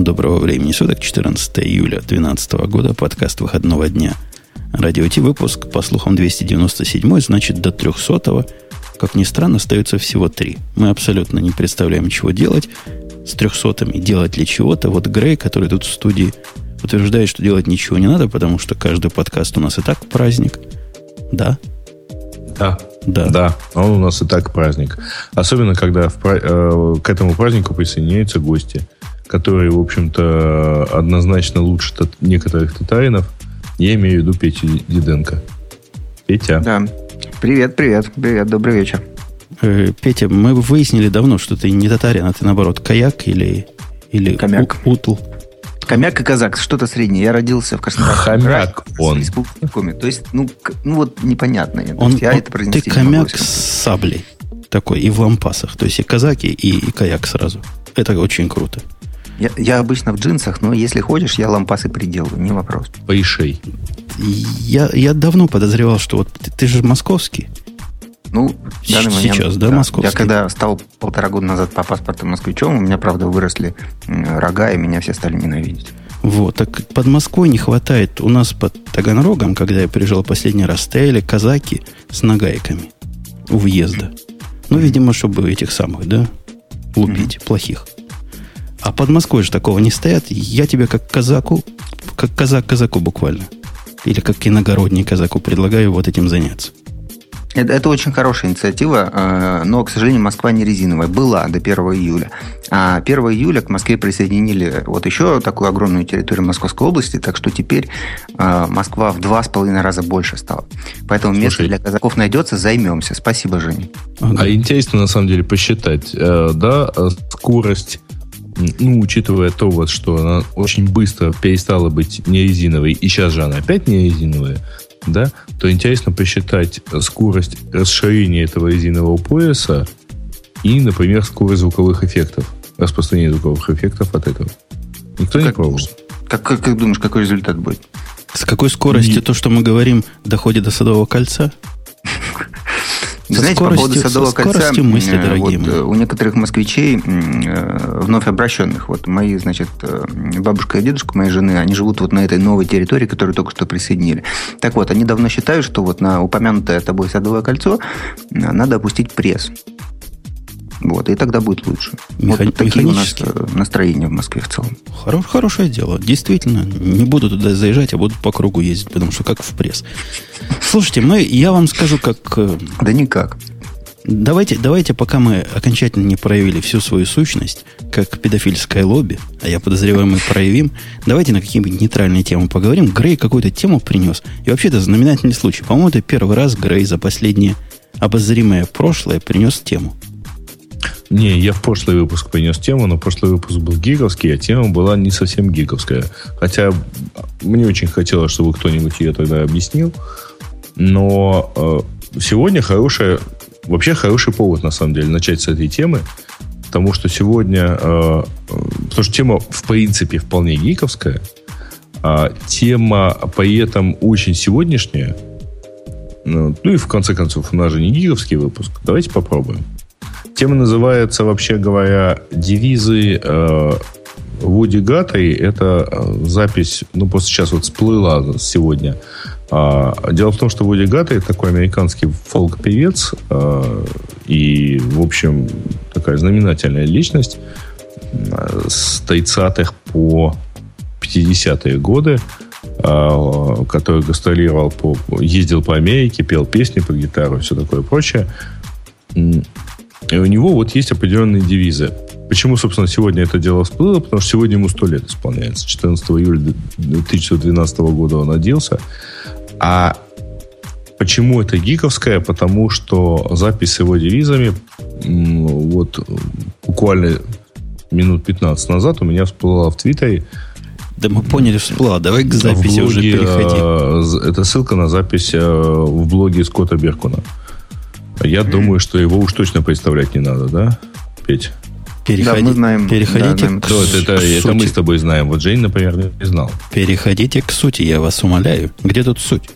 Доброго времени суток, 14 июля 2012 года, подкаст выходного дня. Радио Ти выпуск, по слухам, 297, значит, до 300 как ни странно, остается всего три. Мы абсолютно не представляем, чего делать с 300 делать ли чего-то. Вот Грей, который тут в студии, утверждает, что делать ничего не надо, потому что каждый подкаст у нас и так праздник. Да? Да. Да. Да, он у нас и так праздник. Особенно, когда в, э, к этому празднику присоединяются гости – который, в общем-то, однозначно лучше некоторых татаринов. Я имею в виду Петю Диденко. Петя. Да. Привет, привет, привет, добрый вечер. Э, Петя, мы выяснили давно, что ты не татарин, а ты, наоборот, каяк или, или Камяк. У, утл. Камяк и казак, что-то среднее. Я родился в Краснодарском Хомяк он. То есть, ну, ну вот непонятно. Он, я он, это ты камяк с саблей такой, и в лампасах. То есть и казаки, и, и каяк сразу. Это очень круто. Я, я обычно в джинсах, но если хочешь, я лампасы приделаю, не вопрос. Поишей. Я, я давно подозревал, что вот ты, ты же московский. Ну, в данный момент, Сейчас, да, да, московский? Я когда стал полтора года назад по паспорту москвичом, у меня, правда, выросли рога, и меня все стали ненавидеть. Вот, так под Москвой не хватает. У нас под Таганрогом, когда я приезжал последний раз, стояли казаки с нагайками у въезда. Ну, видимо, чтобы этих самых, да, лупить, mm-hmm. плохих. А под Москвой же такого не стоят. Я тебе как казаку, как казак казаку буквально. Или как иногородний казаку предлагаю вот этим заняться. Это, это очень хорошая инициатива, э, но, к сожалению, Москва не резиновая. Была до 1 июля. А 1 июля к Москве присоединили вот еще такую огромную территорию Московской области, так что теперь э, Москва в два с половиной раза больше стала. Поэтому Слушай, место для казаков найдется, займемся. Спасибо, Женя. А интересно, на самом деле, посчитать, э, да, скорость ну, учитывая то, вот, что она очень быстро перестала быть не резиновой, и сейчас же она опять не резиновая, да, то интересно посчитать скорость расширения этого резинового пояса и, например, скорость звуковых эффектов, распространение звуковых эффектов от этого. Никто как, не пробовал. Как, как, как думаешь, какой результат будет? С какой скоростью и... то, что мы говорим, доходит до Садового кольца? Знаете, по поводу Садового кольца, мысли, э, дорогие вот, мои. у некоторых москвичей, э, вновь обращенных, вот мои, значит, э, бабушка и дедушка моей жены, они живут вот на этой новой территории, которую только что присоединили. Так вот, они давно считают, что вот на упомянутое тобой Садовое кольцо надо опустить пресс. Вот, и тогда будет лучше. Меха- вот такие у нас настроения в Москве в целом. Хорош, хорошее дело. Действительно, не буду туда заезжать, а буду по кругу ездить, потому что как в пресс. Слушайте, мы, я вам скажу, как... Э, да никак. Давайте, давайте, пока мы окончательно не проявили всю свою сущность, как педофильское лобби, а я подозреваю, мы проявим, давайте на какие-нибудь нейтральные темы поговорим. Грей какую-то тему принес. И вообще это знаменательный случай. По-моему, это первый раз Грей за последнее обозримое прошлое принес тему. Не, я в прошлый выпуск принес тему, но прошлый выпуск был гиговский, а тема была не совсем гиговская. Хотя мне очень хотелось, чтобы кто-нибудь ее тогда объяснил. Но э, сегодня хорошая, вообще хороший повод, на самом деле, начать с этой темы. Потому что сегодня, э, потому что тема в принципе вполне гиковская, а тема при этом очень сегодняшняя. Ну, ну и в конце концов, у нас же не гиговский выпуск. Давайте попробуем. Тема называется, вообще говоря, девизы э, Вуди Гатри. Это э, запись, ну, просто сейчас вот всплыла сегодня. А, дело в том, что Вуди Гатри такой американский фолк-певец э, и, в общем, такая знаменательная личность э, с 30-х по 50-е годы, э, который гастролировал по, ездил по Америке, пел песни по гитару и все такое прочее. И у него вот есть определенные девизы. Почему, собственно, сегодня это дело всплыло? Потому что сегодня ему сто лет исполняется. 14 июля 2012 года он родился. А почему это гиковская? Потому что запись с его девизами вот буквально минут 15 назад у меня всплыла в Твиттере. Да мы поняли, всплыла. Давай к записи блоге, уже переходи. Э, это ссылка на запись э, в блоге Скотта Беркуна. Я думаю, что его уж точно представлять не надо, да, Петь? Переходи, да, мы знаем. Переходите да, к, да, это, это, это мы с тобой знаем. Вот Жень, например, не знал. Переходите к сути, я вас умоляю. Где тут суть?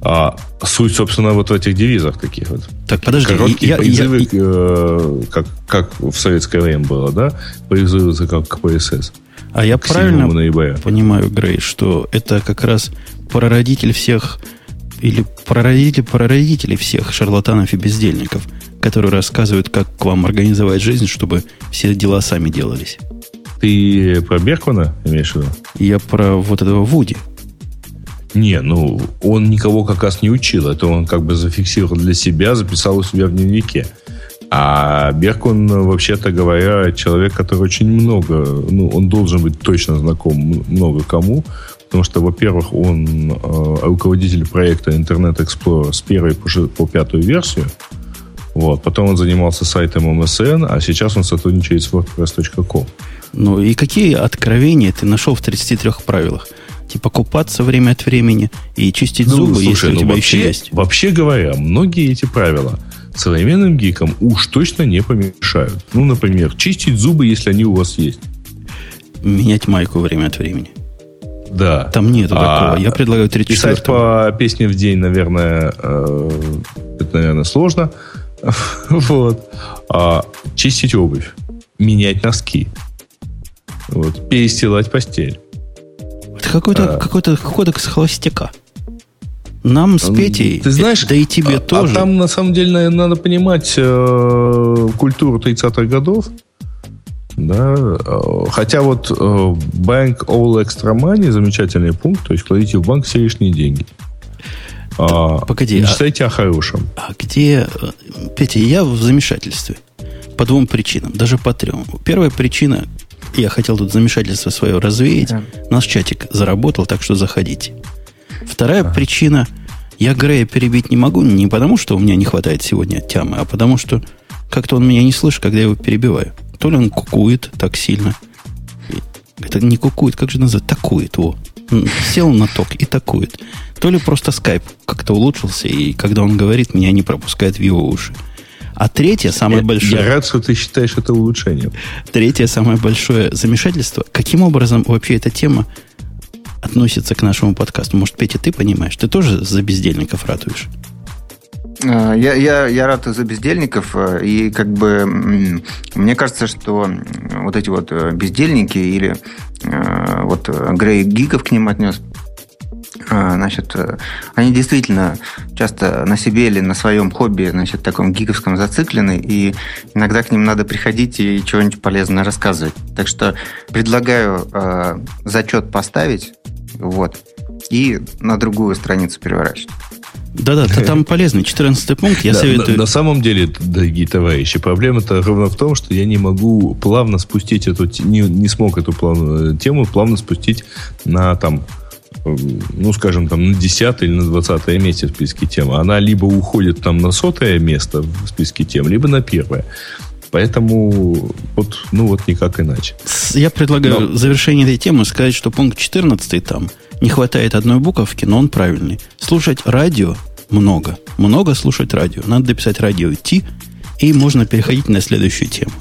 А суть, собственно, вот в этих девизах таких вот. Так, подожди. Короткие я, призывы, я, э, как, как в советское время было, да? Призывы как КПСС. А я правильно понимаю, Грей, что это как раз прародитель всех или прародитель прародителей всех шарлатанов и бездельников, которые рассказывают, как к вам организовать жизнь, чтобы все дела сами делались. Ты про Беркмана имеешь в виду? Я про вот этого Вуди. Не, ну, он никого как раз не учил. Это он как бы зафиксировал для себя, записал у себя в дневнике. А Беркун, вообще-то говоря, человек, который очень много, ну, он должен быть точно знаком много кому, потому что, во-первых, он э, руководитель проекта Internet Explorer с первой по, по пятую версию, вот. Потом он занимался сайтом MSN, а сейчас он сотрудничает с WordPress.com. Ну и какие откровения ты нашел в 33 правилах? Типа купаться время от времени и чистить ну, зубы, слушай, если ну, у тебя вообще, еще есть. Вообще говоря, многие эти правила современным гикам уж точно не помешают. Ну, например, чистить зубы, если они у вас есть. Менять майку время от времени. Да. Там нету а такого. Я предлагаю 34 Писать по песне в день, наверное, э, это, наверное, сложно. вот. А чистить обувь. Менять носки. Вот. Перестилать постель. Это какой-то а, какой-то кодекс холостяка. Нам с Петей, ты знаешь, да и тебе а, тоже. А там, на самом деле, надо понимать э, культуру 30-х годов. Да, э, хотя вот э, Bank All Extra Money замечательный пункт, то есть кладите в банк все лишние деньги. А, Погоди. Мечтайте а, о хорошем. А где... Э, Петя, я в замешательстве. По двум причинам, даже по трем. Первая причина, я хотел тут замешательство свое развеять. Да. Наш чатик заработал, так что заходите. Вторая ага. причина, я Грея перебить не могу не потому, что у меня не хватает сегодня темы, а потому что как-то он меня не слышит, когда я его перебиваю. То ли он кукует так сильно. Это не кукует, как же называется? Такует, во. Сел на ток и такует. То ли просто скайп как-то улучшился, и когда он говорит, меня не пропускает в его уши. А третье, самое я, большое... Я рад, что ты считаешь это улучшением. Третье, самое большое замешательство. Каким образом вообще эта тема относится к нашему подкасту? Может, Петя, ты понимаешь? Ты тоже за бездельников ратуешь? А, я, я, я рад за бездельников, э, и как бы мне кажется, что вот эти вот э, бездельники или э, вот Грей Гиков к ним отнес, значит, они действительно часто на себе или на своем хобби, значит, таком гиковском зациклены, и иногда к ним надо приходить и чего-нибудь полезное рассказывать. Так что предлагаю э, зачет поставить, вот, и на другую страницу переворачивать. Да-да, там полезный 14 пункт, я да, советую. На, на самом деле, дорогие товарищи, проблема-то ровно в том, что я не могу плавно спустить эту, не, не смог эту плавно, тему плавно спустить на там, ну, скажем, там, на 10 или на 20 месте в списке тем. Она либо уходит там на сотое место в списке тем, либо на первое. Поэтому вот, ну вот никак иначе. Я предлагаю но... в завершении этой темы сказать, что пункт 14 там не хватает одной буковки, но он правильный. Слушать радио много. Много слушать радио. Надо дописать радио Ти, и можно переходить на следующую тему.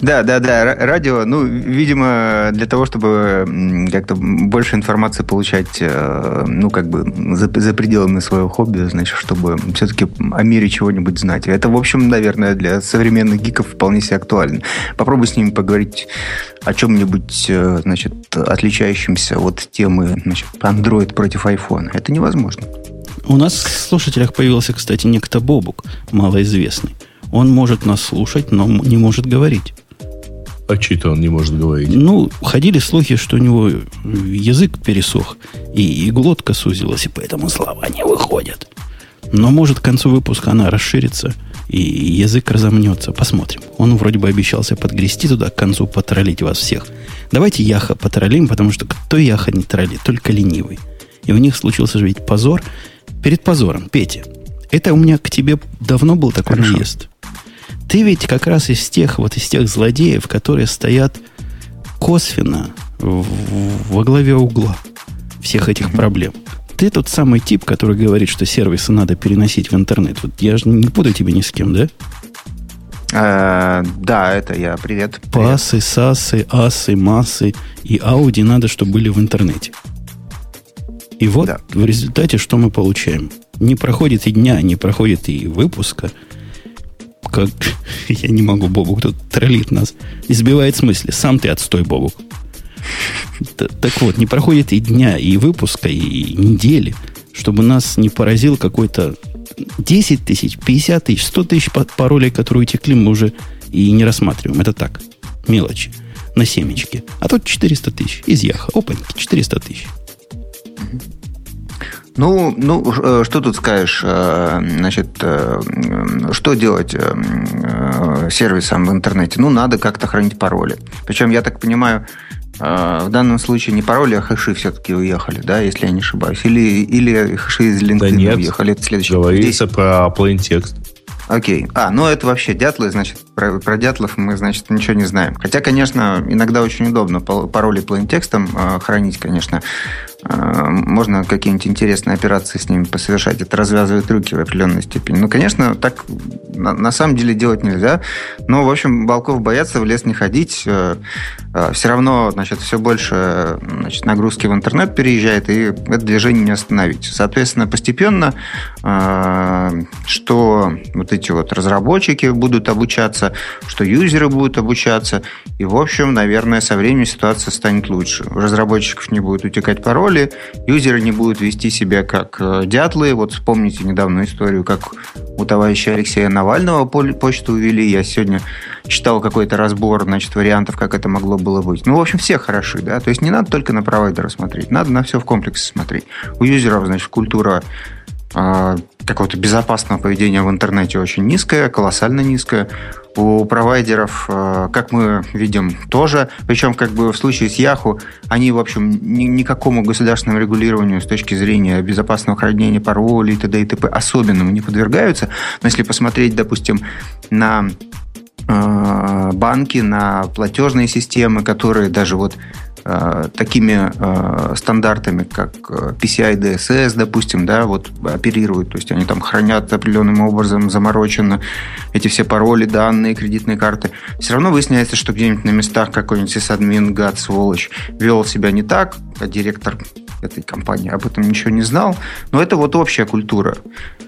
Да, да, да. Радио, ну, видимо, для того, чтобы как-то больше информации получать, э, ну, как бы за, за пределами своего хобби, значит, чтобы все-таки о мире чего-нибудь знать. Это, в общем, наверное, для современных гиков вполне себе актуально. Попробуй с ними поговорить о чем-нибудь, э, значит, отличающемся от темы, значит, Android против iPhone. Это невозможно. У нас в слушателях появился, кстати, некто Бобук, малоизвестный. Он может нас слушать, но не может говорить. А что-то он не может говорить? Ну, ходили слухи, что у него язык пересох, и, и глотка сузилась, и поэтому слова не выходят. Но может к концу выпуска она расширится, и язык разомнется. Посмотрим. Он вроде бы обещался подгрести туда к концу, потроллить вас всех. Давайте Яха потроллим, потому что кто Яха не троллит, только ленивый. И у них случился же ведь позор перед позором. Петя, это у меня к тебе давно был такой Хорошо. наезд. Ты ведь как раз из тех, вот из тех злодеев, которые стоят косвенно в, во главе угла всех этих проблем. Ты тот самый тип, который говорит, что сервисы надо переносить в интернет. Вот я же не буду тебе ни с кем, да? А, да, это я. Привет. Пасы, сасы, асы, массы и ауди надо, чтобы были в интернете. И вот да. в результате что мы получаем? Не проходит и дня, не проходит и выпуска. Как я не могу, Бобук тут троллит нас. Избивает смысле. Сам ты отстой, Бобук. Так вот, не проходит и дня, и выпуска, и недели, чтобы нас не поразил какой-то 10 тысяч, 50 тысяч, 100 тысяч паролей, которые утекли, мы уже и не рассматриваем. Это так, мелочи на семечке. А тут 400 тысяч из Яха. Опаньки, 400 тысяч. Ну, ну, э, что тут скажешь? Э, значит, э, что делать сервисам в интернете? Ну, надо как-то хранить пароли. Причем, я так понимаю, в данном случае не пароли, а хэши все-таки уехали, да, если я не ошибаюсь. Или, или хэши из LinkedIn да нет, уехали. Это следующий. Говорится Здесь... про plain text. Окей. А, ну это вообще дятлы, значит, про, про дятлов мы, значит, ничего не знаем. Хотя, конечно, иногда очень удобно пароли плейн-текстом э, хранить, конечно. Э, можно какие-нибудь интересные операции с ними посовершать. Это развязывает руки в определенной степени. Ну, конечно, так на, на самом деле делать нельзя. Но, в общем, волков бояться, в лес не ходить. Э, э, все равно, значит, все больше значит, нагрузки в интернет переезжает, и это движение не остановить. Соответственно, постепенно, э, что вот эти вот разработчики будут обучаться, что юзеры будут обучаться, и, в общем, наверное, со временем ситуация станет лучше. У разработчиков не будет утекать пароли, юзеры не будут вести себя как э, дятлы. Вот вспомните недавнюю историю, как у товарища Алексея Навального почту увели. Я сегодня читал какой-то разбор, значит, вариантов, как это могло было быть. Ну, в общем, все хороши, да. То есть не надо только на провайдера смотреть, надо на все в комплексе смотреть. У юзеров, значит, культура э, какого-то безопасного поведения в интернете очень низкая, колоссально низкая. У провайдеров, э, как мы видим, тоже. Причем, как бы в случае с Yahoo, они, в общем, ни, никакому государственному регулированию с точки зрения безопасного хранения паролей, т.д. и т.п. особенному не подвергаются. Но если посмотреть, допустим, на э, банки, на платежные системы, которые даже вот такими э, стандартами, как э, PCI DSS, допустим, да, вот оперируют, то есть они там хранят определенным образом замороченно эти все пароли, данные, кредитные карты. Все равно выясняется, что где-нибудь на местах какой-нибудь сисадмин, гад, сволочь вел себя не так, директор этой компании об этом ничего не знал. Но это вот общая культура.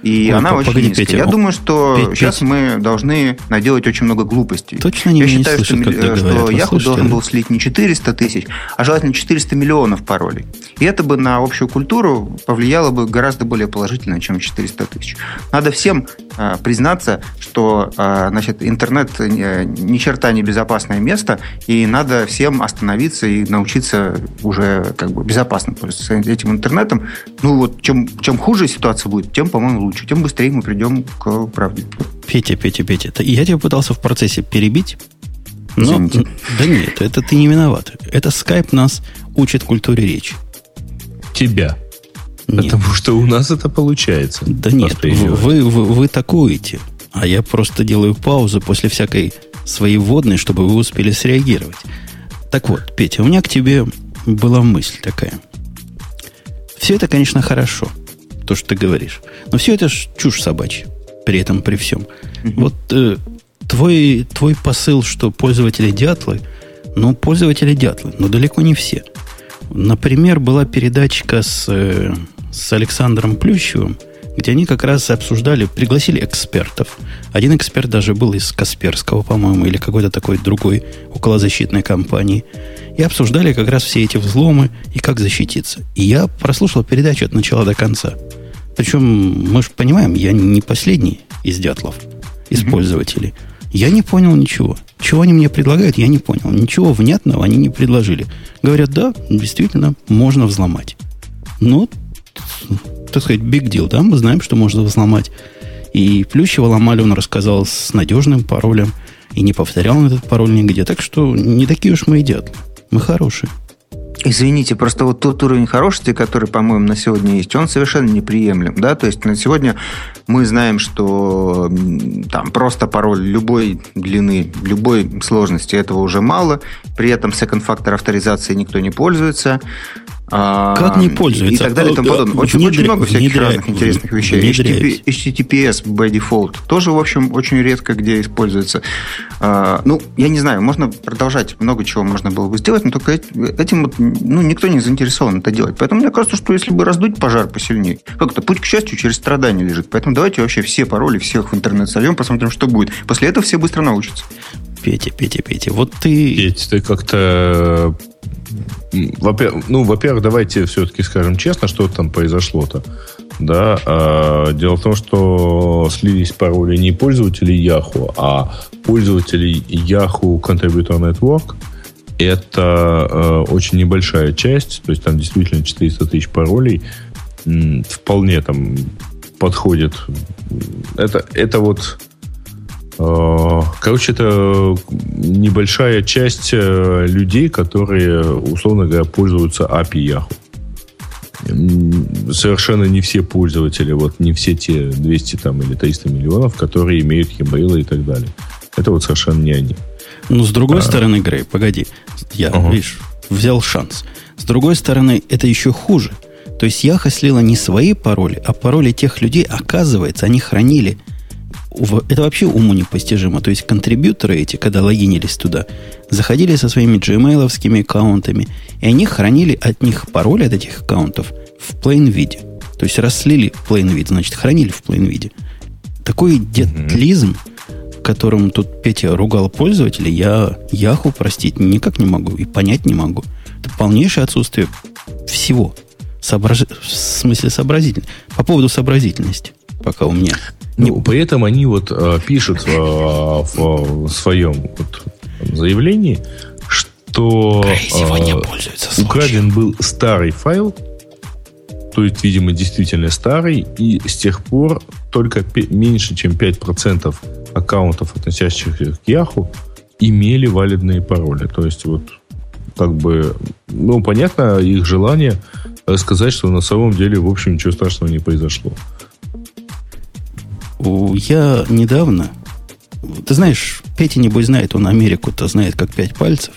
И Ой, она погоди, очень низкая. Петя, Я думаю, что Петя, сейчас Петя. мы должны наделать очень много глупостей. Точно не Я считаю, не слышат, что, что Яху должен был слить не 400 тысяч, а желательно 400 миллионов паролей. И это бы на общую культуру повлияло бы гораздо более положительно, чем 400 тысяч. Надо всем э, признаться, что э, значит, интернет э, ни черта не безопасное место, и надо всем остановиться и научиться уже как бы безопасно пользоваться этим интернетом. Ну вот чем, чем хуже ситуация будет, тем, по-моему, лучше. Тем быстрее мы придем к правде. Петя, Петя, Петя, я тебя пытался в процессе перебить, но, Извините. да нет, это ты не виноват. Это скайп нас учит культуре речи. Тебя. Нет. Потому что у нас это получается. Да нет, вы, вы, вы такуете, а я просто делаю паузу после всякой своей вводной, чтобы вы успели среагировать. Так вот, Петя, у меня к тебе была мысль такая. Все это, конечно, хорошо, то, что ты говоришь. Но все это чушь собачья, при этом, при всем. Mm-hmm. Вот э, твой, твой посыл, что пользователи дятлы, ну, пользователи дятлы, но далеко не все. Например, была передачка с, э, с Александром Плющевым, где они как раз обсуждали, пригласили экспертов. Один эксперт даже был из Касперского, по-моему, или какой-то такой другой околозащитной компании. И обсуждали как раз все эти взломы и как защититься. И я прослушал передачу от начала до конца. Причем, мы же понимаем, я не последний из дятлов, из mm-hmm. пользователей. Я не понял ничего. Чего они мне предлагают, я не понял. Ничего внятного они не предложили. Говорят, да, действительно, можно взломать. Ну, так сказать, big deal, да, мы знаем, что можно взломать. И Плющева ломали, он рассказал с надежным паролем, и не повторял он этот пароль нигде. Так что не такие уж мы и. Мы хорошие. Извините, просто вот тот уровень хорошести, который, по-моему, на сегодня есть, он совершенно неприемлем. Да? То есть на сегодня мы знаем, что там просто пароль любой длины, любой сложности этого уже мало. При этом second фактор авторизации никто не пользуется. А, как не пользуется? И так далее и тому подобное. Очень, внедря... очень много всяких внедря... разных интересных вещей. HTTP, HTTPS by default тоже, в общем, очень редко где используется. А, ну, я не знаю, можно продолжать, много чего можно было бы сделать, но только этим вот, ну, никто не заинтересован это делать. Поэтому мне кажется, что если бы раздуть пожар посильнее, как-то путь к счастью через страдания лежит. Поэтому давайте вообще все пароли всех в интернет сольем, посмотрим, что будет. После этого все быстро научатся. Петя, Петя, Петя, вот ты... Петя, ты как-то во-первых, ну, во-первых, давайте все-таки скажем честно, что там произошло-то. Да, а, дело в том, что слились пароли не пользователей Yahoo, а пользователей Yahoo Contributor Network. Это э, очень небольшая часть, то есть там действительно 400 тысяч паролей вполне там подходит. Это, это вот короче, это небольшая часть э, людей, которые, условно говоря, пользуются API Yahoo. Совершенно не все пользователи, вот не все те 200 там, или 300 миллионов, которые имеют e и так далее. Это вот совершенно не они. Ну, с другой а... стороны, Грей, погоди. Я, ага. видишь, взял шанс. С другой стороны, это еще хуже. То есть Яха слила не свои пароли, а пароли тех людей, оказывается, они хранили – это вообще уму непостижимо. То есть контрибьюторы эти, когда логинились туда, заходили со своими gmail аккаунтами, и они хранили от них пароли от этих аккаунтов в plain виде. То есть расслили plain вид, значит, хранили в plain виде. Такой детлизм, которым тут Петя ругал пользователей, я Яху простить никак не могу и понять не могу. Это полнейшее отсутствие всего. Соображ... В смысле сообразительности. По поводу сообразительности пока у меня. Ну, при этом они вот э, пишут э, в, в своем вот, заявлении, что э, украден был старый файл, то есть, видимо, действительно старый, и с тех пор только меньше, чем 5% аккаунтов, относящихся к Yahoo, имели валидные пароли. То есть, вот, как бы, ну, понятно, их желание сказать, что на самом деле, в общем, ничего страшного не произошло. Я недавно... Ты знаешь, Петя, небось, знает, он Америку-то знает как пять пальцев.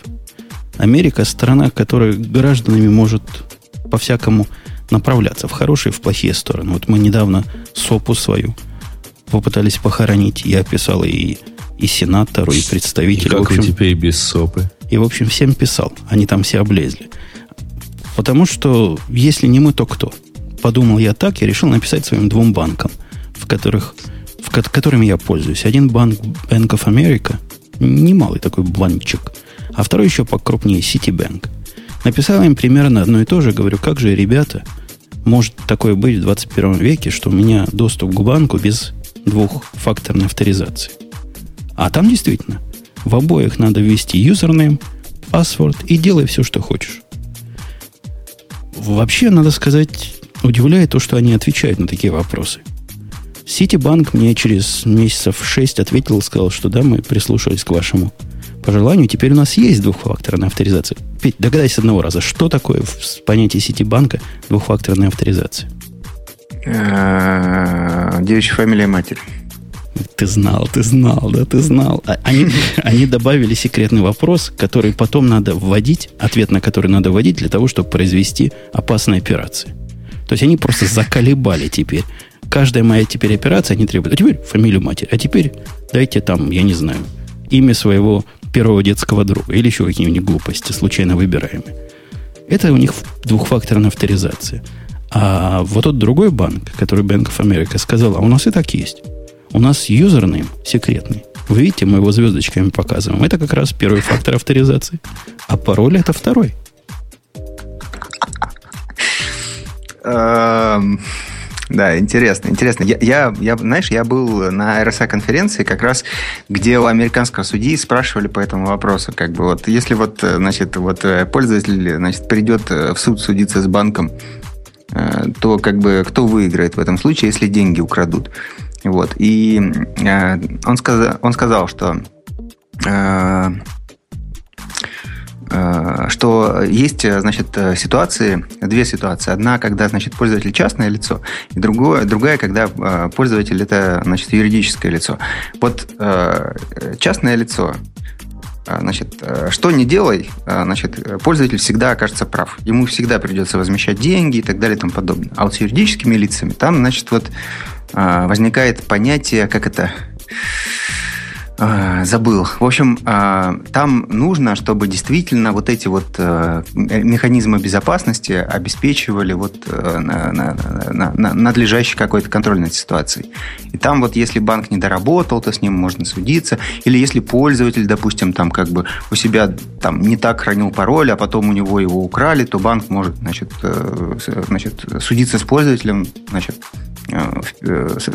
Америка – страна, которая гражданами может по-всякому направляться в хорошие в плохие стороны. Вот мы недавно СОПу свою попытались похоронить. Я писал и, и сенатору, и представителю. И как общем, вы теперь без СОПы? И, в общем, всем писал. Они там все облезли. Потому что, если не мы, то кто? Подумал я так и решил написать своим двум банкам, в которых в которыми я пользуюсь. Один банк Bank of America, немалый такой банчик, а второй еще покрупнее Citibank. Написал им примерно одно и то же, говорю, как же, ребята, может такое быть в 21 веке, что у меня доступ к банку без двухфакторной авторизации. А там действительно в обоих надо ввести юзернейм, паспорт и делай все, что хочешь. Вообще, надо сказать, удивляет то, что они отвечают на такие вопросы – Ситибанк мне через месяцев шесть ответил и сказал, что да, мы прислушались к вашему пожеланию. Теперь у нас есть двухфакторная авторизация. Петь, догадайся одного раза, что такое в понятии Ситибанка двухфакторная авторизация? Девичья фамилия матери. Ты знал, ты знал, да, ты знал. А они, они добавили секретный вопрос, который потом надо вводить, ответ на который надо вводить для того, чтобы произвести опасные операции. То есть они просто заколебали теперь каждая моя теперь операция не требует. А теперь фамилию матери. А теперь дайте там, я не знаю, имя своего первого детского друга. Или еще какие-нибудь глупости, случайно выбираемые. Это у них двухфакторная авторизация. А вот тот другой банк, который Bank of America, сказал, а у нас и так есть. У нас юзернейм секретный. Вы видите, мы его звездочками показываем. Это как раз первый фактор авторизации. А пароль это второй. Да, интересно, интересно. Я, я, я, знаешь, я был на RSA-конференции как раз, где у американского судьи спрашивали по этому вопросу, как бы вот, если вот, значит, вот э, пользователь, значит, придет э, в суд судиться с банком, э, то как бы кто выиграет в этом случае, если деньги украдут? Вот. И он сказал, он сказал, что Э, что есть, э, значит, э, ситуации, две ситуации. Одна, когда, значит, пользователь частное лицо, и другое, другая, когда пользователь это, значит, юридическое лицо. Вот частное лицо значит, э, что не делай, значит, пользователь всегда окажется прав. Ему всегда придется возмещать деньги и так далее и тому подобное. А вот с юридическими лицами там, значит, вот возникает понятие, как это забыл. В общем, а, там нужно, чтобы действительно вот эти вот э, механизмы безопасности обеспечивали вот э, на, на, на, на надлежащий какой-то контроль над ситуацией. И там вот если банк не доработал, то с ним можно судиться. Или если пользователь, допустим, там как бы у себя там не так хранил пароль, а потом у него его украли, то банк может, значит, э, значит судиться с пользователем, значит,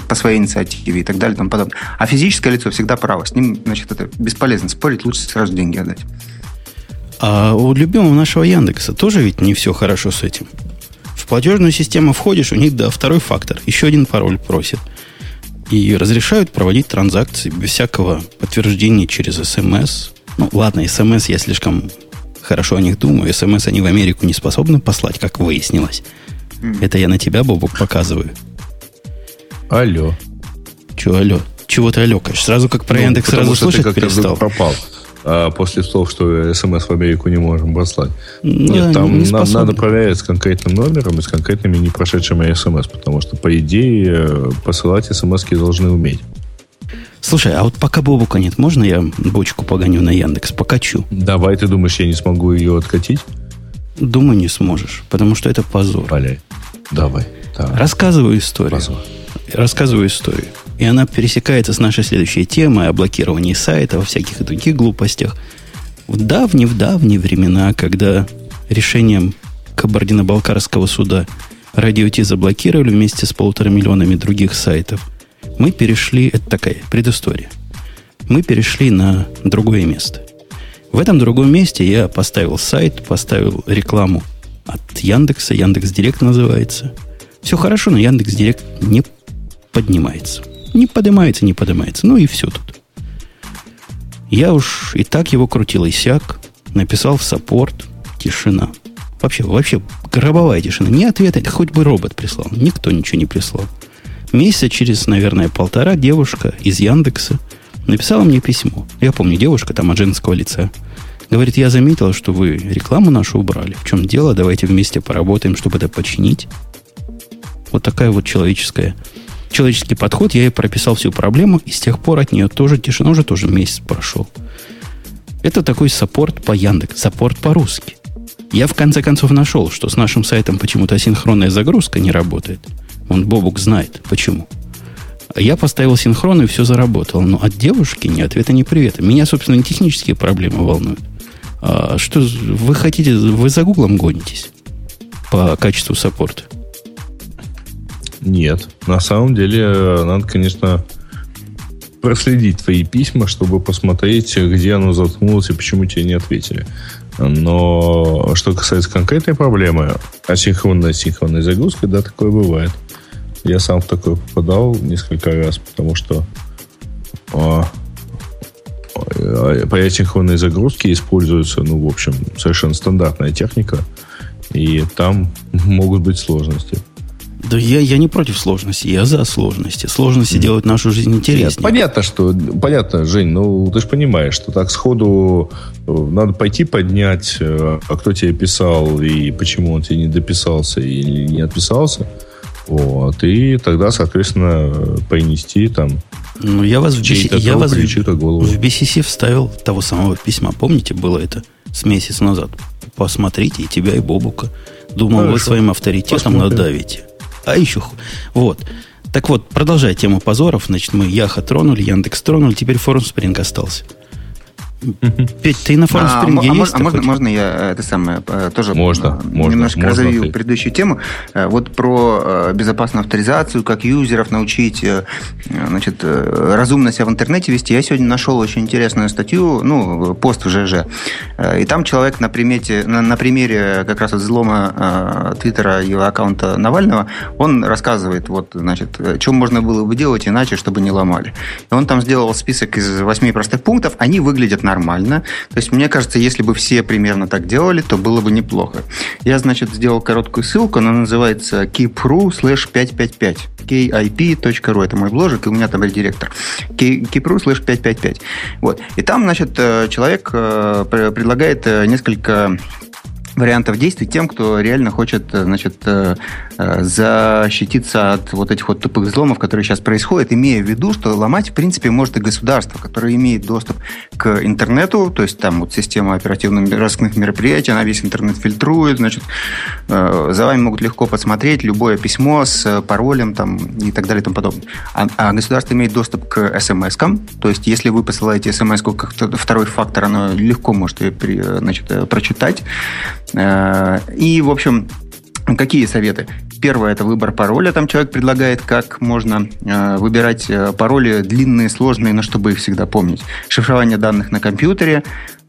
по своей инициативе и так далее и тому подобное. А физическое лицо всегда право с ним, значит, это бесполезно спорить, лучше сразу деньги отдать. А у любимого нашего Яндекса тоже ведь не все хорошо с этим. В платежную систему входишь, у них, да, второй фактор. Еще один пароль просит. И разрешают проводить транзакции без всякого подтверждения через СМС. Ну, ладно, СМС я слишком хорошо о них думаю. СМС они в Америку не способны послать, как выяснилось. Это я на тебя, Бобок, показываю. Алло. Че алло? Чего ты алло, конечно? Сразу как про ну, Яндекс сразу слышать ты перестал. пропал. А после слов, что смс в Америку не можем послать. Нет, да, там не на, надо проверять с конкретным номером и с конкретными не прошедшими смс, потому что, по идее, посылать смс должны уметь. Слушай, а вот пока Бобука нет, можно я бочку погоню на Яндекс? Покачу. Давай, ты думаешь, я не смогу ее откатить? Думаю, не сможешь, потому что это позор. Валяй. Давай. давай. Рассказываю историю. Позор рассказываю историю. И она пересекается с нашей следующей темой о блокировании сайта, во всяких других глупостях. В давние-в давние времена, когда решением Кабардино-Балкарского суда Радио Ти заблокировали вместе с полутора миллионами других сайтов, мы перешли, это такая предыстория, мы перешли на другое место. В этом другом месте я поставил сайт, поставил рекламу от Яндекса, Яндекс Директ называется. Все хорошо, но Яндекс Директ не поднимается. Не поднимается, не поднимается. Ну и все тут. Я уж и так его крутил и сяк. Написал в саппорт. Тишина. Вообще, вообще, гробовая тишина. Не ответа, хоть бы робот прислал. Никто ничего не прислал. Месяца через, наверное, полтора девушка из Яндекса написала мне письмо. Я помню, девушка там от женского лица. Говорит, я заметила, что вы рекламу нашу убрали. В чем дело? Давайте вместе поработаем, чтобы это починить. Вот такая вот человеческая человеческий подход, я ей прописал всю проблему, и с тех пор от нее тоже тишина, уже тоже месяц прошел. Это такой саппорт по Яндекс, саппорт по-русски. Я в конце концов нашел, что с нашим сайтом почему-то синхронная загрузка не работает. Он Бобук знает, почему. Я поставил синхрон, и все заработало. Но от девушки ни ответа, ни привета. Меня, собственно, не технические проблемы волнуют. А что вы хотите, вы за Гуглом гонитесь по качеству саппорта? Нет. На самом деле, э, надо, конечно, проследить твои письма, чтобы посмотреть, где оно заткнулось и почему тебе не ответили. Но что касается конкретной проблемы, асинхронной асинхронной загрузкой, да, такое бывает. Я сам в такое попадал несколько раз, потому что а, а, по асинхронной загрузке используется, ну, в общем, совершенно стандартная техника, и там могут быть сложности. Да я, я не против сложности, я за сложности. Сложности mm. делают нашу жизнь интереснее. Нет, понятно, что... Понятно, Жень, ну ты же понимаешь, что так сходу э, надо пойти поднять, э, а кто тебе писал и почему он тебе не дописался или не отписался. Вот, и тогда, соответственно, принести там ну, я вас в, BC, я вас в, в BCC вставил того самого письма. Помните, было это с месяц назад? Посмотрите, и тебя, и Бобука. Думал, Хорошо. вы своим авторитетом Посмотрим. надавите. А еще... Вот. Так вот, продолжая тему позоров, значит, мы Яха тронули, Яндекс тронули, теперь форум Спринг остался. Петь, ты на форум а, Спринге а, есть? А можно, можно я это самое э, тоже можно, немножко можно, развею ты. предыдущую тему? Э, вот про э, безопасную авторизацию, как юзеров научить значит, разумно себя в интернете вести. Я сегодня нашел очень интересную статью, ну, пост в ЖЖ. И там человек на, примете, на, на примере как раз взлома Твиттера и аккаунта Навального, он рассказывает, вот, значит, что можно было бы делать иначе, чтобы не ломали. И он там сделал список из восьми простых пунктов, они выглядят на нормально. То есть, мне кажется, если бы все примерно так делали, то было бы неплохо. Я, значит, сделал короткую ссылку, она называется keep.ru slash 555 kip.ru, это мой бложек, и у меня там редиректор. keep.ru slash 555. Вот. И там, значит, э, человек э, предлагает э, несколько вариантов действий тем, кто реально хочет, значит, Э, защититься от вот этих вот тупых взломов, которые сейчас происходят, имея в виду, что ломать, в принципе, может и государство, которое имеет доступ к интернету, то есть там вот система оперативно-розыскных мероприятий, она весь интернет фильтрует, значит, э, за вами могут легко посмотреть любое письмо с паролем там и так далее и тому подобное. А, а государство имеет доступ к смс-кам, то есть если вы посылаете смс как второй фактор, оно легко может ее значит, э, прочитать. И, в общем, Какие советы? Первое – это выбор пароля. Там человек предлагает, как можно э, выбирать э, пароли длинные, сложные, но чтобы их всегда помнить. Шифрование данных на компьютере.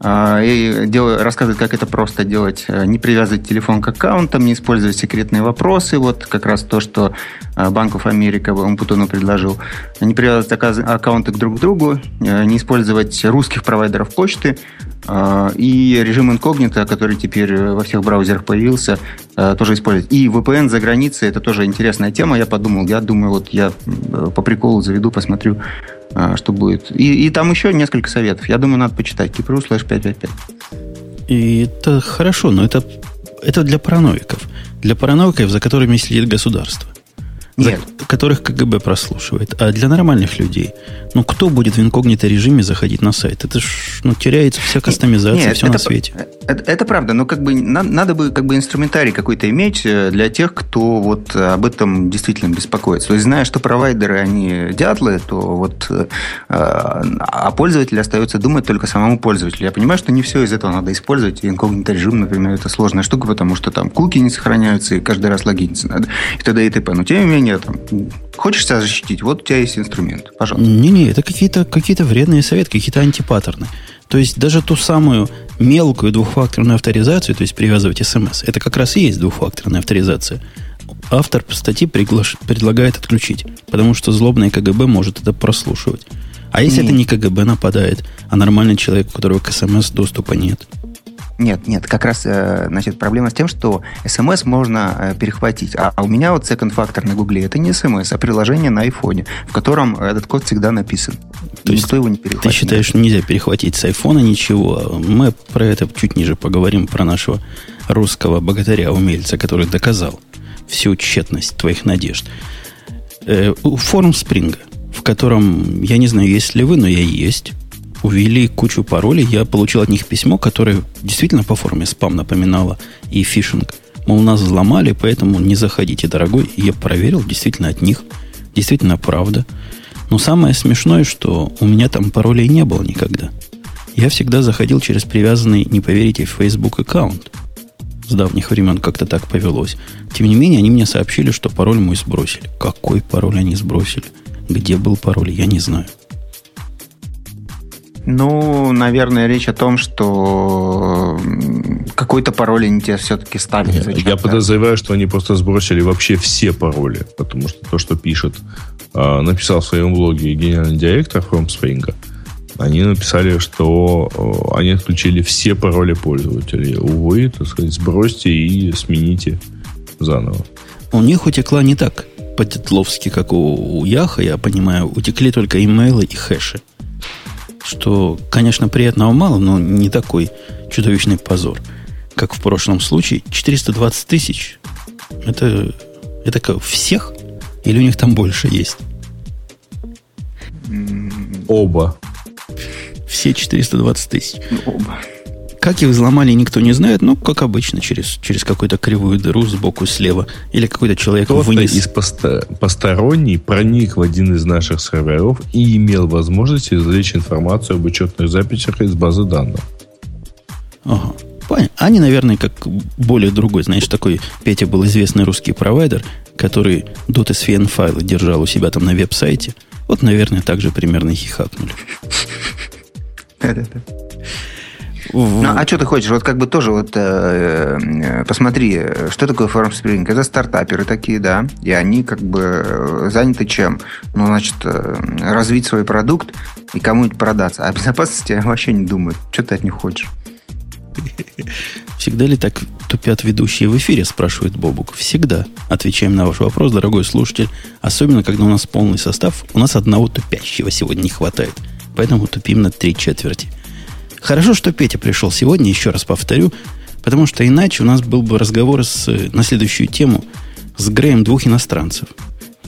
Э, и дел, рассказывает, как это просто делать. Э, не привязывать телефон к аккаунтам, не использовать секретные вопросы. Вот как раз то, что э, Банков Америка Умпутуну предложил. Не привязывать аккаунты к друг другу, э, не использовать русских провайдеров почты, а, и режим инкогнито, который теперь во всех браузерах появился, а, тоже использовать. И VPN за границей, это тоже интересная тема. Я подумал, я думаю, вот я по приколу заведу, посмотрю, а, что будет. И, и там еще несколько советов. Я думаю, надо почитать. Кипру слэш 555. И это хорошо, но это, это для параноиков. Для параноиков, за которыми следит государство. Нет. За, которых КГБ прослушивает. А для нормальных людей – ну, кто будет в инкогнито режиме заходить на сайт? Это ж ну, теряется вся кастомизация, Нет, все это, на свете. Это, это правда, но как бы надо, надо бы как бы инструментарий какой-то иметь э, для тех, кто вот об этом действительно беспокоится. То есть, зная, что провайдеры, они дятлы, то вот э, а пользователь остается думать только самому пользователю. Я понимаю, что не все из этого надо использовать. инкогнито режим, например, это сложная штука, потому что там куки не сохраняются, и каждый раз логиниться надо, и т.д. и т.п. Но тем не менее, там, хочешь себя защитить, вот у тебя есть инструмент. Пожалуйста. Не-не, это какие-то какие вредные советы, какие-то антипаттерны. То есть даже ту самую мелкую двухфакторную авторизацию, то есть привязывать смс, это как раз и есть двухфакторная авторизация. Автор статьи приглаш... предлагает отключить, потому что злобный КГБ может это прослушивать. А если Нет. это не КГБ нападает, а нормальный человек, у которого к смс доступа нет – нет, нет, как раз, э, значит, проблема с тем, что смс можно э, перехватить. А, у меня вот second factor на гугле это не смс, а приложение на айфоне, в котором этот код всегда написан. То есть Никто его не перехватит. Ты считаешь, что нельзя перехватить с айфона ничего? Мы про это чуть ниже поговорим, про нашего русского богатыря-умельца, который доказал всю тщетность твоих надежд. Э, форум Спринга, в котором, я не знаю, есть ли вы, но я есть увели кучу паролей. Я получил от них письмо, которое действительно по форме спам напоминало и фишинг. Мол, нас взломали, поэтому не заходите, дорогой. Я проверил, действительно от них. Действительно правда. Но самое смешное, что у меня там паролей не было никогда. Я всегда заходил через привязанный, не поверите, Facebook аккаунт. С давних времен как-то так повелось. Тем не менее, они мне сообщили, что пароль мой сбросили. Какой пароль они сбросили? Где был пароль, я не знаю. Ну, наверное, речь о том, что какой-то пароль они тебе все-таки ставят. Нет, я подозреваю, что они просто сбросили вообще все пароли, потому что то, что пишет, а, написал в своем блоге генеральный директор FromSpring, они написали, что они отключили все пароли пользователей. Увы, так сказать, сбросьте и смените заново. У них утекла не так по-тетловски, как у, у Яха, я понимаю, утекли только имейлы и хэши что, конечно, приятного мало, но не такой чудовищный позор, как в прошлом случае. 420 тысяч. Это, это как, всех? Или у них там больше есть? Оба. Все 420 тысяч. Оба. Как их взломали, никто не знает. Ну, как обычно, через, через какую-то кривую дыру сбоку слева. Или какой-то человек Кто-то вынес. из посто- посторонний проник в один из наших серверов и имел возможность извлечь информацию об учетных записях из базы данных. Ага. Понятно. Они, наверное, как более другой, знаешь, такой Петя был известный русский провайдер, который .svn файлы держал у себя там на веб-сайте. Вот, наверное, так же примерно хихакнули. Да-да-да. Ну, а что ты хочешь? Вот как бы тоже вот э, э посмотри, что такое FormSpring? Это стартаперы такие, да, и они как бы э, заняты чем? Ну, значит, э, развить свой продукт и кому-нибудь продаться. А о безопасности вообще не думают. Что ты от них хочешь? Всегда ли так тупят ведущие в эфире, спрашивает Бобук. Всегда. Отвечаем на ваш вопрос, дорогой слушатель. Особенно, когда у нас полный состав. У нас одного тупящего сегодня не хватает. Поэтому тупим на три четверти. Хорошо, что Петя пришел сегодня, еще раз повторю, потому что иначе у нас был бы разговор с, на следующую тему с Греем двух иностранцев,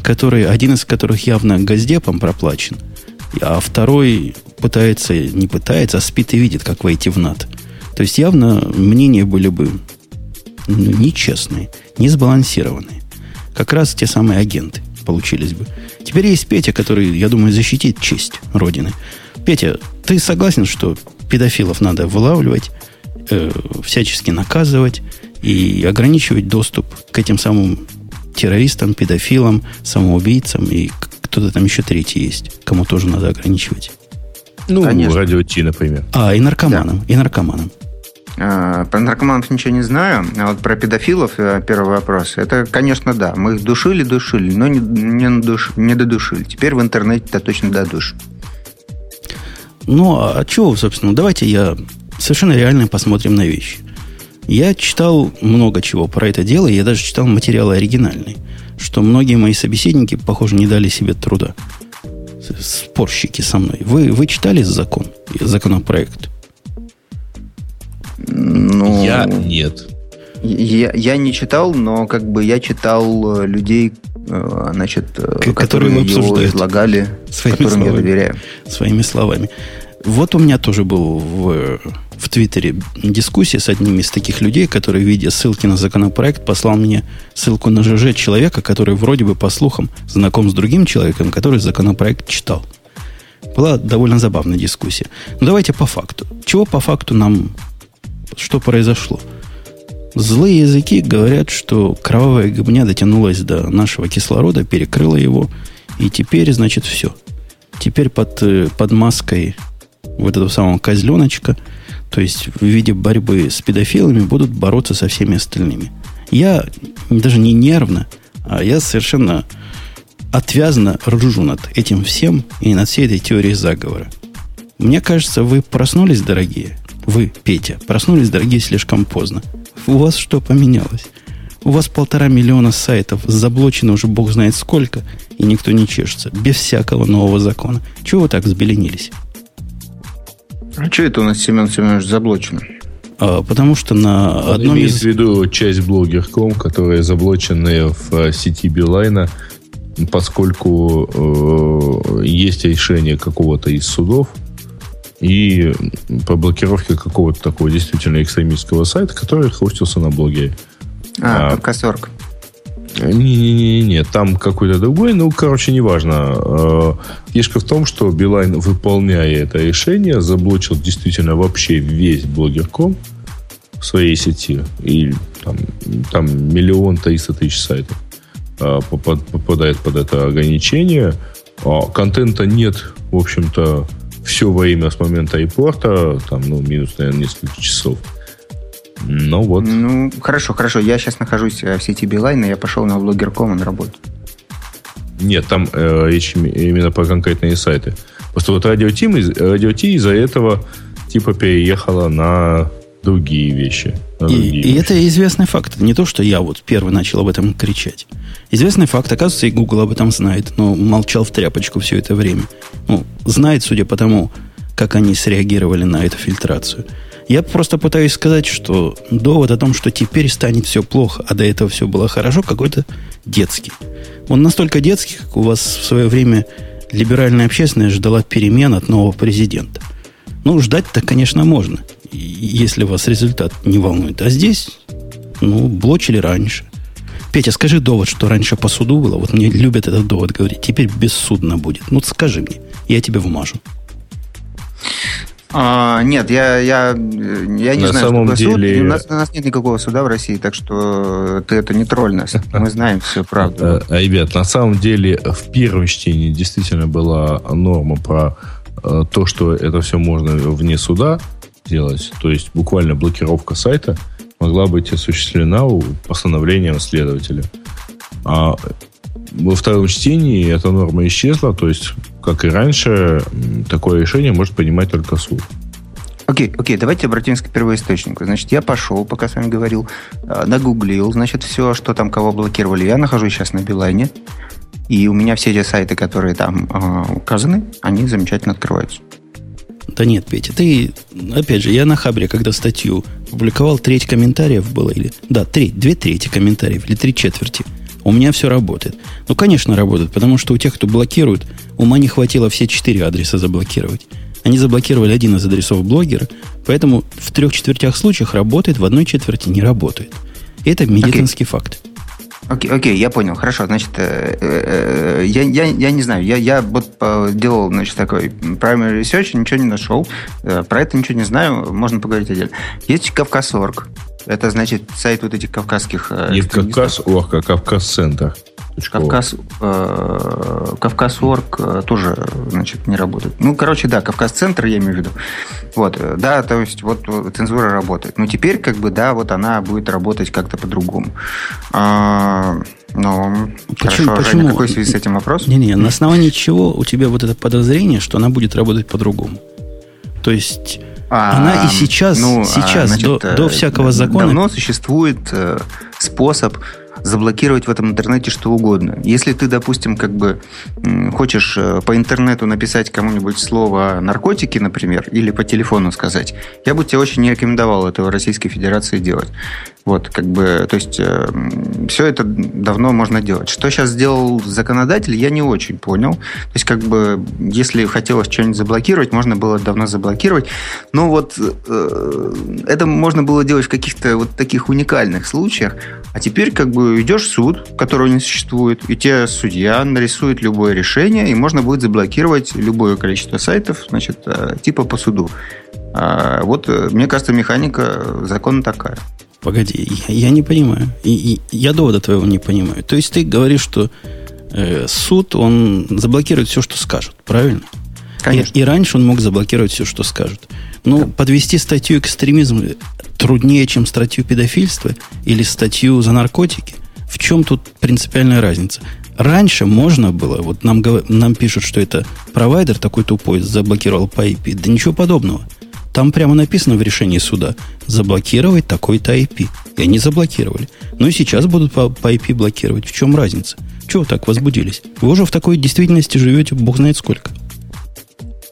которые, один из которых явно газдепом проплачен, а второй пытается, не пытается, а спит и видит, как войти в НАТО. То есть явно мнения были бы ну, нечестные, не сбалансированные. Как раз те самые агенты получились бы. Теперь есть Петя, который, я думаю, защитит честь Родины. Петя, ты согласен, что педофилов надо вылавливать, э, всячески наказывать и ограничивать доступ к этим самым террористам, педофилам, самоубийцам и кто-то там еще третий есть, кому тоже надо ограничивать. Ну, Конечно. радио Ти, например. А, и наркоманам, да. и наркоманам. А, про наркоманов ничего не знаю, а вот про педофилов э, первый вопрос. Это, конечно, да. Мы их душили, душили, но не, не, душ, не додушили. Теперь в интернете-то точно додушим. Ну, а чего, собственно, давайте я совершенно реально посмотрим на вещи. Я читал много чего про это дело, я даже читал материалы оригинальные, что многие мои собеседники, похоже, не дали себе труда. Спорщики со мной. Вы, вы читали закон, законопроект? Ну, я нет. Я, я не читал, но как бы я читал э, людей, значит, К- которые, которые его излагали, своими которым словами, я доверяю. Своими словами. Вот у меня тоже был в, в Твиттере дискуссия с одним из таких людей, который, видя ссылки на законопроект, послал мне ссылку на ЖЖ человека, который вроде бы, по слухам, знаком с другим человеком, который законопроект читал. Была довольно забавная дискуссия. Но давайте по факту. Чего по факту нам... Что произошло? Злые языки говорят, что кровавая гыбня дотянулась до нашего кислорода, перекрыла его, и теперь, значит, все. Теперь под, э, под маской вот этого самого козленочка, то есть в виде борьбы с педофилами, будут бороться со всеми остальными. Я даже не нервно, а я совершенно отвязно ржу над этим всем и над всей этой теорией заговора. Мне кажется, вы проснулись, дорогие. Вы, Петя, проснулись, дорогие, слишком поздно. У вас что поменялось? У вас полтора миллиона сайтов заблочено уже бог знает сколько, и никто не чешется, без всякого нового закона. Чего вы так взбеленились? А что это у нас Семен Семенович заблочено? А, потому что на Он одном из... в виду часть блогер.ком, которые заблочены в э, сети Билайна, поскольку э, есть решение какого-то из судов и по блокировке какого-то такого действительно экстремистского сайта, который хостился на блоге. А, а кассорг. Не-не-не, там какой-то другой. Ну, короче, неважно. Э, фишка в том, что Билайн, выполняя это решение, заблочил действительно вообще весь блогер.ком в своей сети. И там, там миллион триста тысяч сайтов э, попадает под это ограничение. А контента нет, в общем-то, все время с момента репорта, там, ну, минус, наверное, несколько часов. Ну вот. Ну, хорошо, хорошо. Я сейчас нахожусь э, в сети Билайн, и я пошел на блогер.ком на работу. Нет, там э, речь именно про конкретные сайты. Просто вот Радио Ти, Радио Ти из-за этого типа переехала на другие вещи. На другие и, вещи. и это известный факт. Не то, что я вот первый начал об этом кричать. Известный факт, оказывается, и Google об этом знает, но молчал в тряпочку все это время. Ну, знает, судя по тому, как они среагировали на эту фильтрацию. Я просто пытаюсь сказать, что довод о том, что теперь станет все плохо, а до этого все было хорошо, какой-то детский. Он настолько детский, как у вас в свое время либеральная общественность ждала перемен от нового президента. Ну, ждать-то, конечно, можно, если вас результат не волнует. А здесь, ну, блочили раньше. Петя, скажи довод, что раньше по суду было. Вот мне любят этот довод говорить. Теперь бессудно будет. Ну, скажи мне. Я тебе вмажу. А, нет, я, я, я не На знаю, самом что деле... суд. У нас, у нас нет никакого суда в России, так что ты это не тролль нас. Мы знаем всю правду. Э, ребят, на самом деле в первом чтении действительно была норма про э, то, что это все можно вне суда делать. То есть буквально блокировка сайта могла быть осуществлена постановлением следователя. А во втором чтении эта норма исчезла, то есть как и раньше, такое решение может принимать только суд. Окей, okay, окей, okay, давайте обратимся к первоисточнику. Значит, я пошел, пока с вами говорил, э, нагуглил, значит, все, что там кого блокировали. Я нахожусь сейчас на Билайне, и у меня все эти сайты, которые там э, указаны, они замечательно открываются. Да нет, Петя, ты, опять же, я на Хабре, когда статью публиковал, треть комментариев было, или, да, треть, две трети комментариев, или три четверти. У меня все работает. Ну, конечно, работает, потому что у тех, кто блокирует, ума не хватило все четыре адреса заблокировать. Они заблокировали один из адресов блогера, поэтому в трех четвертях случаев работает, в одной четверти не работает. Это медицинский okay. факт. Окей, okay, okay, я понял, хорошо. Значит, э, э, э, я, я, я не знаю, я, я вот делал, значит, такой primary research, ничего не нашел, э, про это ничего не знаю, можно поговорить отдельно. Есть Кавказ.орг, это значит сайт вот этих кавказских... Э, Есть Кавказ, ох, Кавказ-центр. Кавказ, э, Кавказ.орг э, тоже, значит, не работает. Ну, короче, да, Кавказ-центр, я имею в виду. Вот, э, да, то есть вот цензура работает. Но теперь, как бы, да, вот она будет работать как-то по-другому. А, ну, почему, хорошо, почему? Женя, какой связи с этим вопрос? Не-не, на основании чего у тебя вот это подозрение, что она будет работать по-другому? То есть... А, она и сейчас, ну, сейчас значит, до, до всякого закона... Давно существует способ заблокировать в этом интернете что угодно. Если ты, допустим, как бы хочешь э, по интернету написать кому-нибудь слово наркотики, например, или по телефону сказать, я бы тебе очень не рекомендовал этого Российской Федерации делать. Вот, как бы, то есть э, все это давно можно делать. Что сейчас сделал законодатель, я не очень понял. То есть, как бы, если хотелось что-нибудь заблокировать, можно было давно заблокировать. Но вот э, это можно было делать в каких-то вот таких уникальных случаях. А теперь, как бы, идешь в суд, которого не существует, и тебе судья нарисует любое решение, и можно будет заблокировать любое количество сайтов, значит, э, типа по суду. А вот, э, мне кажется, механика закона такая. Погоди, я, я не понимаю. И, и, я довода твоего не понимаю. То есть ты говоришь, что э, суд, он заблокирует все, что скажут, правильно? Конечно. И, и раньше он мог заблокировать все, что скажут. Ну, да. подвести статью экстремизм труднее, чем статью педофильства или статью за наркотики. В чем тут принципиальная разница? Раньше можно было, вот нам, нам пишут, что это провайдер такой тупой заблокировал по IP. Да ничего подобного. Там прямо написано в решении суда заблокировать такой-то IP. И они заблокировали. Ну и сейчас будут по, по IP блокировать. В чем разница? Чего так возбудились? Вы уже в такой действительности живете, бог знает сколько.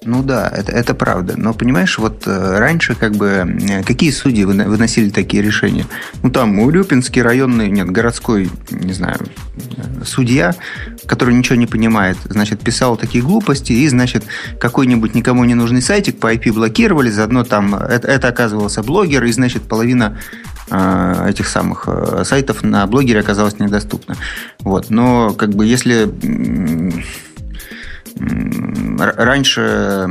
Ну да, это, это правда. Но понимаешь, вот э, раньше как бы э, какие судьи выносили такие решения? Ну там Урюпинский районный, нет, городской, не знаю, э, судья, который ничего не понимает, значит, писал такие глупости, и, значит, какой-нибудь никому не нужный сайтик по IP блокировали, заодно там это, это оказывался блогер, и, значит, половина этих самых сайтов на блогере оказалась недоступна. Вот. Но как бы если раньше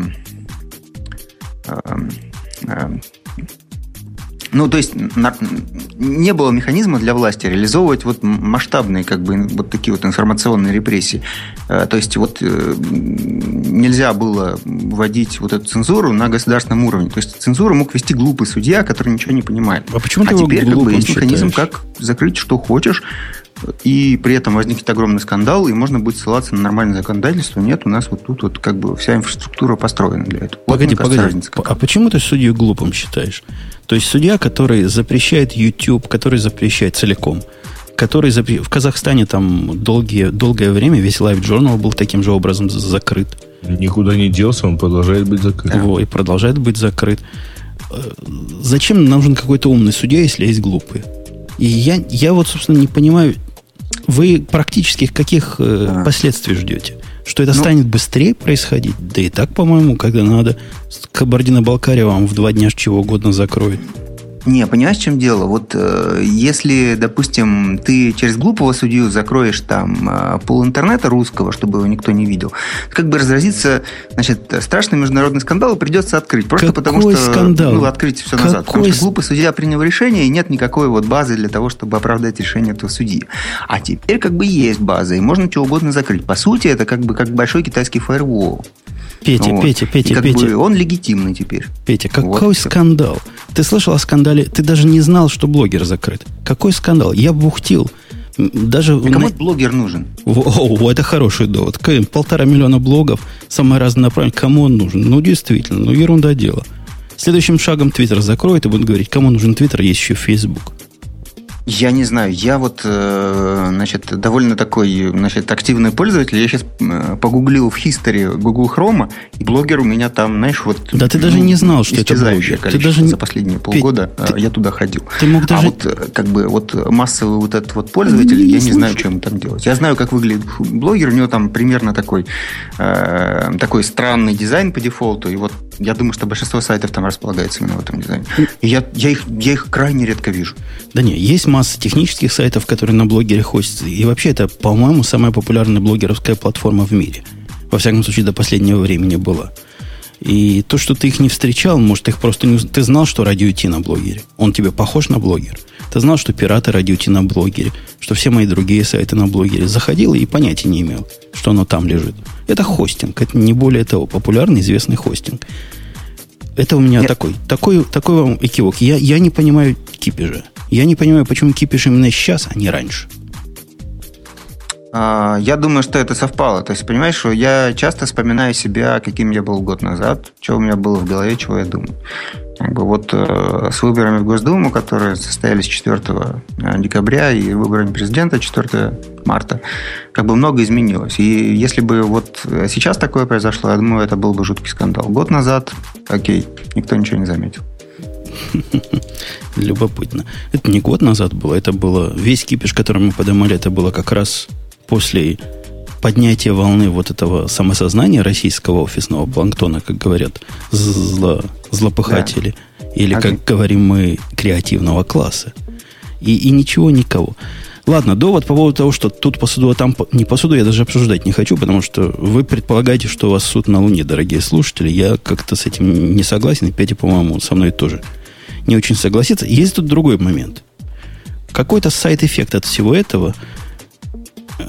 э, э, ну, то есть не было механизма для власти реализовывать вот масштабные, как бы, вот такие вот информационные репрессии. Э, то есть вот нельзя было вводить вот эту цензуру на государственном уровне. То есть цензуру мог вести глупый судья, который ничего не понимает. А почему а ты теперь как бы есть механизм, как закрыть что хочешь, и при этом возникнет огромный скандал, и можно будет ссылаться на нормальное законодательство. Нет, у нас вот тут вот как бы вся инфраструктура построена для этого. Погоди, вот, погоди. Кажется, а почему ты судью глупым считаешь? То есть судья, который запрещает YouTube, который запрещает целиком, который запр... в Казахстане там долгие, долгое время весь Live Journal был таким же образом закрыт. Никуда не делся, он продолжает быть закрыт. Его, и продолжает быть закрыт. Э, зачем нужен какой-то умный судья, если есть глупые? И я, я вот, собственно, не понимаю, вы практически каких э, а. последствий ждете? Что это ну, станет быстрее происходить? Да и так, по-моему, когда надо, Кабардино-Балкария вам в два дня чего угодно закроет. Не, понимаешь, в чем дело? Вот э, если, допустим, ты через глупого судью закроешь там э, пол интернета русского, чтобы его никто не видел, как бы разразится, значит, страшный международный скандал и придется открыть. Просто Какой потому что скандал? ну, открыть все Какой... назад. Потому что глупый судья принял решение, и нет никакой вот базы для того, чтобы оправдать решение этого судьи. А теперь как бы есть база, и можно чего угодно закрыть. По сути, это как бы как большой китайский фаервол. Петя, вот. Петя, Петя, как Петя. Бы он легитимный теперь. Петя, какой вот. скандал? Ты слышал о скандале? Ты даже не знал, что блогер закрыт. Какой скандал? Я бухтил Даже а кому на... блогер нужен? О, это хороший довод. Полтора миллиона блогов, самые разные направления. Кому он нужен? Ну, действительно, ну, ерунда дело. Следующим шагом Твиттер закроет и будет говорить, кому нужен Твиттер, есть еще Фейсбук. Я не знаю, я вот, э, значит, довольно такой, значит, активный пользователь. Я сейчас э, погуглил в History Google Chrome, и блогер у меня там, знаешь, вот... Да ты даже не знал, что это блогер. Ты даже за последние полгода ты, я туда ходил. Ты мог даже... А вот, как бы, вот массовый вот этот вот пользователь, не я не знаю, что ему там делать. Я знаю, как выглядит блогер, у него там примерно такой, э, такой странный дизайн по дефолту, и вот я думаю, что большинство сайтов там располагается именно в этом дизайне. И я, я, их, я их крайне редко вижу. Да не, есть масса технических сайтов, которые на блогере хостятся. И вообще это, по-моему, самая популярная блогеровская платформа в мире. Во всяком случае, до последнего времени была. И то, что ты их не встречал, может, их просто не... Ты знал, что радио Ти на блогере. Он тебе похож на блогер. Ты знал, что пираты радио Ти на блогере, что все мои другие сайты на блогере. Заходил и понятия не имел, что оно там лежит. Это хостинг. Это не более того. Популярный, известный хостинг. Это у меня Нет. такой, такой, такой вам экивок. Я, я не понимаю кипежа. Я не понимаю, почему кипиш именно сейчас, а не раньше. А, я думаю, что это совпало. То есть, понимаешь, что я часто вспоминаю себя, каким я был год назад, что у меня было в голове, чего я думаю. Как бы вот э, с выборами в Госдуму, которые состоялись 4 э, декабря, и выборами президента 4 марта, как бы много изменилось. И если бы вот сейчас такое произошло, я думаю, это был бы жуткий скандал. Год назад, окей, никто ничего не заметил. Любопытно. Это не год назад было, это было... Весь кипиш, который мы поднимали, это было как раз после поднятия волны вот этого самосознания российского офисного планктона, как говорят зло, злопыхатели, да. или, как говорим мы, креативного класса. И, и ничего, никого. Ладно, довод по поводу того, что тут посуду, а там не посуду, я даже обсуждать не хочу, потому что вы предполагаете, что у вас суд на Луне, дорогие слушатели. Я как-то с этим не согласен, и Петя, по-моему, со мной тоже не очень согласится. Есть тут другой момент. Какой-то сайт-эффект от всего этого,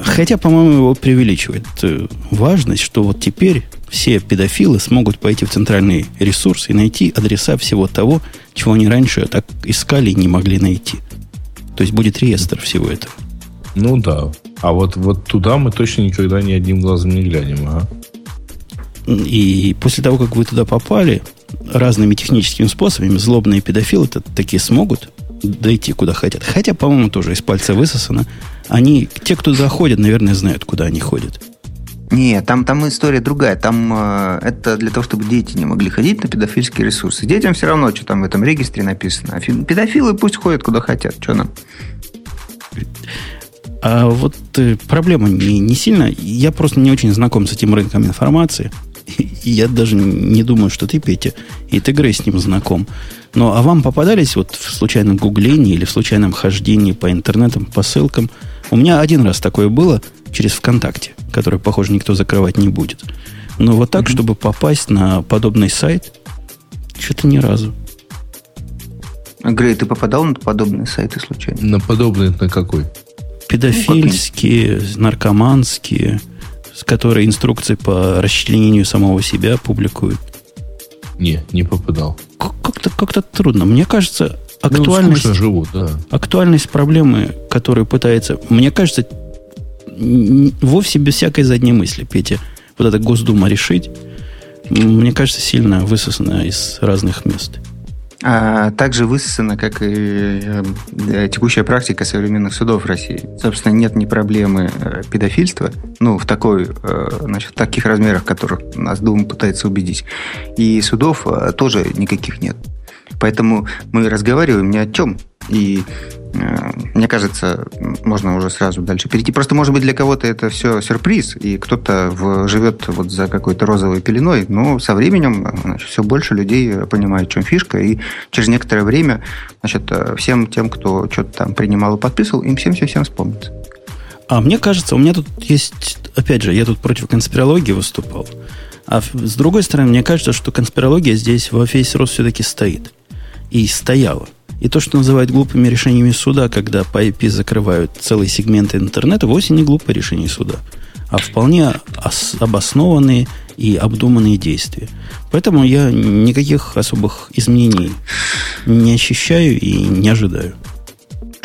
хотя, по-моему, его преувеличивает э, важность, что вот теперь все педофилы смогут пойти в центральный ресурс и найти адреса всего того, чего они раньше так искали и не могли найти. То есть будет реестр всего этого. Ну да. А вот, вот туда мы точно никогда ни одним глазом не глянем, а? И после того, как вы туда попали, разными техническими способами злобные педофилы -то такие смогут дойти куда хотят. Хотя, по-моему, тоже из пальца высосано. Они, те, кто заходят, наверное, знают, куда они ходят. Не, там, там история другая. Там э, это для того, чтобы дети не могли ходить на педофильские ресурсы. Детям все равно, что там в этом регистре написано. А педофилы пусть ходят куда хотят. Что нам? А вот э, проблема не, не сильно. Я просто не очень знаком с этим рынком информации. И я даже не думаю, что ты, Петя, и ты, Грей, с ним знаком. Но а вам попадались вот в случайном гуглении или в случайном хождении по интернетам, по ссылкам? У меня один раз такое было через ВКонтакте, который, похоже, никто закрывать не будет. Но вот так, mm-hmm. чтобы попасть на подобный сайт, что-то ни разу. Грей, ты попадал на подобные сайты случайно? На подобные на какой? Педофильские, ну, наркоманские с которой инструкции по расчленению самого себя публикуют? Не, не попадал. Как-то как трудно. Мне кажется, актуальность, ну, живут, да. актуальность проблемы, которую пытается... Мне кажется, вовсе без всякой задней мысли, Петя, вот эта Госдума решить, мне кажется, сильно высосана из разных мест а также высосана, как и э, текущая практика современных судов России. Собственно, нет ни проблемы э, педофильства, ну, в такой, э, значит, таких размерах, которых нас Дума пытается убедить. И судов тоже никаких нет. Поэтому мы разговариваем ни о чем. И Э, мне кажется, можно уже сразу дальше перейти. Просто, может быть, для кого-то это все сюрприз, и кто-то в, живет вот за какой-то розовой пеленой, но со временем значит, все больше людей понимают, в чем фишка, и через некоторое время значит, всем тем, кто что-то там принимал и подписывал, им всем-всем-всем вспомнится. А мне кажется, у меня тут есть, опять же, я тут против конспирологии выступал, а с другой стороны, мне кажется, что конспирология здесь во весь рост все-таки стоит. И стояла. И то, что называют глупыми решениями суда, когда по IP закрывают целые сегменты интернета, вовсе не глупое решение суда, а вполне обоснованные и обдуманные действия. Поэтому я никаких особых изменений не ощущаю и не ожидаю.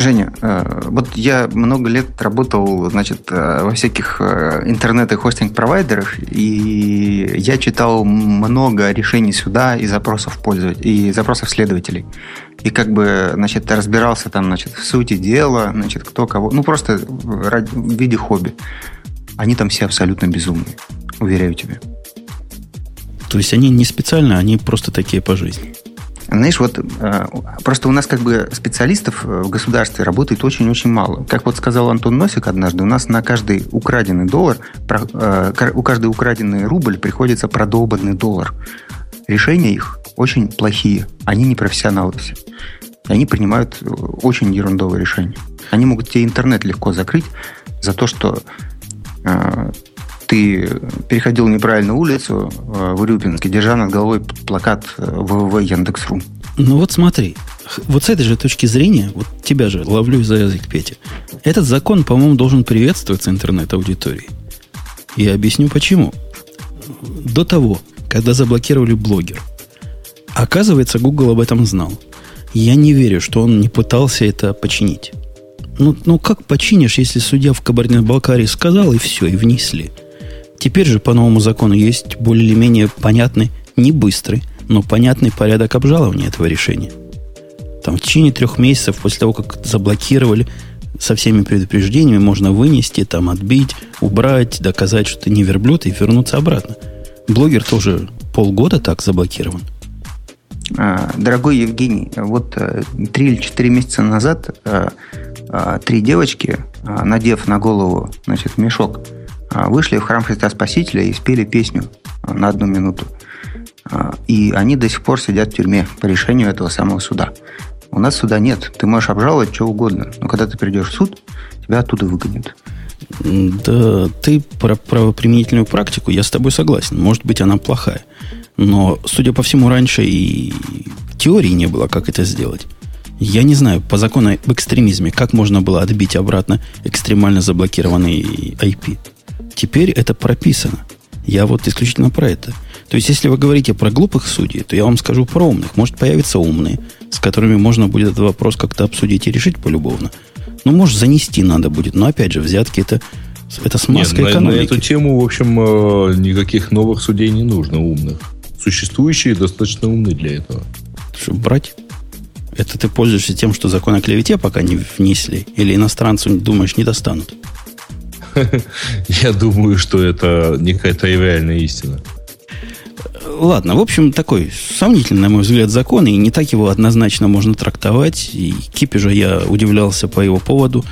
Женя, э, вот я много лет работал, значит, э, во всяких э, интернет- и хостинг-провайдерах, и я читал много решений сюда и запросов пользователей, и запросов следователей. И как бы, значит, разбирался там, значит, в сути дела, значит, кто кого, ну, просто в виде хобби. Они там все абсолютно безумные, уверяю тебя. То есть они не специально, они просто такие по жизни. Знаешь, вот э, просто у нас как бы специалистов в государстве работает очень-очень мало. Как вот сказал Антон Носик однажды, у нас на каждый украденный доллар, э, у каждый украденный рубль приходится продолбанный доллар. Решения их очень плохие. Они не профессионалы все. Они принимают э, очень ерундовые решения. Они могут тебе интернет легко закрыть за то, что ты переходил неправильно улицу э, в Урюпинске, держа над головой плакат ВВВ э, Яндекс.ру. Ну вот смотри, вот с этой же точки зрения, вот тебя же ловлю за язык, Петя. Этот закон, по-моему, должен приветствоваться интернет-аудиторией. Я объясню почему. До того, когда заблокировали блогер, оказывается, Google об этом знал. Я не верю, что он не пытался это починить. Ну, ну как починишь, если судья в Кабардино-Балкарии сказал, и все, и внесли – Теперь же по новому закону есть более или менее понятный, не быстрый, но понятный порядок обжалования этого решения. Там в течение трех месяцев после того, как заблокировали, со всеми предупреждениями можно вынести, там отбить, убрать, доказать, что ты не верблюд и вернуться обратно. Блогер тоже полгода так заблокирован. А, дорогой Евгений, вот э, три или четыре месяца назад э, э, три девочки, надев на голову значит, мешок, вышли в храм Христа Спасителя и спели песню а, на одну минуту. А, и они до сих пор сидят в тюрьме по решению этого самого суда. У нас суда нет. Ты можешь обжаловать что угодно. Но когда ты придешь в суд, тебя оттуда выгонят. Да, ты про правоприменительную практику, я с тобой согласен. Может быть, она плохая. Но, судя по всему, раньше и теории не было, как это сделать. Я не знаю, по закону об экстремизме, как можно было отбить обратно экстремально заблокированный IP. Теперь это прописано. Я вот исключительно про это. То есть, если вы говорите про глупых судей, то я вам скажу про умных. Может появиться умные, с которыми можно будет этот вопрос как-то обсудить и решить полюбовно. Ну, может, занести надо будет. Но, опять же, взятки это, это смазка Нет, экономики. На, на эту тему, в общем, э, никаких новых судей не нужно, умных. Существующие достаточно умны для этого. Чтобы брать? Это ты пользуешься тем, что закон о клевете пока не внесли? Или иностранцу, думаешь, не достанут? Я думаю, что это не какая-то реальная истина. Ладно, в общем, такой сомнительный, на мой взгляд, закон, и не так его однозначно можно трактовать. И Кипежа я удивлялся по его поводу.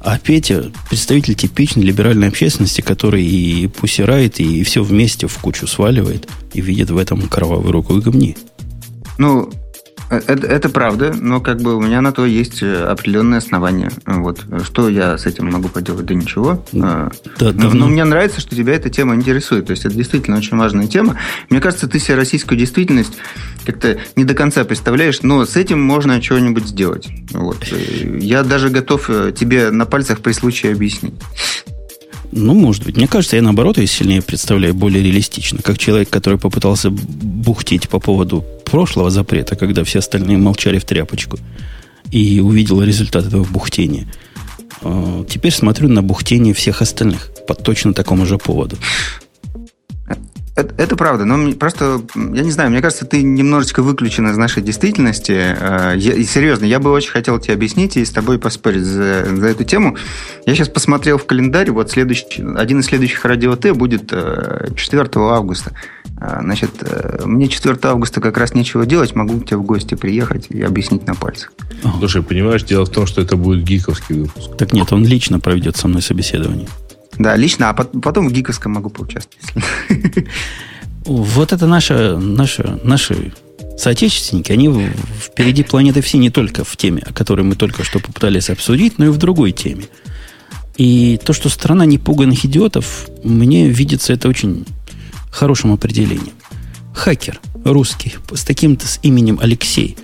А Петя представитель типичной либеральной общественности, который и пусирает, и все вместе в кучу сваливает, и видит в этом кровавую руку и гомни. Ну, это, это правда, но как бы у меня на то есть э, определенные основания. Вот. Что я с этим могу поделать? Да ничего. Да, но, давно. но мне нравится, что тебя эта тема интересует. То есть это действительно очень важная тема. Мне кажется, ты себе российскую действительность как-то не до конца представляешь, но с этим можно что-нибудь сделать. Вот. Э, я даже готов тебе на пальцах при случае объяснить. Ну, может быть. Мне кажется, я наоборот ее сильнее представляю, более реалистично. Как человек, который попытался бухтеть по поводу прошлого запрета, когда все остальные молчали в тряпочку, и увидел результат этого бухтения. А, теперь смотрю на бухтение всех остальных по точно такому же поводу. Это, это правда, но просто, я не знаю, мне кажется, ты немножечко выключен из нашей действительности. Э, я, и серьезно, я бы очень хотел тебе объяснить и с тобой поспорить за, за эту тему. Я сейчас посмотрел в календарь, вот следующий, один из следующих радио Т будет 4 э, августа. Э, значит, мне 4 августа как раз нечего делать, могу к тебе в гости приехать и объяснить на пальцах. Слушай, понимаешь, дело в том, что это будет гиковский выпуск. Так нет, он лично проведет со мной собеседование. Да, лично, а потом в гиковском могу поучаствовать. Вот это наша, наша, наши соотечественники, они впереди планеты все не только в теме, о которой мы только что попытались обсудить, но и в другой теме. И то, что страна непуганных идиотов, мне видится это очень хорошим определением. Хакер русский с таким-то с именем Алексей –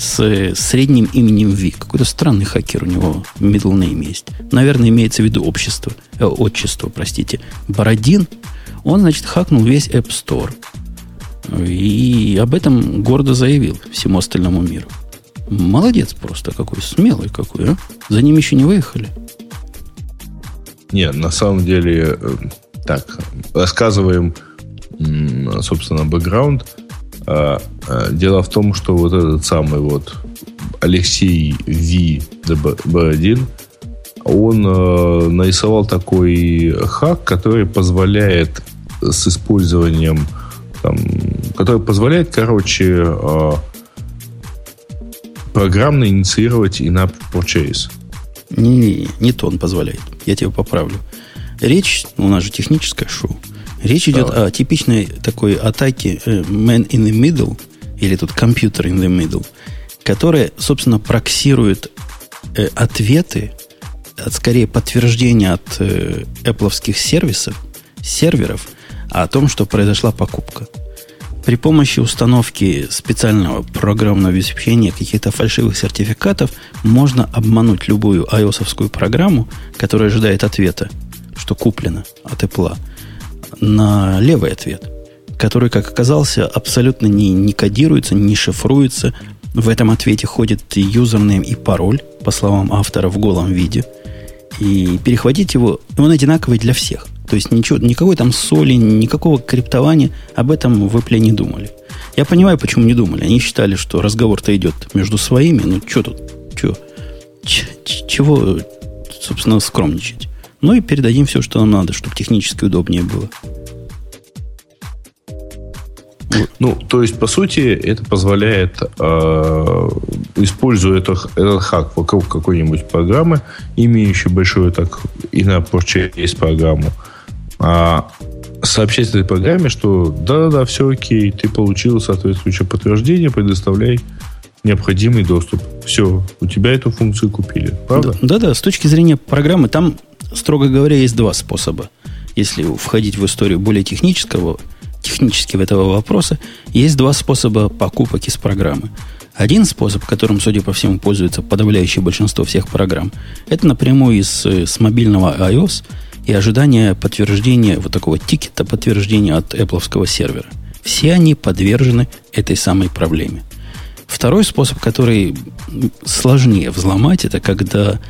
с средним именем Ви. Какой-то странный хакер у него middle name есть. Наверное, имеется в виду общество, э, отчество, простите. Бородин, он, значит, хакнул весь App Store. И об этом гордо заявил всему остальному миру. Молодец просто какой, смелый какой, а? За ним еще не выехали. Не, на самом деле, э, так, рассказываем, собственно, бэкграунд. А, а, дело в том, что вот этот самый вот Алексей V B1, он э, нарисовал такой хак, который позволяет с использованием, там, который позволяет, короче, э, программно инициировать in-app purchase. Не, не, не то он позволяет. Я тебя поправлю. Речь, у нас же техническое шоу. Речь идет о типичной такой атаке э, man in the middle, или тут computer in the middle, которая, собственно, проксирует э, ответы, от, скорее подтверждения от э, Apple сервисов, серверов, о том, что произошла покупка. При помощи установки специального программного обеспечения каких-то фальшивых сертификатов можно обмануть любую ios программу, которая ожидает ответа, что куплено от Apple, на левый ответ, который, как оказался, абсолютно не, не кодируется, не шифруется. В этом ответе ходит юзернейм и пароль, по словам автора, в голом виде. И перехватить его, он одинаковый для всех – то есть ничего, никакой там соли, никакого криптования об этом в Apple не думали. Я понимаю, почему не думали. Они считали, что разговор-то идет между своими. Ну, что тут? Что? Чего, собственно, скромничать? Ну и передадим все, что нам надо, чтобы технически удобнее было. Ну, то есть, по сути, это позволяет, э, используя это, этот хак вокруг какой-нибудь программы, имеющей большую так и на есть программу, а, сообщать этой программе, что да-да-да, все окей, ты получил соответствующее подтверждение, предоставляй необходимый доступ. Все, у тебя эту функцию купили, правда? Да-да, с точки зрения программы, там, строго говоря, есть два способа. Если входить в историю более технического, технически в этого вопроса, есть два способа покупок из программы. Один способ, которым, судя по всему, пользуется подавляющее большинство всех программ, это напрямую из, э, с мобильного iOS – и ожидание подтверждения, вот такого тикета подтверждения от Apple сервера. Все они подвержены этой самой проблеме. Второй способ, который сложнее взломать, это когда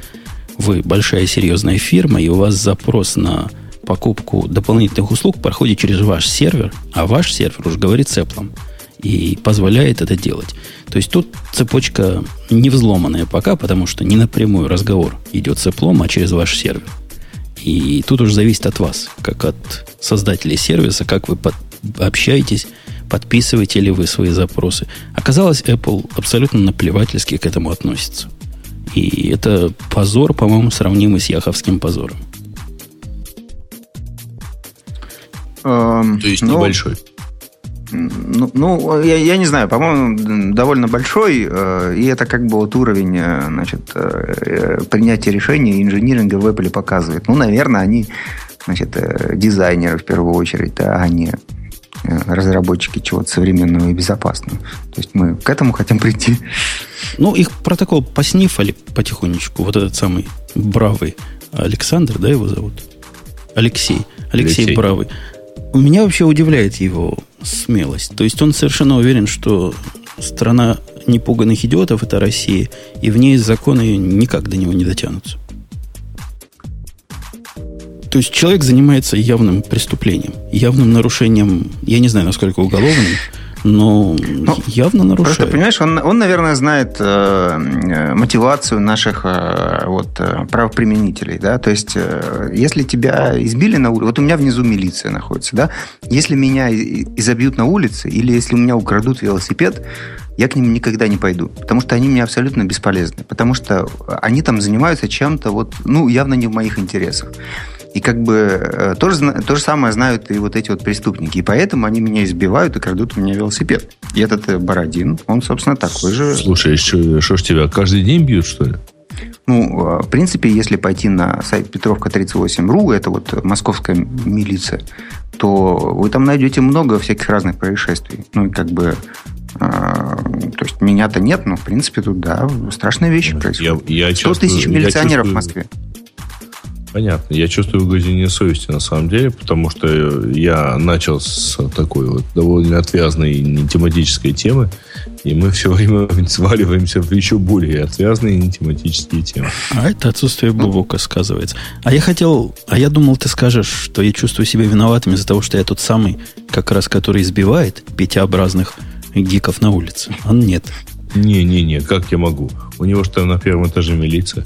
вы большая серьезная фирма, и у вас запрос на покупку дополнительных услуг проходит через ваш сервер, а ваш сервер уже говорит с Apple и позволяет это делать. То есть тут цепочка не взломанная пока, потому что не напрямую разговор идет с Apple, а через ваш сервер. И тут уже зависит от вас, как от создателей сервиса, как вы под, общаетесь, подписываете ли вы свои запросы. Оказалось, Apple абсолютно наплевательски к этому относится. И это позор, по-моему, сравнимый с яховским позором. Um, То есть ну, небольшой. Ну, ну я, я не знаю, по-моему, довольно большой, э, и это как бы вот уровень э, значит, э, принятия решений инжиниринга в Apple показывает. Ну, наверное, они значит, дизайнеры в первую очередь, да, а не разработчики чего-то современного и безопасного. То есть мы к этому хотим прийти. Ну, их протокол поснифали потихонечку. Вот этот самый бравый Александр, да, его зовут? Алексей. Алексей, Алексей. Бравый. Меня вообще удивляет его смелость. То есть он совершенно уверен, что страна непуганных идиотов – это Россия, и в ней законы никак до него не дотянутся. То есть человек занимается явным преступлением, явным нарушением, я не знаю, насколько уголовным, но ну, явно нарушает. Просто, понимаешь, он, он наверное, знает э, мотивацию наших э, вот, э, правоприменителей. Да? То есть, э, если тебя избили на улице... Вот у меня внизу милиция находится. Да? Если меня изобьют на улице, или если у меня украдут велосипед, я к ним никогда не пойду, потому что они мне абсолютно бесполезны, потому что они там занимаются чем-то вот, ну, явно не в моих интересах. И как бы э, то же, то же самое знают и вот эти вот преступники. И поэтому они меня избивают и крадут у меня велосипед. И этот э, Бородин, он, собственно, такой же. Слушай, что, что ж тебя каждый день бьют, что ли? Ну, э, в принципе, если пойти на сайт Петровка38.ру, это вот московская милиция, то вы там найдете много всяких разных происшествий. Ну, и как бы то есть меня-то нет, но в принципе тут, да, страшные вещи происходят. Я, я 100 тысяч милиционеров в Москве. Понятно. Я чувствую угрызение совести на самом деле, потому что я начал с такой вот довольно отвязной тематической темы, и мы все время сваливаемся в еще более отвязные тематические темы. А это отсутствие бубока сказывается. А я хотел, а я думал, ты скажешь, что я чувствую себя виноватым из-за того, что я тот самый, как раз который избивает пятиобразных гиков на улице. А нет. Не-не-не, как я могу? У него что на первом этаже милиция.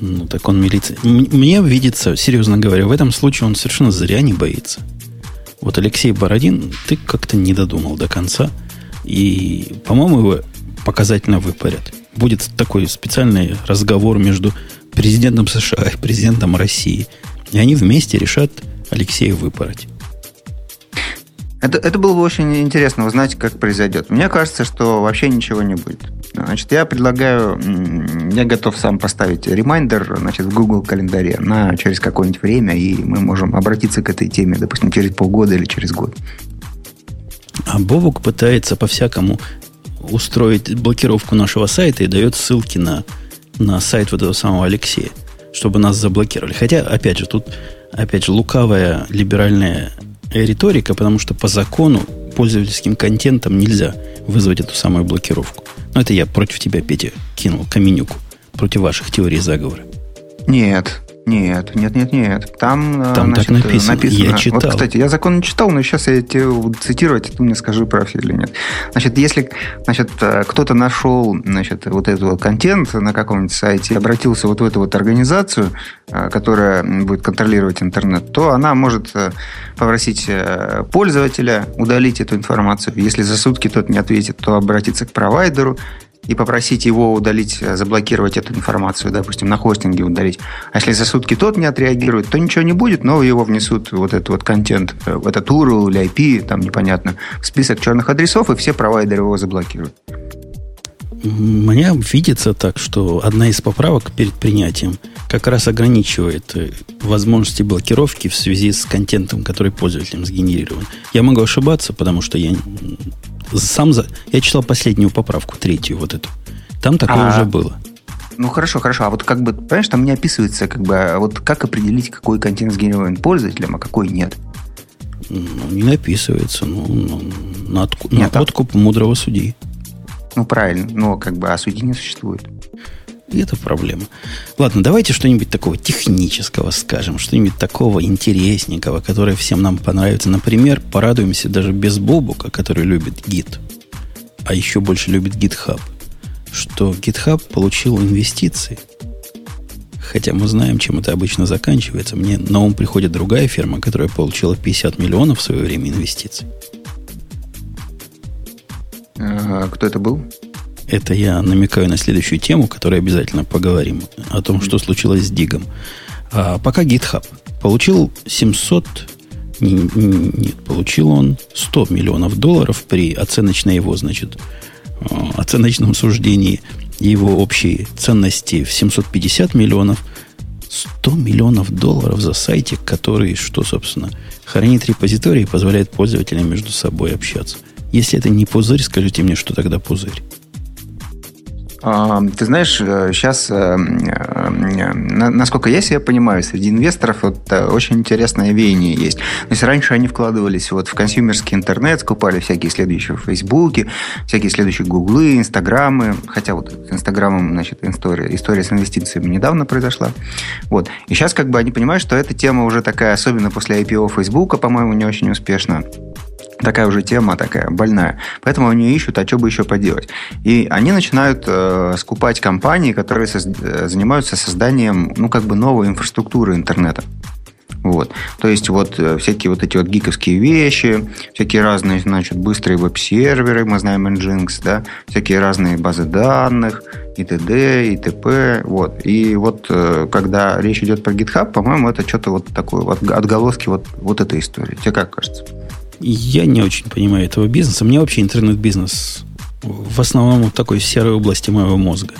Ну, так он милиция. Мне видится, серьезно говоря, в этом случае он совершенно зря не боится. Вот Алексей Бородин, ты как-то не додумал до конца. И, по-моему, его показательно выпарят. Будет такой специальный разговор между президентом США и президентом России. И они вместе решат Алексея выпороть. Это, это было бы очень интересно узнать, как произойдет. Мне кажется, что вообще ничего не будет. Значит, я предлагаю, я готов сам поставить ремайдер значит, в Google календаре на через какое-нибудь время, и мы можем обратиться к этой теме, допустим, через полгода или через год. А Бобук пытается по-всякому устроить блокировку нашего сайта и дает ссылки на, на сайт вот этого самого Алексея, чтобы нас заблокировали. Хотя, опять же, тут опять же, лукавая либеральная риторика, потому что по закону пользовательским контентом нельзя вызвать эту самую блокировку. Но это я против тебя, Петя, кинул каменюку. Против ваших теорий заговора. Нет, нет, нет, нет, нет. Там, э, Там значит, так написано. написано. Я читал. Вот, кстати, я закон не читал, но сейчас я тебе буду цитировать, и ты мне скажи, прав или нет. Значит, если значит, э, кто-то нашел значит, вот этот вот контент на каком-нибудь сайте и обратился вот в эту вот организацию, э, которая будет контролировать интернет, то она может попросить пользователя удалить эту информацию. Если за сутки тот не ответит, то обратиться к провайдеру и попросить его удалить, э, заблокировать эту информацию, допустим, на хостинге удалить. А если за сутки тот не отреагирует, то ничего не будет, но его внесут вот этот вот контент, э, этот URL или IP, там непонятно, в список черных адресов, и все провайдеры его заблокируют. Мне видится так, что одна из поправок перед принятием как раз ограничивает э, возможности блокировки в связи с контентом, который пользователем сгенерирован. Я могу ошибаться, потому что я сам за... Я читал последнюю поправку, третью вот эту. Там такое а, уже было. Ну хорошо, хорошо. А вот как бы, понимаешь, там не описывается, как бы, а вот как определить, какой контент сгенерирован пользователем, а какой нет. Ну, не написывается. Ну, ну на, отку... нет, на откуп мудрого судьи. Ну, правильно. Но как бы, а судьи не существует. И это проблема. Ладно, давайте что-нибудь такого технического скажем, что-нибудь такого интересненького, которое всем нам понравится. Например, порадуемся даже без Бобука, который любит гид, а еще больше любит GitHub, что GitHub получил инвестиции. Хотя мы знаем, чем это обычно заканчивается. Мне на ум приходит другая фирма, которая получила 50 миллионов в свое время инвестиций. А, кто это был? Это я намекаю на следующую тему, которой обязательно поговорим. О том, что случилось с Дигом. А пока GitHub получил 700... Нет, получил он 100 миллионов долларов при оценочной его, значит, а, оценочном суждении его общей ценности в 750 миллионов. 100 миллионов долларов за сайтик, который, что, собственно, хранит репозитории и позволяет пользователям между собой общаться. Если это не пузырь, скажите мне, что тогда пузырь. Ты знаешь, сейчас, э, э, э, насколько я себя понимаю, среди инвесторов вот очень интересное веяние есть. То есть раньше они вкладывались вот в консюмерский интернет, скупали всякие следующие в Фейсбуке, всякие следующие Гуглы, Инстаграмы. Хотя вот с Инстаграмом, значит, история, история с инвестициями недавно произошла. Вот. И сейчас как бы они понимают, что эта тема уже такая, особенно после IPO Фейсбука, по-моему, не очень успешна такая уже тема такая больная. Поэтому они ищут, а что бы еще поделать. И они начинают э, скупать компании, которые созд... Э, занимаются созданием, ну, как бы новой инфраструктуры интернета. Вот. То есть вот э, всякие вот эти вот гиковские вещи, всякие разные, значит, быстрые веб-серверы, мы знаем Nginx, да, всякие разные базы данных, и т.д., и т.п., вот. И вот э, когда речь идет про GitHub, по-моему, это что-то вот такое, вот отголоски вот, вот этой истории. Тебе как кажется? Я не очень понимаю этого бизнеса. Мне вообще интернет-бизнес в основном в такой серой области моего мозга.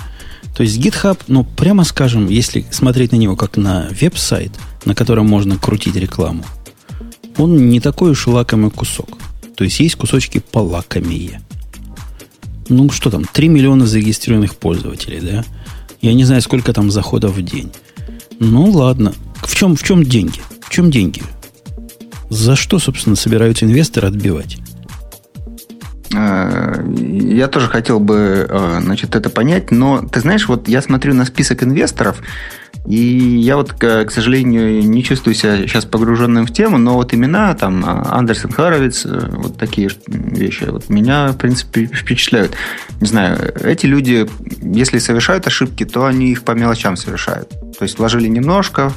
То есть GitHub, ну, прямо скажем, если смотреть на него как на веб-сайт, на котором можно крутить рекламу, он не такой уж лакомый кусок. То есть есть кусочки полакомее. Ну, что там, 3 миллиона зарегистрированных пользователей, да? Я не знаю, сколько там заходов в день. Ну, ладно. в чем, в чем деньги? В чем деньги? За что, собственно, собираются инвесторы отбивать? Э, я тоже хотел бы э, значит, это понять, но ты знаешь, вот я смотрю на список инвесторов, и я вот, к, сожалению, не чувствую себя сейчас погруженным в тему, но вот имена, там, а, Андерсон Харовиц, э, вот такие вещи, вот меня, в принципе, впечатляют. Не знаю, эти люди, если совершают ошибки, то они их по мелочам совершают. То есть вложили немножко,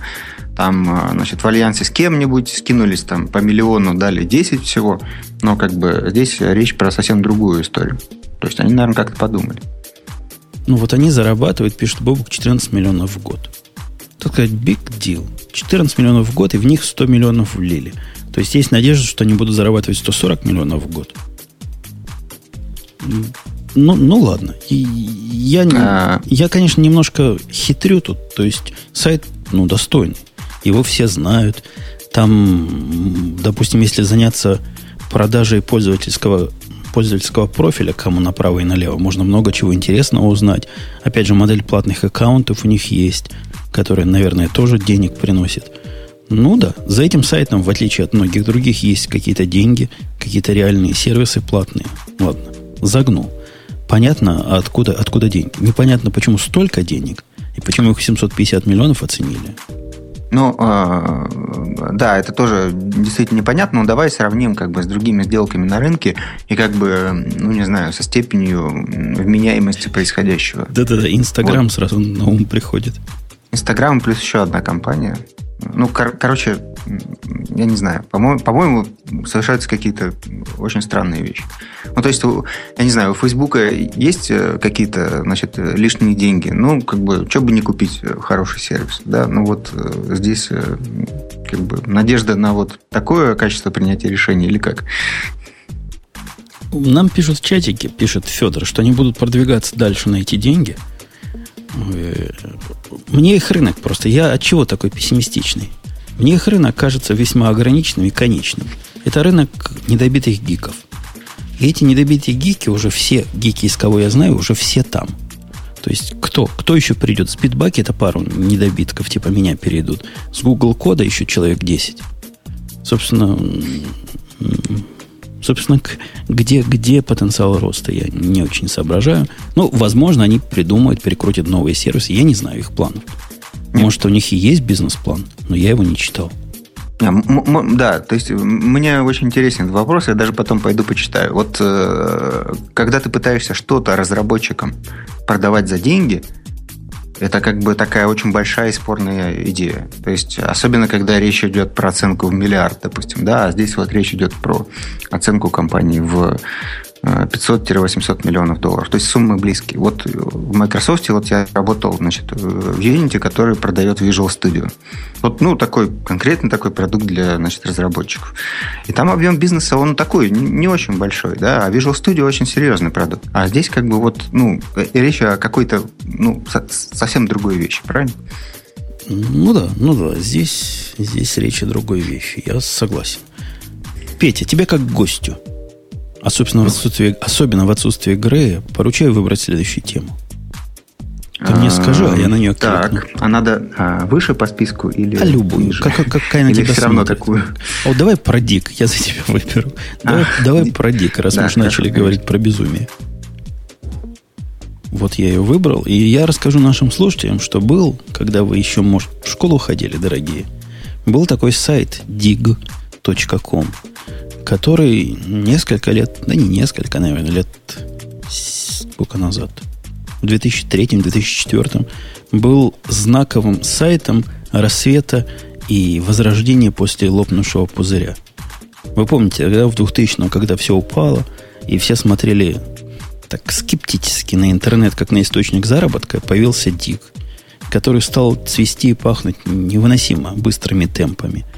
там, а, значит, в альянсе с кем-нибудь скинулись там по миллиону, дали 10 всего, но как бы здесь речь про совсем другую историю. То есть они, наверное, как-то подумали. Ну вот они зарабатывают, пишет Бобук, 14 миллионов в год. Так сказать, big deal. 14 миллионов в год, и в них 100 миллионов влили. То есть есть надежда, что они будут зарабатывать 140 миллионов в год. Ну, ну ладно. Я, а... я, конечно, немножко хитрю тут. То есть сайт, ну, достойный его все знают. Там, допустим, если заняться продажей пользовательского, пользовательского профиля, кому направо и налево, можно много чего интересного узнать. Опять же, модель платных аккаунтов у них есть, которая, наверное, тоже денег приносит. Ну да, за этим сайтом, в отличие от многих других, есть какие-то деньги, какие-то реальные сервисы платные. Ладно, загнул. Понятно, откуда, откуда деньги. Непонятно, почему столько денег и почему их 750 миллионов оценили. Ну, э, да, это тоже действительно непонятно, но давай сравним как бы с другими сделками на рынке и как бы, ну, не знаю, со степенью вменяемости происходящего. Да-да-да, Инстаграм вот. сразу на ум приходит. Инстаграм плюс еще одна компания – ну, кор- короче, я не знаю. По-моему, по-моему, совершаются какие-то очень странные вещи. Ну, то есть, я не знаю, у Фейсбука есть э, какие-то, значит, лишние деньги. Ну, как бы, что бы не купить э, хороший сервис, да? Ну, вот э, здесь, как бы, надежда на вот такое качество принятия решений или как? Нам пишут в чатике, пишет Федор, что они будут продвигаться дальше на эти деньги – мне их рынок просто. Я от чего такой пессимистичный? Мне их рынок кажется весьма ограниченным и конечным. Это рынок недобитых гиков. И эти недобитые гики, уже все гики, из кого я знаю, уже все там. То есть кто? Кто еще придет? С это пару недобитков, типа меня перейдут. С Google кода еще человек 10. Собственно, Собственно, где, где потенциал роста, я не очень соображаю. Ну, возможно, они придумают, перекрутят новые сервисы. Я не знаю их планов. Может, у них и есть бизнес-план, но я его не читал. Да, то есть мне очень интересен этот вопрос, я даже потом пойду почитаю. Вот э, когда ты пытаешься что-то разработчикам продавать за деньги – это как бы такая очень большая и спорная идея. То есть, особенно когда речь идет про оценку в миллиард, допустим, да, а здесь вот речь идет про оценку компании в 500-800 миллионов долларов. То есть суммы близкие. Вот в Microsoft вот я работал значит, в Unity, который продает Visual Studio. Вот ну, такой конкретный такой продукт для значит, разработчиков. И там объем бизнеса, он такой, не очень большой, да, а Visual Studio очень серьезный продукт. А здесь как бы вот, ну, речь о какой-то, ну, совсем другой вещи, правильно? Ну да, ну да, здесь, здесь речь о другой вещи, я согласен. Петя, тебе как гостю – Особенно в отсутствии, особенно в отсутствии Грея, поручаю выбрать следующую тему. Ты мне скажи, а я на нее кликну. Так, а надо а, выше по списку или А любую, ниже? Как, какая на или тебя все равно такую? О, давай про Дик, я за тебя выберу. Давай, а, давай про Дик, раз да, мы уж начали конечно. говорить про безумие. Вот я ее выбрал, и я расскажу нашим слушателям, что был, когда вы еще, может, в школу ходили, дорогие, был такой сайт dig.com который несколько лет, да не несколько, наверное, лет сколько назад, в 2003-2004 был знаковым сайтом рассвета и возрождения после лопнувшего пузыря. Вы помните, когда в 2000-м, когда все упало, и все смотрели так скептически на интернет, как на источник заработка, появился Дик, который стал цвести и пахнуть невыносимо быстрыми темпами –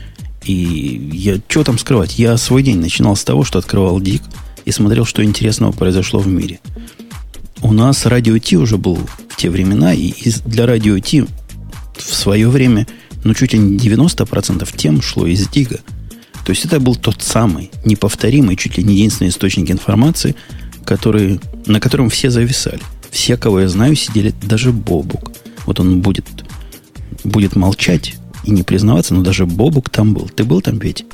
и я, что там скрывать? Я свой день начинал с того, что открывал Дик и смотрел, что интересного произошло в мире. У нас радио Ти уже был в те времена, и для радио Ти в свое время, ну, чуть ли не 90% тем шло из Дига. То есть это был тот самый неповторимый, чуть ли не единственный источник информации, который, на котором все зависали. Все, кого я знаю, сидели, даже Бобук. Вот он будет, будет молчать, и не признаваться, но даже Бобук там был. Ты был там, Петь?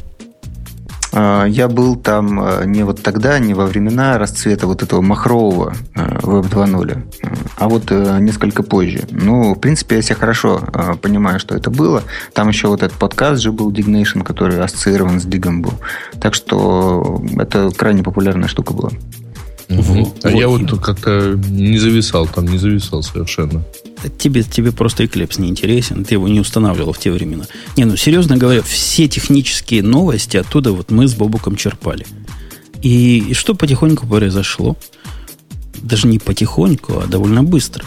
А, я был там а, не вот тогда, не во времена расцвета вот этого махрового Web 2.0, а вот э, несколько позже. Ну, в принципе, я себя хорошо а, понимаю, что это было. Там еще вот этот подкаст же был Dignation, который ассоциирован с Дигом был. Так что это крайне популярная штука была. Угу. А вот. я вот как-то не зависал, там не зависал совершенно. Тебе, тебе просто Eclipse не интересен, ты его не устанавливал в те времена. Не, ну серьезно говоря, все технические новости оттуда вот мы с Бобуком черпали. И, и что потихоньку произошло? Даже не потихоньку, а довольно быстро.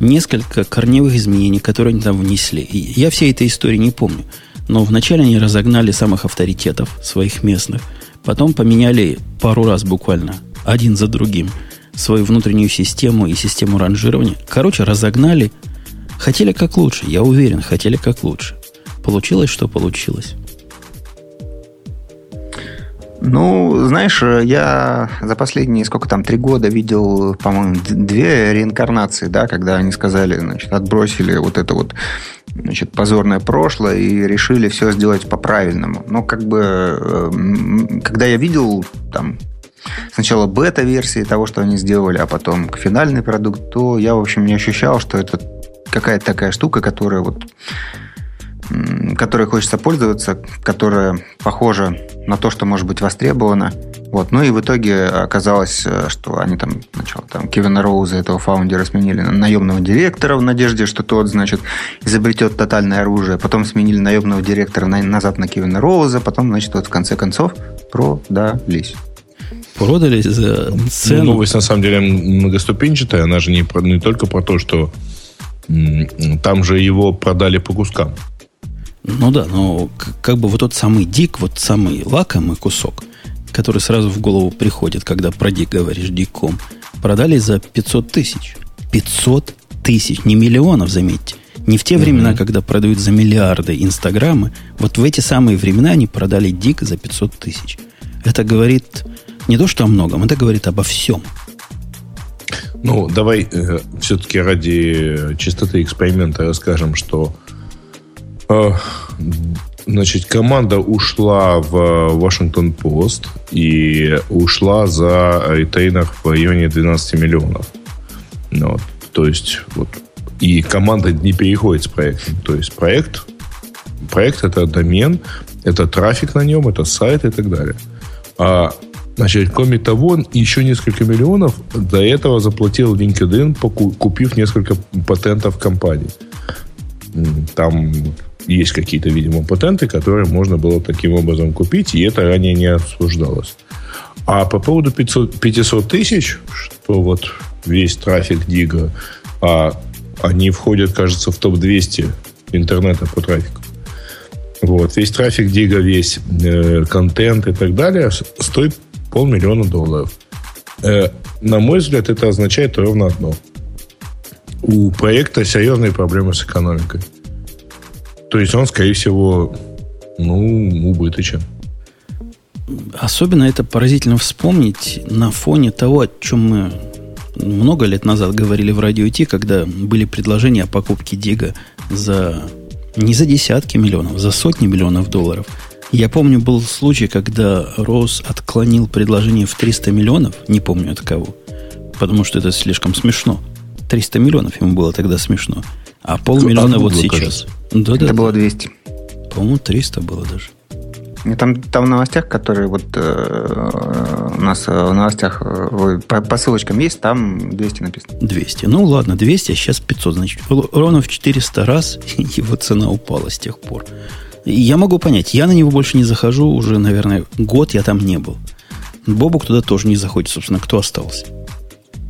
Несколько корневых изменений, которые они там внесли. И я всей этой истории не помню. Но вначале они разогнали самых авторитетов своих местных. Потом поменяли пару раз буквально один за другим свою внутреннюю систему и систему ранжирования. Короче, разогнали. Хотели как лучше, я уверен, хотели как лучше. Получилось, что получилось. Ну, знаешь, я за последние, сколько там, три года видел, по-моему, две реинкарнации, да, когда они сказали, значит, отбросили вот это вот, значит, позорное прошлое и решили все сделать по-правильному. Но как бы, э, когда я видел там сначала бета-версии того, что они сделали, а потом к финальный продукт, то я, в общем, не ощущал, что это какая-то такая штука, которая вот которой хочется пользоваться, которая похожа на то, что может быть востребовано. Вот. Ну и в итоге оказалось, что они там сначала там Кевина Роуза, этого фаундера, сменили на наемного директора в надежде, что тот, значит, изобретет тотальное оружие. Потом сменили наемного директора на, назад на Кевина Роуза. Потом, значит, вот в конце концов продались продали за цену. Ну, новость на самом деле многоступенчатая, она же не, не только про то, что там же его продали по кускам. Ну да, но как бы вот тот самый дик, вот самый лакомый кусок, который сразу в голову приходит, когда про дик говоришь диком, продали за 500 тысяч. 500 тысяч, не миллионов, заметьте. Не в те времена, когда продают за миллиарды инстаграмы, вот в эти самые времена они продали дик за 500 тысяч. Это говорит не то, что о многом, это говорит обо всем. Ну, давай э, все-таки ради чистоты эксперимента расскажем, что э, значит, команда ушла в Вашингтон Пост и ушла за ретейнер в районе 12 миллионов. Ну, то есть, вот, и команда не переходит с проектом. То есть, проект, проект это домен, это трафик на нем, это сайт и так далее. А Значит, кроме того, еще несколько миллионов до этого заплатил LinkedIn, купив несколько патентов компании. Там есть какие-то, видимо, патенты, которые можно было таким образом купить, и это ранее не обсуждалось. А по поводу 500, 500 тысяч, что вот весь трафик Дига, а они входят, кажется, в топ-200 интернета по трафику. Вот, весь трафик Дига, весь э, контент и так далее стоит полмиллиона долларов. Э, на мой взгляд, это означает ровно одно. У проекта серьезные проблемы с экономикой. То есть он, скорее всего, ну, убыточен. Особенно это поразительно вспомнить на фоне того, о чем мы много лет назад говорили в радио Ти, когда были предложения о покупке Дига за не за десятки миллионов, за сотни миллионов долларов – я помню, был случай, когда Рос отклонил предложение в 300 миллионов, не помню от кого, потому что это слишком смешно. 300 миллионов ему было тогда смешно. А полмиллиона а вот сейчас. Да, это да, было 200. По-моему, 300 было даже. Там, там в новостях, которые вот э, у нас в новостях э, по, по ссылочкам есть, там 200 написано. 200. Ну ладно, 200, а сейчас 500. Значит, ровно в 400 раз его цена упала с тех пор. Я могу понять, я на него больше не захожу, уже, наверное, год я там не был. Бобук туда тоже не заходит, собственно, кто остался.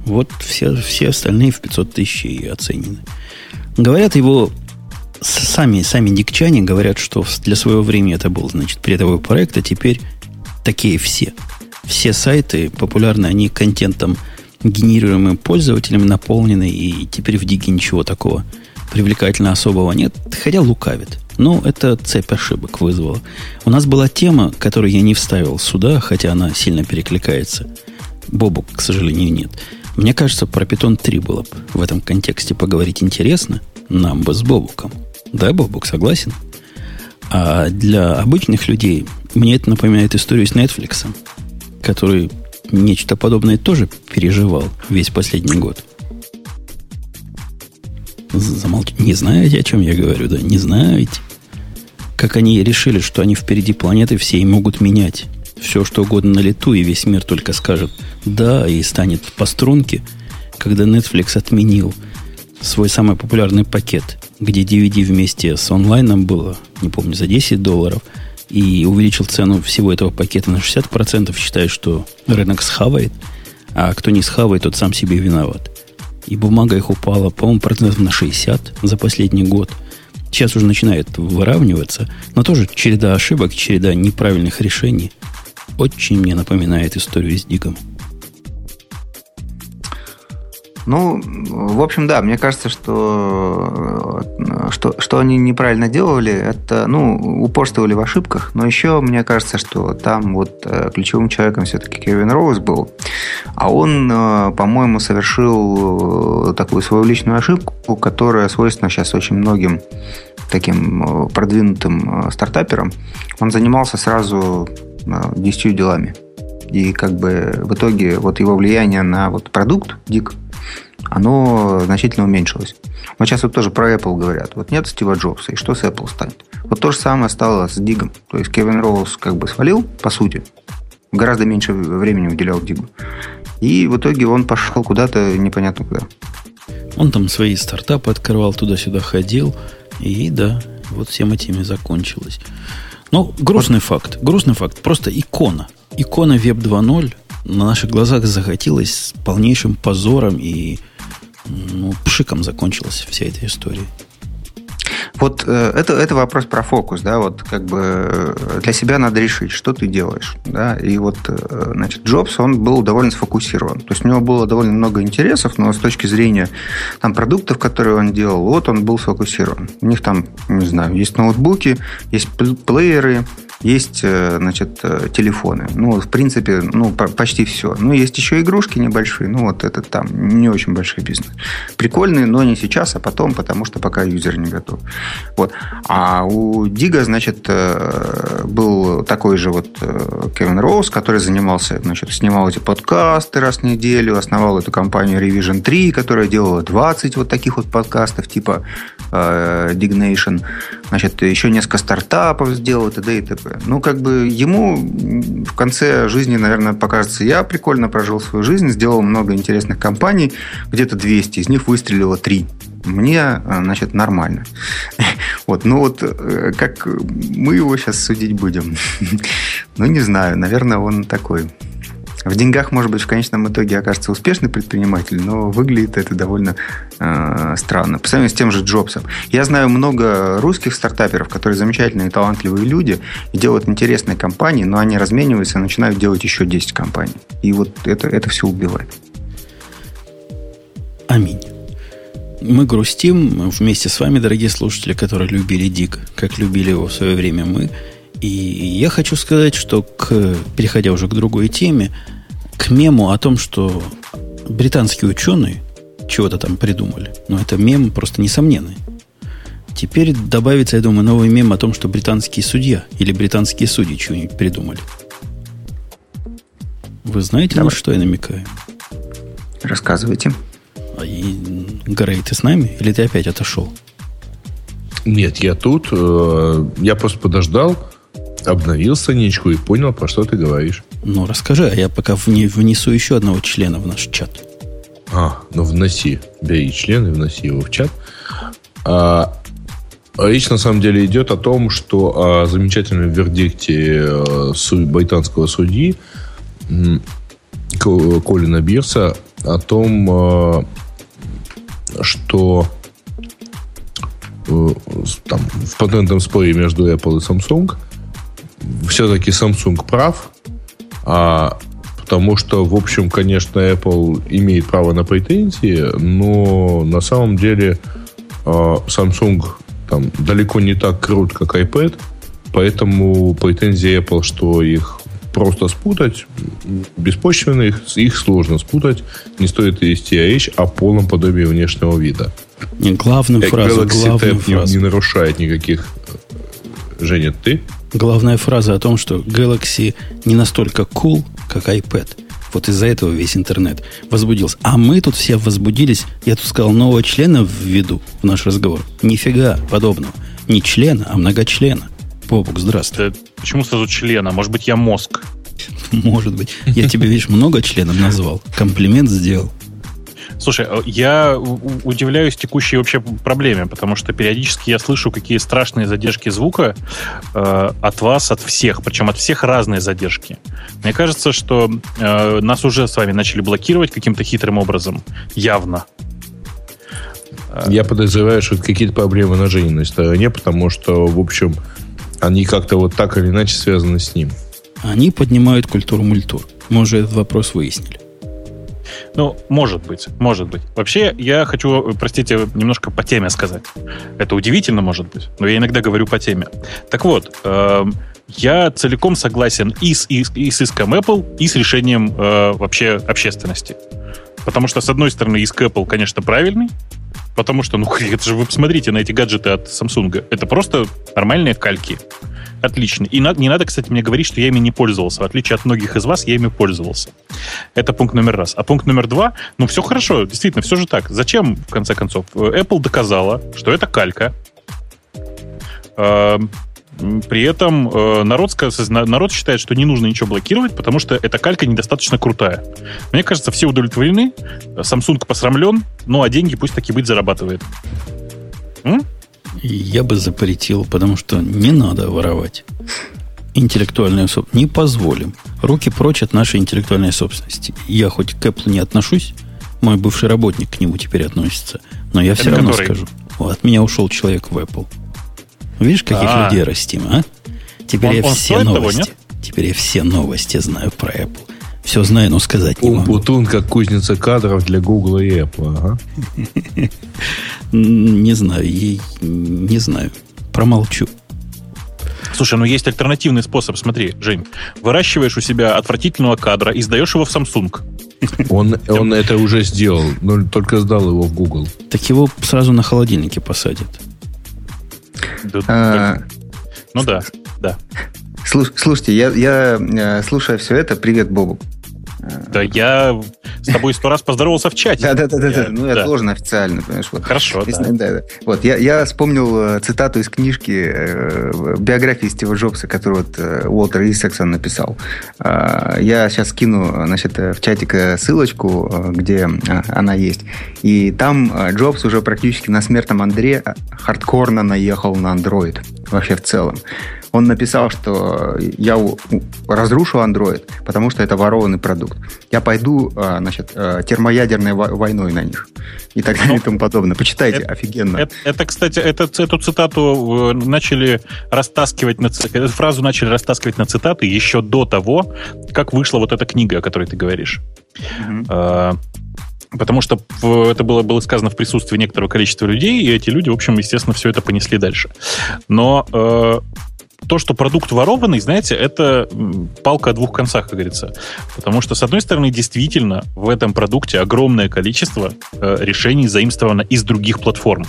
Вот все, все остальные в 500 тысяч и оценены. Говорят, его сами, сами дикчане говорят, что для своего времени это был, значит, передовой проект, а теперь такие все. Все сайты популярны, они контентом генерируемым пользователями наполнены, и теперь в Диге ничего такого привлекательно особого нет, хотя лукавит. Ну, это цепь ошибок вызвала. У нас была тема, которую я не вставил сюда, хотя она сильно перекликается. Бобу, к сожалению, нет. Мне кажется, про Python 3 было бы в этом контексте поговорить интересно. Нам бы с Бобуком. Да, Бобук, согласен? А для обычных людей мне это напоминает историю с Netflix, который нечто подобное тоже переживал весь последний год. Замолч... Не знаете, о чем я говорю, да? Не знаете. Как они решили, что они впереди планеты все и могут менять все, что угодно на лету, и весь мир только скажет «да» и станет по струнке, когда Netflix отменил свой самый популярный пакет, где DVD вместе с онлайном было, не помню, за 10 долларов, и увеличил цену всего этого пакета на 60%, считая, что рынок схавает, а кто не схавает, тот сам себе виноват. И бумага их упала, по-моему, процентов на 60 за последний год. Сейчас уже начинает выравниваться, но тоже череда ошибок, череда неправильных решений очень мне напоминает историю с Дигом. Ну, в общем, да, мне кажется, что, что, что они неправильно делали, это, ну, упорствовали в ошибках, но еще мне кажется, что там вот э, ключевым человеком все-таки Кевин Роуз был, а он, э, по-моему, совершил э, такую свою личную ошибку, которая свойственна сейчас очень многим таким продвинутым стартаперам. Он занимался сразу десятью делами. И как бы в итоге вот его влияние на вот продукт Дик, оно значительно уменьшилось. Вот сейчас вот тоже про Apple говорят. Вот нет Стива Джобса, и что с Apple станет? Вот то же самое стало с Дигом. То есть Кевин Роуз как бы свалил, по сути, гораздо меньше времени уделял Дигу. И в итоге он пошел куда-то непонятно куда. Он там свои стартапы открывал, туда-сюда ходил. И да, вот всем этими закончилось. Ну, грустный вот. факт. Грустный факт. Просто икона. Икона Web 2.0 на наших глазах захотелось с полнейшим позором и ну, пшиком закончилась вся эта история. Вот э, это, это вопрос про фокус, да, вот как бы э, для себя надо решить, что ты делаешь, да, и вот, э, значит, Джобс, он был довольно сфокусирован, то есть у него было довольно много интересов, но с точки зрения там продуктов, которые он делал, вот он был сфокусирован. У них там, не знаю, есть ноутбуки, есть плееры, есть, э, значит, э, телефоны. Ну, в принципе, ну, почти все. Ну, есть еще игрушки небольшие. Ну, вот это там не очень большой бизнес. Прикольные, но не сейчас, а потом, потому что пока юзер не готов. Вот. А у Дига, значит, э, был такой же вот Кевин Роуз, который занимался, значит, снимал эти подкасты раз в неделю, основал эту компанию Revision 3, которая делала 20 вот таких вот подкастов, типа Dignation. Значит, еще несколько стартапов сделал, т.д. и т.п. Ну, как бы ему в конце жизни, наверное, покажется, я прикольно прожил свою жизнь, сделал много интересных компаний, где-то 200, из них выстрелило 3 мне, э, значит, нормально. Вот, ну вот, э, как мы его сейчас судить будем? Ну, не знаю, наверное, он такой в деньгах, может быть, в конечном итоге окажется успешный предприниматель, но выглядит это довольно э, странно. По сравнению с тем же Джобсом. Я знаю много русских стартаперов, которые замечательные, талантливые люди, и делают интересные компании, но они размениваются и начинают делать еще 10 компаний. И вот это, это все убивает. Аминь. Мы грустим вместе с вами, дорогие слушатели, которые любили Дик, как любили его в свое время мы. И я хочу сказать, что, к, переходя уже к другой теме, к мему о том, что британские ученые чего-то там придумали. Но это мем просто несомненный. Теперь добавится, я думаю, новый мем о том, что британские судья или британские судьи чего-нибудь придумали. Вы знаете, Давай. на что я намекаю? Рассказывайте. А и, Грей, ты с нами? Или ты опять отошел? Нет, я тут. Э, я просто подождал, обновил страничку и понял, про что ты говоришь. Ну, расскажи, а я пока внесу еще одного члена в наш чат. А, ну вноси. Бери член и вноси его в чат. А, речь на самом деле идет о том, что о замечательном вердикте э, британского судьи Колина Бирса о том, э, что э, там, в патентном споре между Apple и Samsung все-таки Samsung прав, а, потому что, в общем, конечно, Apple имеет право на претензии, но на самом деле а, Samsung там далеко не так крут, как iPad, поэтому претензии Apple, что их просто спутать, беспочвенно их, их сложно спутать, не стоит вести речь о полном подобии внешнего вида. Не, главную фразу, Galaxy главную Tab фразу. Не, не нарушает никаких Женя, ты? Главная фраза о том, что Galaxy не настолько cool, как iPad. Вот из-за этого весь интернет возбудился. А мы тут все возбудились, я тут сказал, нового члена введу в наш разговор. Нифига подобного. Не члена, а многочлена. Бобук, здравствуй. Да, почему сразу члена? Может быть, я мозг? Может быть. Я тебе, видишь, много членов назвал. Комплимент сделал. Слушай, э, я удивляюсь текущей вообще проблеме, потому что периодически я слышу, какие страшные задержки звука э, от вас, от всех, причем от всех разные задержки. Мне кажется, что э, нас уже с вами начали блокировать каким-то хитрым образом, явно. Я подозреваю, что это какие-то проблемы на Жениной стороне, потому что, в общем, они как-то вот так или иначе связаны с ним. Они поднимают культуру мультур. Мы уже этот вопрос выяснили. Ну, может быть, может быть. Вообще, я хочу, простите, немножко по теме сказать. Это удивительно, может быть, но я иногда говорю по теме. Так вот, э, я целиком согласен и с, и, и с иском Apple, и с решением э, вообще общественности. Потому что, с одной стороны, иск Apple, конечно, правильный, потому что, ну, это же вы посмотрите на эти гаджеты от Samsung. Это просто нормальные кальки. Отлично. И на, не надо, кстати, мне говорить, что я ими не пользовался. В отличие от многих из вас, я ими пользовался. Это пункт номер раз. А пункт номер два, ну, все хорошо, действительно, все же так. Зачем, в конце концов? Apple доказала, что это калька. При этом э, народ, народ считает, что не нужно ничего блокировать, потому что эта калька недостаточно крутая. Мне кажется, все удовлетворены, Samsung посрамлен, ну а деньги пусть таки быть зарабатывает. М? Я бы запретил, потому что не надо воровать интеллектуальную собственность. Не позволим. Руки прочь от нашей интеллектуальной собственности. Я хоть к Apple не отношусь, мой бывший работник к нему теперь относится, но я все Это равно который? скажу. От меня ушел человек в Apple. Видишь, каких А-а-а. людей растим, а? Теперь он, я он все новости. Того, Теперь я все новости знаю про Apple. Все знаю, но сказать не могу. Путун как кузница кадров для Google и Apple. Ага. Не знаю, не знаю. Промолчу. Слушай, ну есть альтернативный способ. Смотри, Жень, выращиваешь у себя отвратительного кадра и сдаешь его в Samsung. Он, он это уже сделал, но только сдал его в Google. Так его сразу на холодильнике посадят. А, ну да, да. Слушайте, я, я э, слушая все это, привет, Бобу. Да я с тобой сто раз поздоровался в чате. Да, да, да, да. Ну, я должен официально, понимаешь. Хорошо, да. Вот, я, вспомнил э, цитату из книжки э, биографии Стива Джобса, которую вот э, Уолтер Исаксон написал. Э, я сейчас скину, значит, в чатик ссылочку, где она есть. И там Джобс уже практически на смертном Андре хардкорно наехал на Android. Вообще в целом он написал, что я разрушу Android, потому что это ворованный продукт. Я пойду, а, значит, а, термоядерной войной на них. И так далее ну, и тому подобное. Почитайте, это, офигенно. Это, это кстати, это, эту цитату э, начали растаскивать, на, эту фразу начали растаскивать на цитаты еще до того, как вышла вот эта книга, о которой ты говоришь. Угу. Потому что это было, было сказано в присутствии некоторого количества людей, и эти люди, в общем, естественно, все это понесли дальше. Но э, то, что продукт ворованный, знаете, это палка о двух концах, как говорится. Потому что, с одной стороны, действительно, в этом продукте огромное количество э, решений заимствовано из других платформ.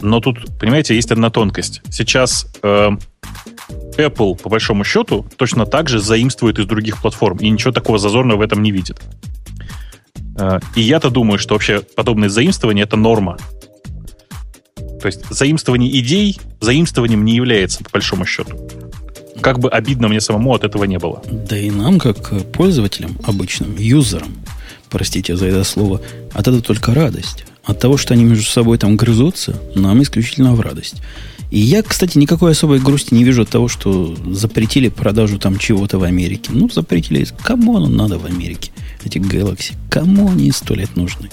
Но тут, понимаете, есть одна тонкость. Сейчас э, Apple, по большому счету, точно так же заимствует из других платформ, и ничего такого зазорного в этом не видит. Э, и я-то думаю, что вообще подобное заимствование — это норма. То есть заимствование идей заимствованием не является, по большому счету. Как бы обидно мне самому от этого не было. Да и нам, как пользователям, обычным, юзерам, простите за это слово, от этого только радость. От того, что они между собой там грызутся, нам исключительно в радость. И я, кстати, никакой особой грусти не вижу от того, что запретили продажу там чего-то в Америке. Ну, запретили. Кому оно надо в Америке? Эти Galaxy. Кому они сто лет нужны?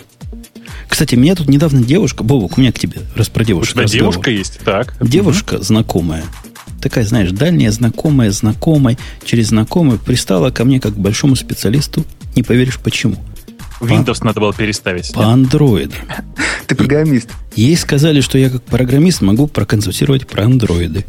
Кстати, меня тут недавно девушка, Бобок, у меня к тебе, раз про девушку. У тебя девушка есть, так. Девушка угу. знакомая, такая, знаешь, дальняя знакомая, знакомой, через знакомую пристала ко мне как к большому специалисту. Не поверишь, почему. Windows по, надо было переставить. По андроиду. Ты программист. Ей сказали, что я как программист могу проконсультировать про андроиды.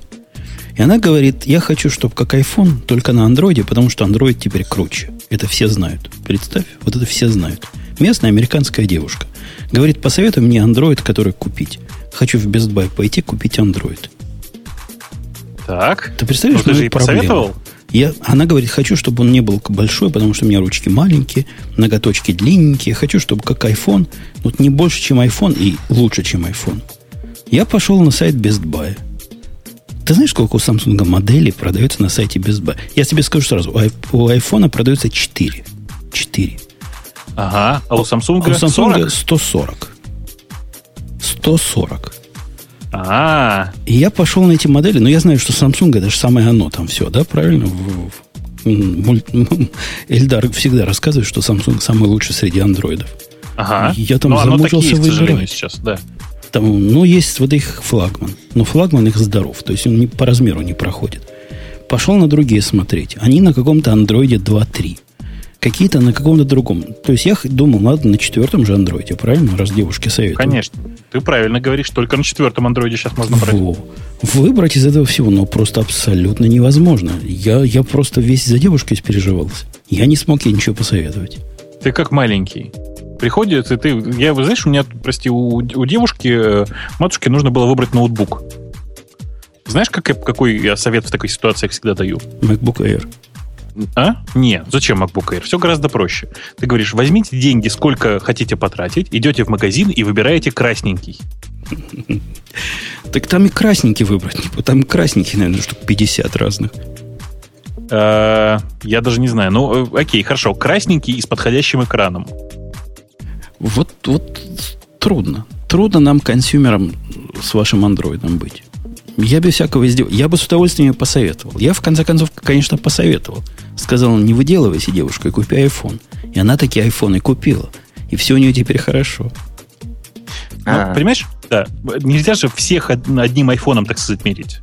И она говорит, я хочу, чтобы как iPhone, только на андроиде, потому что Android теперь круче. Это все знают. Представь, вот это все знают. Местная американская девушка. Говорит, посоветуй мне Android, который купить. Хочу в Best Buy пойти купить Android. Так. Ты представляешь, ну, ты же посоветовал? Я, она говорит, хочу, чтобы он не был большой, потому что у меня ручки маленькие, ноготочки длинненькие. Хочу, чтобы как iPhone, вот не больше, чем iPhone и лучше, чем iPhone. Я пошел на сайт Best Buy. Ты знаешь, сколько у Samsung моделей продается на сайте Best Buy? Я тебе скажу сразу, у iPhone продается 4. 4. Ага, а у Samsung, а у Samsung 40? 140. 140. А, И я пошел на эти модели, но я знаю, что Samsung это же самое оно там все, да, правильно? Эльдар всегда рассказывает, что Samsung самый лучший среди андроидов. Ага. Я там но замучился выбирать. сейчас, да. Там, ну, есть вот их флагман. Но флагман их здоров. То есть он не, по размеру не проходит. Пошел на другие смотреть. Они на каком-то андроиде 2.3 какие-то на каком-то другом. То есть я думал, надо на четвертом же андроиде, правильно? Раз девушки советуют. Конечно. Ты правильно говоришь, только на четвертом андроиде сейчас можно брать. Во. Выбрать из этого всего, но просто абсолютно невозможно. Я, я просто весь за девушкой испереживался. Я не смог ей ничего посоветовать. Ты как маленький. Приходит, и ты... Я, знаешь, у меня, прости, у, у девушки, э, матушке нужно было выбрать ноутбук. Знаешь, как, какой я совет в такой ситуации всегда даю? MacBook Air. А? Не, зачем MacBook Air? Все гораздо проще. Ты говоришь, возьмите деньги, сколько хотите потратить, идете в магазин и выбираете красненький. Так там и красненький выбрать. Там красненький, наверное, штук 50 разных. А, я даже не знаю. Ну, э, окей, хорошо. Красненький и с подходящим экраном. Вот, вот трудно. Трудно нам, консюмерам, с вашим андроидом быть. Я без всякого издев... Я бы с удовольствием ее посоветовал. Я, в конце концов, конечно, посоветовал. Сказал, не выделывайся, девушка, и купи iPhone. И она такие айфоны купила. И все у нее теперь хорошо. Ну, понимаешь, да, нельзя же всех одним айфоном, так сказать, мерить.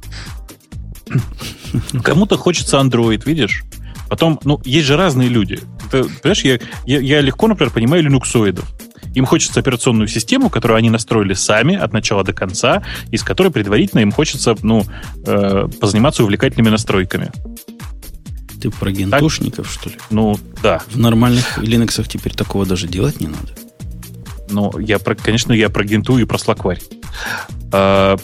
Кому-то хочется Android, видишь? Потом, ну, есть же разные люди. Ты, понимаешь, я, я, я легко, например, понимаю линуксоидов. Им хочется операционную систему, которую они настроили сами от начала до конца, из которой предварительно им хочется ну, э, позаниматься увлекательными настройками. Ты про гентушников, так? что ли? Ну, да. В нормальных Linux теперь такого даже делать не надо. Ну, я про, конечно, я про генту и про слакварь. А,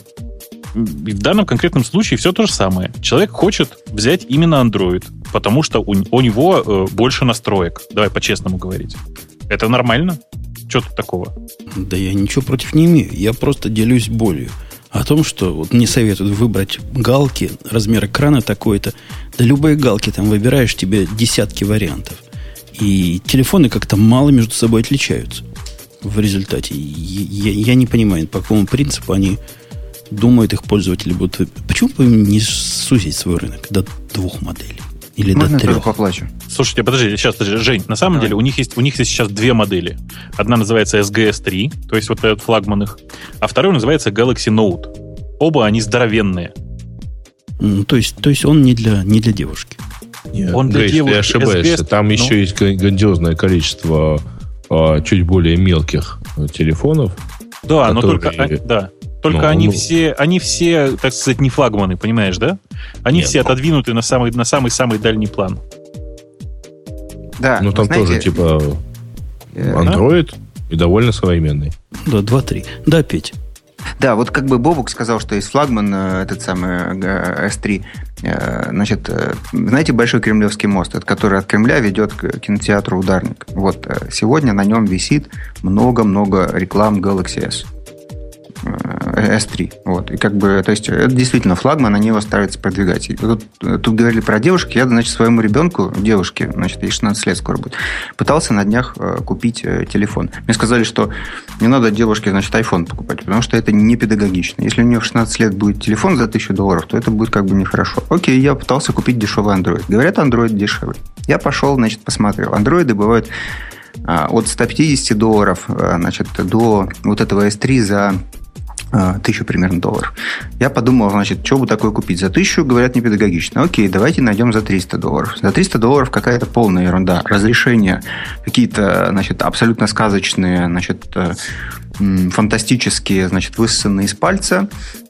в данном конкретном случае все то же самое. Человек хочет взять именно Android, потому что у, у него э, больше настроек. Давай по-честному говорить. Это нормально? Что тут такого? Да я ничего против не имею. Я просто делюсь болью. О том, что вот мне советуют выбрать галки, размер экрана такой-то. Да любые галки там выбираешь, тебе десятки вариантов. И телефоны как-то мало между собой отличаются в результате. Я, я не понимаю, по какому принципу они думают, их пользователи будут... Почему бы им не сузить свой рынок до двух моделей? Или Можно до трех? поплачу? Слушайте, подожди, сейчас, подожди, Жень, на самом Давай. деле у них, есть, у них есть сейчас две модели. Одна называется SGS3, то есть вот этот флагман их, а второй называется Galaxy Note. Оба они здоровенные. Mm, то, есть, то есть он не для, не для девушки. Нет, он для Грейс, девушки. Ты ошибаешься. SGS, Там ну? еще есть грандиозное количество а, чуть более мелких телефонов. Да, которые... но только... А, да. Только ну, они ну... все, они все, так сказать, не флагманы, понимаешь, да? Они Нет, все ну... отодвинуты на самый, на самый самый дальний план. Да. Ну там знаете, тоже типа э, Android да? и довольно современный. Да, 2-3. Да, Петь. Да, вот как бы Бобук сказал, что есть флагман, э, этот самый S3. Э, значит, знаете Большой Кремлевский мост, который от Кремля ведет к кинотеатру «Ударник». Вот сегодня на нем висит много-много реклам Galaxy S. S3. Вот. И как бы, то есть, это действительно флагман, на него стараются продвигать. И тут, тут говорили про девушек. Я, значит, своему ребенку, девушке, значит, ей 16 лет скоро будет, пытался на днях э, купить э, телефон. Мне сказали, что не надо девушке, значит, iPhone покупать, потому что это не педагогично. Если у нее в 16 лет будет телефон за 1000 долларов, то это будет как бы нехорошо. Окей, я пытался купить дешевый Android. Говорят, Android дешевый. Я пошел, значит, посмотрел. Андроиды бывают а, от 150 долларов э, значит, до вот этого S3 за тысячу примерно долларов. Я подумал, значит, что бы такое купить? За тысячу, говорят, не педагогично. Окей, давайте найдем за 300 долларов. За 300 долларов какая-то полная ерунда. Разрешение, какие-то, значит, абсолютно сказочные, значит, э, фантастические, значит, высосанные из пальца,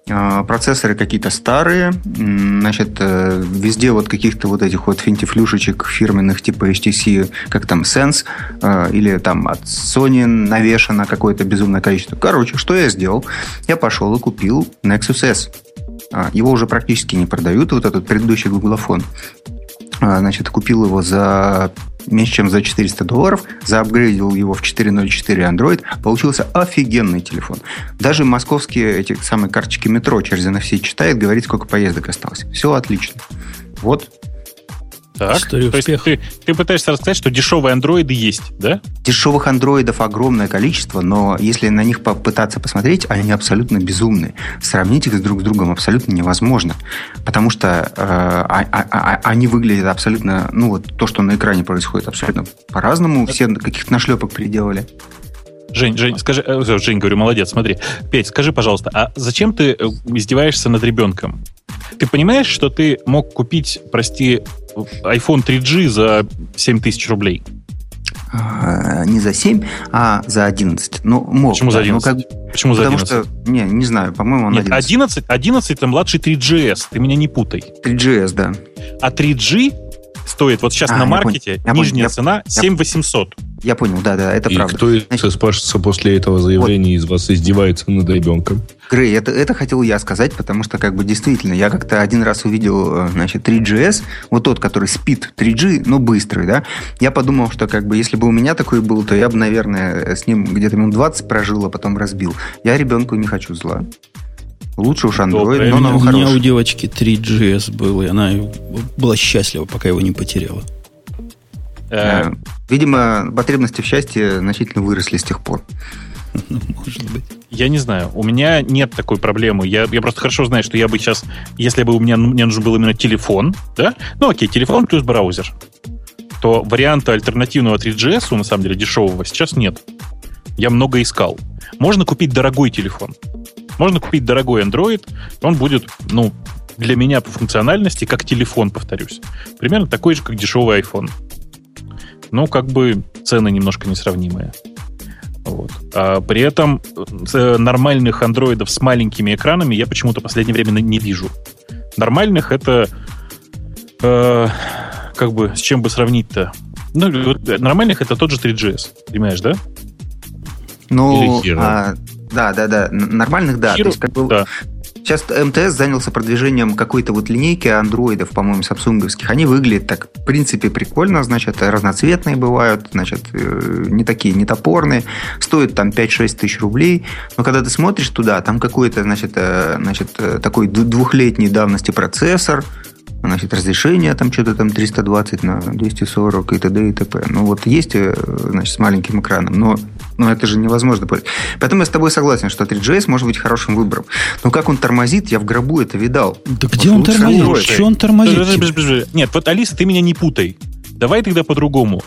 а, процессоры какие-то старые, значит, э, везде вот каких-то вот этих вот финтифлюшечек фирменных типа HTC, как там Sense, э, или там от Sony навешано какое-то безумное количество. Короче, что я сделал? Я пошел и купил Nexus S. А, его уже практически не продают, вот этот предыдущий гуглофон. А, значит, купил его за меньше чем за 400 долларов, заапгрейдил его в 4.04 Android, получился офигенный телефон. Даже московские эти самые карточки метро через NFC читает, говорит, сколько поездок осталось. Все отлично. Вот так, История то есть ты, ты пытаешься рассказать, что дешевые андроиды есть, да? Дешевых андроидов огромное количество, но если на них попытаться посмотреть, они абсолютно безумные. Сравнить их друг с другом абсолютно невозможно, потому что э, а, а, а, они выглядят абсолютно, ну вот то, что на экране происходит, абсолютно по-разному. Все каких-то нашлепок приделали. Жень, Жень, скажи, э, Жень, говорю, молодец, смотри. Петь, скажи, пожалуйста, а зачем ты э, издеваешься над ребенком? Ты понимаешь, что ты мог купить, прости, iPhone 3G за 7 тысяч рублей? А, не за 7, а за 11. Ну, мог. Почему за 11? Ну, как... Почему за 11? Потому что, не, не знаю, по-моему, он Нет, 11. 11, 11 это младший 3GS, ты меня не путай. 3GS, да. А 3G стоит вот сейчас а, на маркете, понял, нижняя я цена 7800. Я понял, да, да, это и правда. кто Значит, спрашивается после этого заявления вот. из вас издевается над ребенком? Грей, это, это хотел я сказать, потому что как бы действительно, я как-то один раз увидел, э, значит, 3GS, вот тот, который спит 3G, но быстрый, да, я подумал, что как бы если бы у меня такой был, то я бы, наверное, с ним где-то минут 20 прожил, а потом разбил. Я ребенку не хочу зла. Лучше уж Android, но он У меня у девочки 3GS был, и она была счастлива, пока его не потеряла. Э, видимо, потребности в счастье значительно выросли с тех пор. Ну, может быть. Я не знаю. У меня нет такой проблемы. Я, я просто хорошо знаю, что я бы сейчас, если бы у меня мне нужен был именно телефон, да, ну окей, телефон плюс браузер, то варианта альтернативного 3GS, на самом деле, дешевого, сейчас нет. Я много искал. Можно купить дорогой телефон. Можно купить дорогой Android, он будет, ну, для меня по функциональности как телефон, повторюсь. Примерно такой же, как дешевый iPhone. Но как бы цены немножко несравнимые. Вот. А при этом э, нормальных андроидов с маленькими экранами я почему-то в последнее время не вижу. Нормальных это э, как бы с чем бы сравнить-то? Ну, нормальных это тот же 3GS, понимаешь, да? Ну, а, да, да, да. Нормальных, да. Hero, То есть, как бы, да. Сейчас МТС занялся продвижением какой-то вот линейки андроидов, по-моему, самсунговских. Они выглядят так, в принципе, прикольно, значит, разноцветные бывают, значит, э, не такие, не топорные. Стоят там 5-6 тысяч рублей. Но когда ты смотришь туда, там какой-то, значит, э, значит э, такой двухлетней давности процессор, значит, разрешение там что-то там 320 на 240 и т.д. и т.п. Ну, вот есть, значит, с маленьким экраном, но но это же невозможно. Поэтому я с тобой согласен, что 3GS может быть хорошим выбором. Но как он тормозит, я в гробу это видал. Да где он тормозит? Что он тормозит? Нет, вот, Алиса, ты меня не путай. Давай тогда по-другому.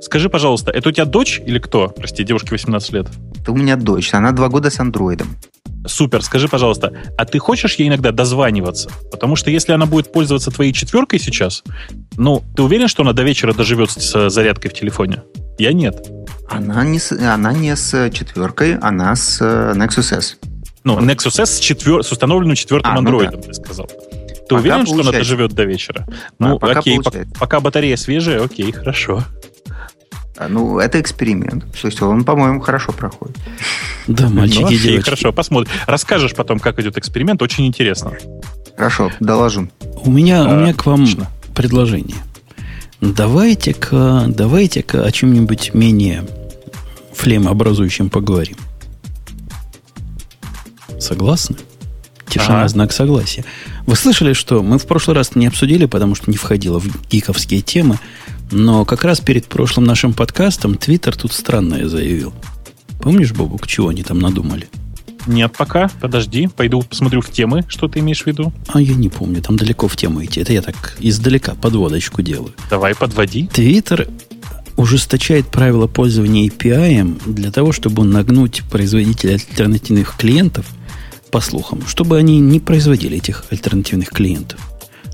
Скажи, пожалуйста, это у тебя дочь или кто? Прости, девушке 18 лет. Это у меня дочь. Она два года с андроидом. Супер, скажи, пожалуйста, а ты хочешь ей иногда дозваниваться? Потому что если она будет пользоваться твоей четверкой сейчас, ну, ты уверен, что она до вечера доживет с зарядкой в телефоне? Я нет. Она не с, она не с четверкой, она с э, Nexus S. Ну, Nexus S с, четвер, с установленным четвертым а, ну да. ты сказал. Ты пока уверен, получается. что она доживет до вечера? Ну, пока окей, пока, пока батарея свежая, окей, хорошо. А, ну, это эксперимент. Есть он, по-моему, хорошо проходит. Да, мальчики ну, и девочки. Хорошо, посмотрим. Расскажешь потом, как идет эксперимент, очень интересно. Хорошо, доложу. У меня, а, у меня к вам отлично. предложение. Давайте-ка, давайте-ка о чем-нибудь менее флемообразующем поговорим. Согласны? Тишина, ага. знак согласия. Вы слышали, что мы в прошлый раз не обсудили, потому что не входило в гиковские темы, но как раз перед прошлым нашим подкастом Твиттер тут странное заявил. Помнишь, Бобук, чего они там надумали? Нет пока, подожди, пойду посмотрю в темы, что ты имеешь в виду. А я не помню, там далеко в тему идти. Это я так издалека подводочку делаю. Давай, подводи. Твиттер ужесточает правила пользования API для того, чтобы нагнуть производителей альтернативных клиентов, по слухам, чтобы они не производили этих альтернативных клиентов.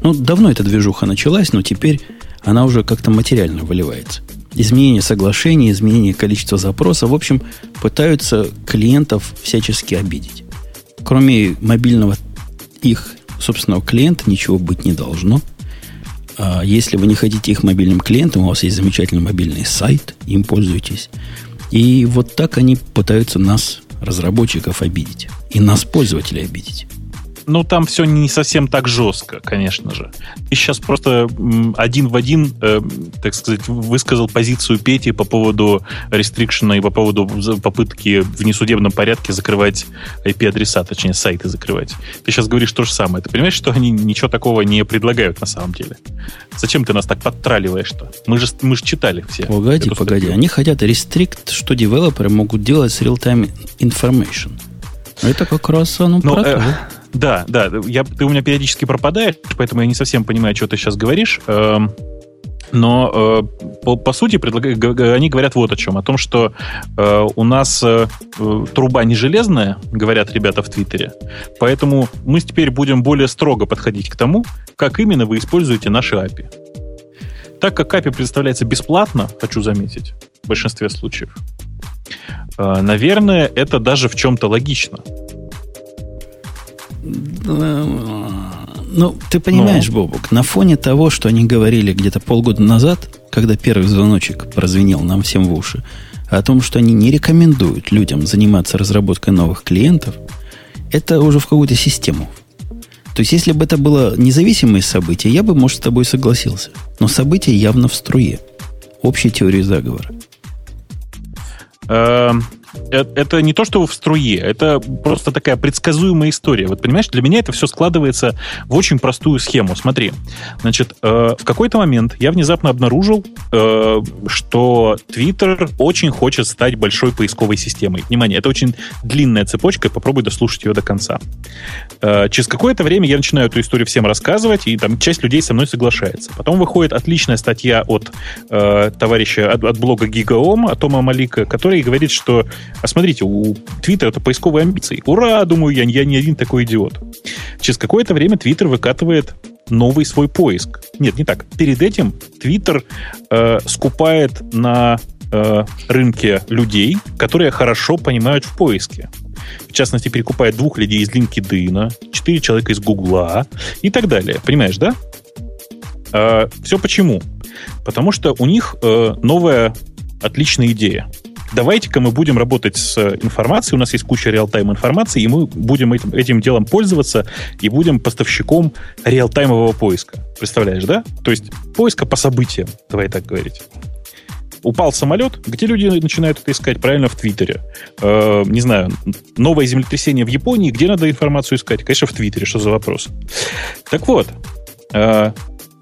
Ну, давно эта движуха началась, но теперь она уже как-то материально выливается. Изменение соглашений, изменение количества запросов, в общем, пытаются клиентов всячески обидеть. Кроме мобильного их собственного клиента ничего быть не должно. А если вы не хотите их мобильным клиентом, у вас есть замечательный мобильный сайт, им пользуйтесь. И вот так они пытаются нас, разработчиков, обидеть. И нас, пользователей, обидеть. Ну, там все не совсем так жестко, конечно же. Ты сейчас просто один в один, э, так сказать, высказал позицию Пети по поводу рестрикшена и по поводу попытки в несудебном порядке закрывать IP-адреса, точнее, сайты закрывать. Ты сейчас говоришь то же самое. Ты понимаешь, что они ничего такого не предлагают на самом деле? Зачем ты нас так подтраливаешь-то? Мы же, мы же читали все. Погоди, погоди. Статью. Они хотят рестрикт, что девелоперы могут делать с real-time information. Это как раз оно ну, про э. Да, да, я, ты у меня периодически пропадаешь, поэтому я не совсем понимаю, что ты сейчас говоришь. Эм, но э, по, по сути предлаг... они говорят вот о чем. О том, что э, у нас э, труба не железная, говорят ребята в Твиттере. Поэтому мы теперь будем более строго подходить к тому, как именно вы используете наши API. Так как API представляется бесплатно, хочу заметить, в большинстве случаев, э, наверное, это даже в чем-то логично. Ну, ты понимаешь, Но. Бобук, на фоне того, что они говорили где-то полгода назад, когда первый звоночек прозвенел нам всем в уши, о том, что они не рекомендуют людям заниматься разработкой новых клиентов, это уже в какую-то систему. То есть, если бы это было независимое событие, я бы, может, с тобой согласился. Но событие явно в струе. Общей теории заговора. Э, это не то, что в струе, это просто такая предсказуемая история. Вот понимаешь, для меня это все складывается в очень простую схему. Смотри, значит, э, в какой-то момент я внезапно обнаружил, э, что Twitter очень хочет стать большой поисковой системой. Внимание, это очень длинная цепочка, попробуй дослушать ее до конца. Э, через какое-то время я начинаю эту историю всем рассказывать, и там часть людей со мной соглашается. Потом выходит отличная статья от э, товарища, от, от блога от Тома Малика, который говорит, что а смотрите, у Твиттера это поисковые амбиции. Ура, думаю я, я не один такой идиот. Через какое-то время Твиттер выкатывает новый свой поиск. Нет, не так. Перед этим Твиттер э, скупает на э, рынке людей, которые хорошо понимают в поиске. В частности, перекупает двух людей из LinkedIn, четыре человека из Гугла и так далее. Понимаешь, да? Э, все почему? Потому что у них э, новая отличная идея давайте-ка мы будем работать с информацией, у нас есть куча реал-тайм информации, и мы будем этим, этим делом пользоваться и будем поставщиком реал-таймового поиска. Представляешь, да? То есть поиска по событиям, давай так говорить. Упал самолет, где люди начинают это искать? Правильно, в Твиттере. Э, не знаю, новое землетрясение в Японии, где надо информацию искать? Конечно, в Твиттере, что за вопрос? Так вот, э,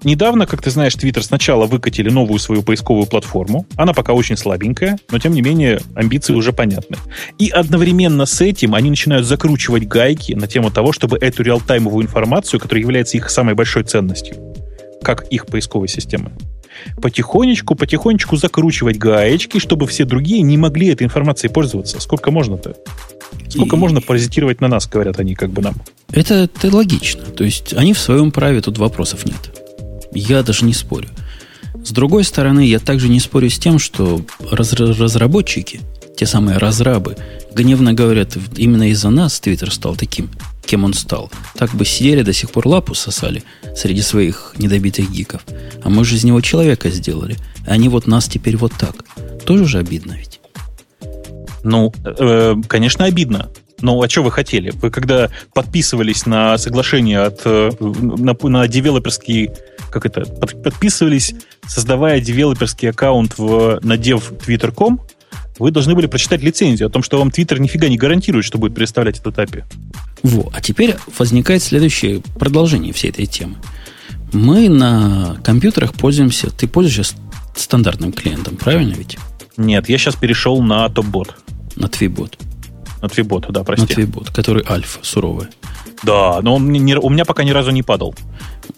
Недавно, как ты знаешь, Twitter сначала выкатили новую свою поисковую платформу. Она пока очень слабенькая, но тем не менее амбиции уже понятны. И одновременно с этим они начинают закручивать гайки на тему того, чтобы эту реалтаймовую информацию, которая является их самой большой ценностью, как их поисковой системы, потихонечку, потихонечку закручивать гаечки, чтобы все другие не могли этой информацией пользоваться. Сколько можно-то? Сколько и... можно паразитировать на нас, говорят они, как бы нам. Это, это логично. То есть они в своем праве, тут вопросов нет. Я даже не спорю. С другой стороны, я также не спорю с тем, что раз разработчики, те самые разрабы, гневно говорят, именно из-за нас Твиттер стал таким, кем он стал. Так бы сидели до сих пор лапу сосали среди своих недобитых гиков. А мы же из него человека сделали. А они вот нас теперь вот так. Тоже же обидно ведь. Ну, э, конечно, обидно. Но а что вы хотели? Вы когда подписывались на соглашение от, э, на, на девелоперский как это, подписывались, создавая девелоперский аккаунт в, на dev.twitter.com, вы должны были прочитать лицензию о том, что вам Twitter нифига не гарантирует, что будет представлять этот API. Во, а теперь возникает следующее продолжение всей этой темы. Мы на компьютерах пользуемся, ты пользуешься стандартным клиентом, правильно ведь? Нет, я сейчас перешел на топ-бот. На Твибот. На Твибот, да, прости. На Твибот, который альфа, суровый. Да, но он не, у меня пока ни разу не падал.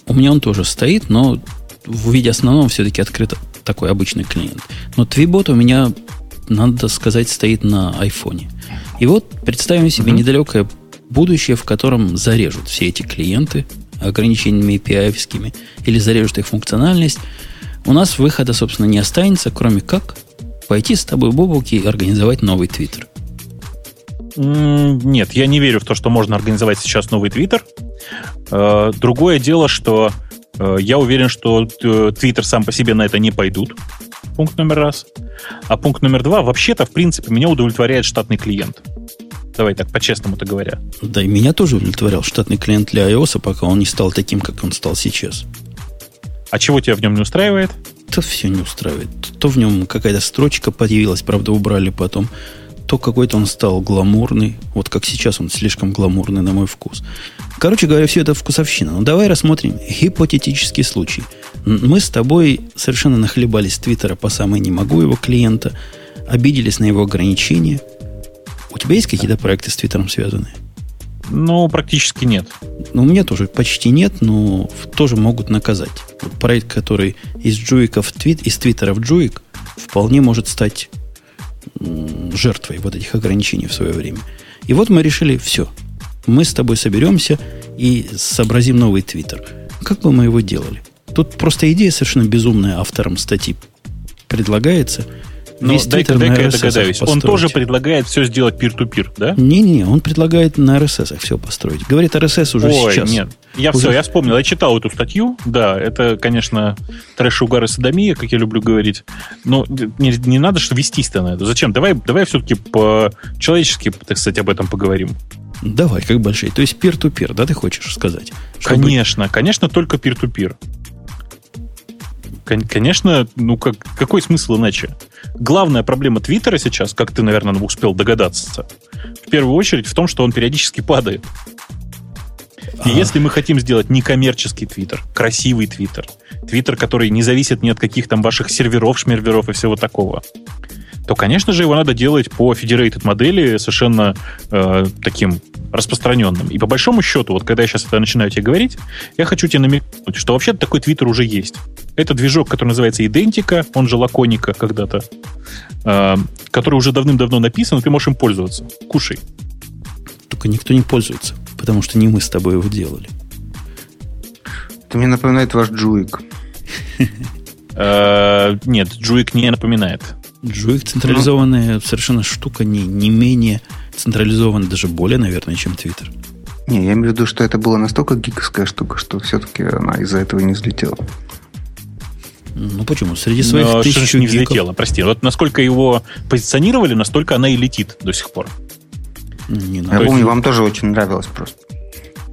У меня он тоже стоит, но в виде основном все-таки открыт такой обычный клиент. Но Твибот у меня, надо сказать, стоит на айфоне. И вот представим себе mm недалекое будущее, в котором зарежут все эти клиенты ограничениями API-овскими или зарежут их функциональность. У нас выхода, собственно, не останется, кроме как пойти с тобой, Бобуки, и организовать новый Твиттер. Нет, я не верю в то, что можно организовать сейчас новый Твиттер. Э, другое дело, что э, я уверен, что Твиттер сам по себе на это не пойдут. Пункт номер раз. А пункт номер два, вообще-то, в принципе, меня удовлетворяет штатный клиент. Давай так, по-честному-то говоря. Да, и меня тоже удовлетворял штатный клиент для iOS, пока он не стал таким, как он стал сейчас. А чего тебя в нем не устраивает? То все не устраивает. То в нем какая-то строчка появилась, правда, убрали потом. То какой-то он стал гламурный. Вот как сейчас он слишком гламурный на мой вкус. Короче говоря, все это вкусовщина. Но ну, давай рассмотрим гипотетический случай. Мы с тобой совершенно нахлебались Твиттера по самой не могу его клиента, обиделись на его ограничения. У тебя есть какие-то проекты с Твиттером связанные? Ну, практически нет. Ну, у меня тоже почти нет, но тоже могут наказать. Проект, который из джуика в твит, из твиттера в джуик, вполне может стать жертвой вот этих ограничений в свое время. И вот мы решили, все, мы с тобой соберемся и сообразим новый твиттер. Как бы мы его делали? Тут просто идея совершенно безумная автором статьи предлагается – но Весь дай-ка, дай я догадаюсь. Построить. Он тоже предлагает все сделать peer-to-peer, да? Не-не, он предлагает на RSS все построить. Говорит, RSS уже Ой, сейчас. нет. Я уже... все, я вспомнил. Я читал эту статью. Да, это, конечно, трэш, угар и садомия, как я люблю говорить. Но не, не надо что вестись-то на это. Зачем? Давай, давай все-таки по-человечески, так сказать, об этом поговорим. Давай, как большие. То есть peer-to-peer, да, ты хочешь сказать? Чтобы... Конечно, конечно, только peer-to-peer. Конечно, ну как, какой смысл иначе? Главная проблема Твиттера сейчас, как ты, наверное, успел догадаться, в первую очередь в том, что он периодически падает. И а. если мы хотим сделать некоммерческий Твиттер, красивый Твиттер, Твиттер, который не зависит ни от каких там ваших серверов, шмерверов и всего такого, то, конечно же, его надо делать по federated модели совершенно э, таким распространенным. И по большому счету, вот когда я сейчас это начинаю тебе говорить, я хочу тебе намекнуть, что вообще такой твиттер уже есть. Это движок, который называется Идентика, он же Лаконика когда-то, э, который уже давным-давно написан, и ты можешь им пользоваться. Кушай. Только никто не пользуется, потому что не мы с тобой его делали. Это мне напоминает ваш Джуик. Э, нет, Джуик не напоминает. Джуик централизованная ну, совершенно штука, не, не менее централизованная, даже более, наверное, чем Твиттер. Не, я имею в виду, что это была настолько гиковская штука, что все-таки она из-за этого не взлетела. Ну почему? Среди своих Но тысяч не взлетела, прости. Вот насколько его позиционировали, настолько она и летит до сих пор. Не, ну, я помню, есть... вам тоже очень нравилось просто.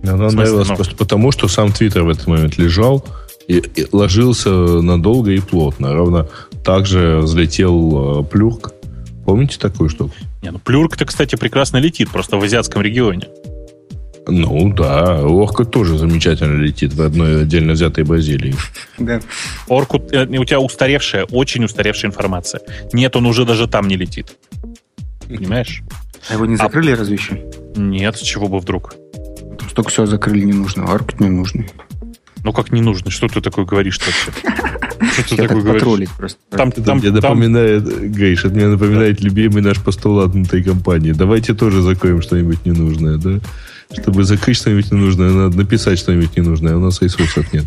Она нравилась ну... просто потому, что сам Твиттер в этот момент лежал и, и ложился надолго и плотно. Равно также взлетел э, Плюрк. Помните такую штуку? Не, ну Плюрк-то, кстати, прекрасно летит, просто в азиатском регионе. Ну да, Орка тоже замечательно летит в одной отдельно взятой Бразилии. Да. Орку, э, у тебя устаревшая, очень устаревшая информация. Нет, он уже даже там не летит. Понимаешь? А его не а закрыли а... разве еще? Нет, с чего бы вдруг? Столько все закрыли не нужно, а Оркут не нужно. Ну как не нужно? Что ты такое говоришь вообще? Что ты такое говоришь? просто. Там, там, мне напоминает, Гейш, это мне напоминает любимый наш постулат этой компании. Давайте тоже закроем что-нибудь ненужное, да? Чтобы закрыть что-нибудь ненужное, надо написать что-нибудь ненужное, а у нас ресурсов нет.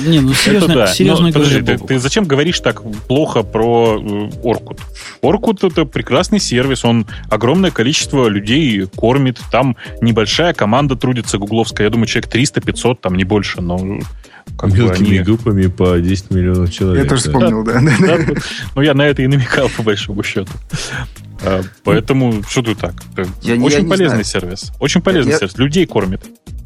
Не, ну серьезно, да. серьезно Но, подожди, ты, ты зачем говоришь так плохо про э, Оркут? Оркут это прекрасный сервис, он огромное количество людей кормит, там небольшая команда трудится гугловская, я думаю, человек 300-500, там не больше, но как Мелкими они... группами по 10 миллионов человек. Я тоже вспомнил, да. да, да, да. Ну, я на это и намекал, по большому счету. А, поэтому, что ты так? Я, Очень я полезный сервис. Очень полезный я, сервис. Людей кормит.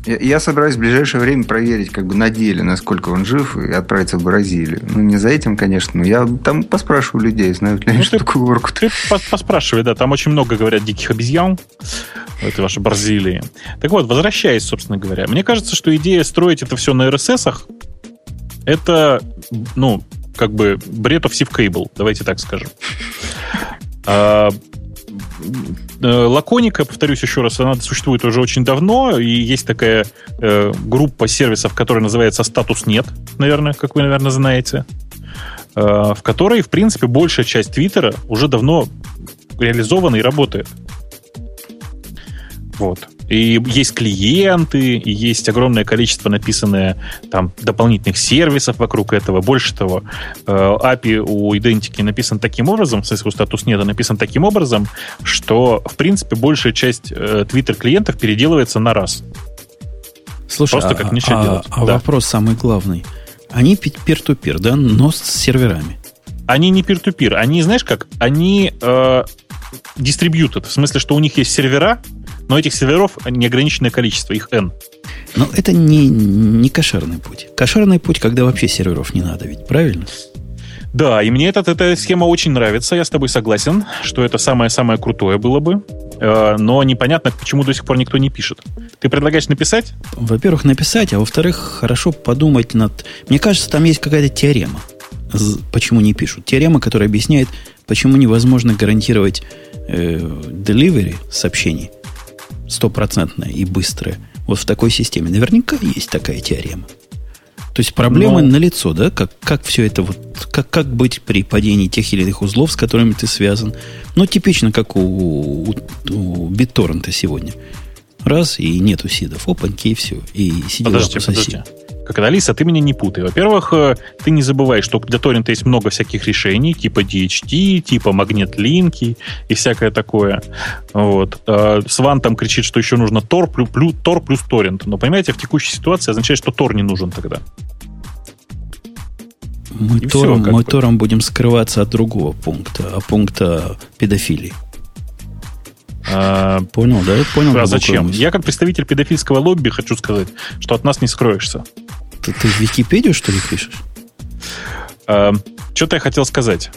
Я, я собираюсь в ближайшее время проверить как бы на деле, насколько он жив, и отправиться в Бразилию. Ну, не за этим, конечно, но я там поспрашиваю людей, знают ли они, ну, что ты, такое орку. Ты поспрашивай, да. Там очень много, говорят, диких обезьян в этой вашей Бразилии. Так вот, возвращаясь, собственно говоря, мне кажется, что идея строить это все на RSS это, ну, как бы бред of Cable, давайте так скажем. Э, Лаконика, повторюсь еще раз, она существует уже очень давно, и есть такая э, группа сервисов, которая называется «Статус нет», наверное, как вы, наверное, знаете, э, в которой, в принципе, большая часть Твиттера уже давно реализована и работает. Вот. И есть клиенты, и есть огромное количество написанное там дополнительных сервисов вокруг этого. Больше того, э, API у идентики написан таким образом, в смысле, у статус нет, написан таким образом, что, в принципе, большая часть э, Twitter клиентов переделывается на раз. Слушай, Просто а, как ничего а, делать. А да. вопрос самый главный. Они peer-to-peer, да, но с серверами. Они не peer-to-peer. Они, знаешь как, они э, distributed, в смысле, что у них есть сервера, но этих серверов неограниченное количество, их N. Но это не, не кошерный путь. Кошерный путь, когда вообще серверов не надо, ведь правильно? Да, и мне этот, эта схема очень нравится, я с тобой согласен, что это самое-самое крутое было бы, э, но непонятно, почему до сих пор никто не пишет. Ты предлагаешь написать? Во-первых, написать, а во-вторых, хорошо подумать над... Мне кажется, там есть какая-то теорема, почему не пишут. Теорема, которая объясняет, почему невозможно гарантировать э, delivery сообщений стопроцентное и быстрое вот в такой системе. Наверняка есть такая теорема. То есть проблемы Но... налицо, да? Как, как все это вот, как, как быть при падении тех или иных узлов, с которыми ты связан. Ну, типично, как у, у, у BitTorrent сегодня. Раз, и нету сидов. Опаньки, и все. И сиди подожди, подожди. Как Алиса, ты меня не путай. Во-первых, э, ты не забывай, что для торрента есть много всяких решений, типа DHT, типа магнит-линки и всякое такое. Вот. Э, Сван там кричит, что еще нужно Tor плюс, плюс, Tor плюс торрент. Но, понимаете, в текущей ситуации означает, что Tor не нужен тогда. Мы, тором, все, мы тором будем скрываться от другого пункта, а пункта педофилии. А, понял, да? Понял. А зачем? Я как представитель педофильского лобби хочу сказать, что от нас не скроешься. Ты, ты в Википедию, что ли, пишешь? А, что-то я хотел сказать.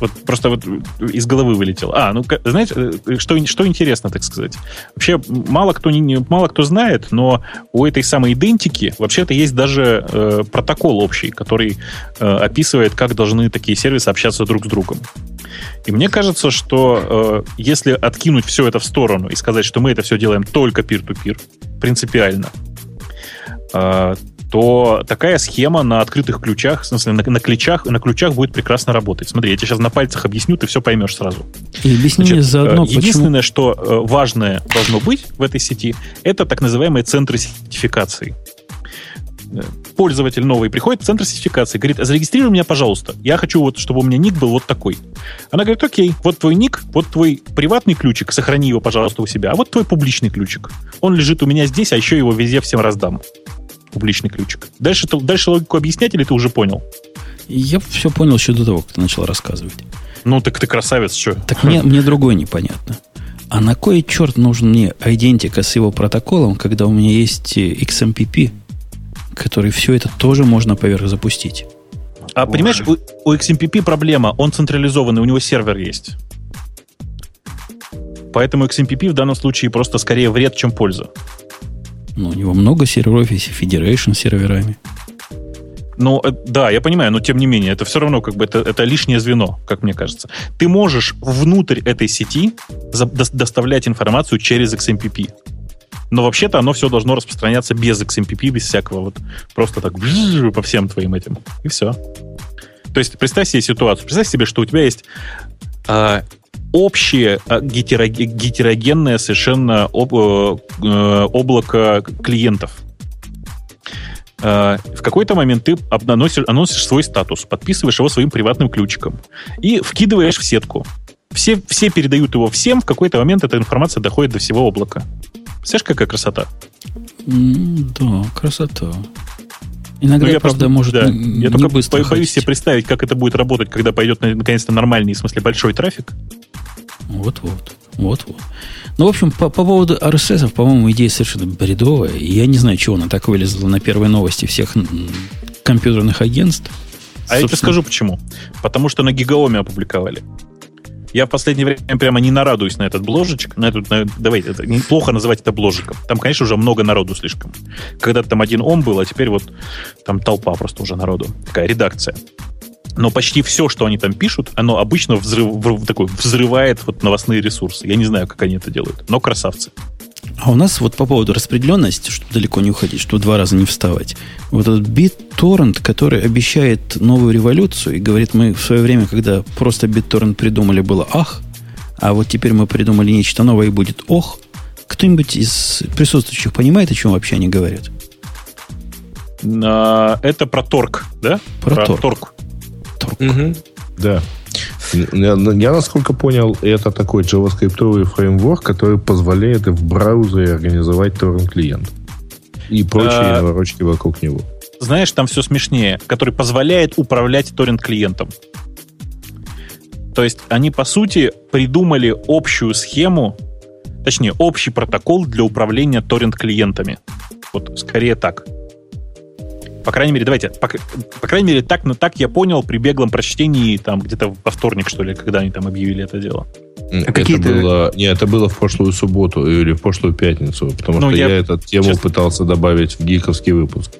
Вот просто вот из головы вылетел. А, ну, знаете, э, что, что интересно, так сказать. Вообще, мало кто, не, мало кто знает, но у этой самой идентики вообще-то есть даже э, протокол общий, который э, описывает, как должны такие сервисы общаться друг с другом. И мне кажется, что э, если откинуть все это в сторону и сказать, что мы это все делаем только peer-to-peer, принципиально, э, то такая схема на открытых ключах, в смысле, на, на ключах, на ключах будет прекрасно работать. Смотри, я тебе сейчас на пальцах объясню, ты все поймешь сразу. И объясни Значит, заодно, э, Единственное, почему... что э, важное должно быть в этой сети, это так называемые центры сертификации э, пользователь новый приходит в центр сертификации, говорит, зарегистрируй меня, пожалуйста. Я хочу, вот, чтобы у меня ник был вот такой. Она говорит, окей, вот твой ник, вот твой приватный ключик, сохрани его, пожалуйста, у себя, а вот твой публичный ключик. Он лежит у меня здесь, а еще его везде всем раздам публичный ключик. Дальше, дальше логику объяснять или ты уже понял? Я все понял еще до того, как ты начал рассказывать. Ну, так ты красавец, что? Так мне, мне другое непонятно. А на кой черт нужен мне идентика с его протоколом, когда у меня есть э, XMPP, который все это тоже можно поверх запустить? А Боже. понимаешь, у, у XMPP проблема, он централизованный, у него сервер есть. Поэтому XMPP в данном случае просто скорее вред, чем польза. Ну, у него много серверов, есть Federation серверами. Ну, э, да, я понимаю, но тем не менее, это все равно как бы это, это лишнее звено, как мне кажется. Ты можешь внутрь этой сети доставлять информацию через XMPP. Но вообще-то оно все должно распространяться без XMPP, без всякого вот просто так по всем твоим этим. И все. То есть представь себе ситуацию. Представь себе, что у тебя есть э, общее а, гетерогенное совершенно об, э, э, облако клиентов. Э, в какой-то момент ты анонсишь, анонсишь свой статус, подписываешь его своим приватным ключиком и вкидываешь в сетку. Все, все передают его всем, в какой-то момент эта информация доходит до всего облака. Представляешь, какая красота? да, красота. Иногда, ну, я правда, просто, может да. не, Я только быстро боюсь себе представить, как это будет работать, когда пойдет наконец-то нормальный, в смысле, большой трафик. Вот-вот. Вот-вот. Ну, в общем, по, по поводу RSS, по-моему, идея совершенно бредовая. Я не знаю, чего она так вылезла на первой новости всех компьютерных агентств. А Собственно... я тебе скажу почему. Потому что на Гигаоме опубликовали. Я в последнее время прямо не нарадуюсь на этот бложечек. На этот, на, давайте, это неплохо называть это бложиком. Там, конечно, уже много народу слишком. Когда-то там один ом был, а теперь вот там толпа просто уже народу. Такая редакция но почти все, что они там пишут, оно обычно взрыв, такой, взрывает вот новостные ресурсы. Я не знаю, как они это делают, но красавцы. А у нас вот по поводу распределенности, чтобы далеко не уходить, чтобы два раза не вставать. Вот этот BitTorrent, который обещает новую революцию и говорит, мы в свое время, когда просто BitTorrent придумали, было ах, а вот теперь мы придумали нечто новое и будет ох. Кто-нибудь из присутствующих понимает, о чем вообще они говорят? А, это про торг, да? Про, про торг. торг. Угу. Да. Я, я, насколько понял, это такой JavaScript фреймворк, который позволяет в браузере организовать торрент-клиент. И прочие а, наворочки вокруг него. Знаешь, там все смешнее. Который позволяет управлять торрент-клиентом. То есть они, по сути, придумали общую схему, точнее, общий протокол для управления торрент-клиентами. Вот скорее так. По крайней мере, давайте, по, по крайней мере, так, но так я понял при беглом прочтении, там, где-то во вторник, что ли, когда они там объявили это дело. А это было, не, это было в прошлую субботу или в прошлую пятницу, потому ну, что я, я эту тему честно... пытался добавить в гиковский выпуск.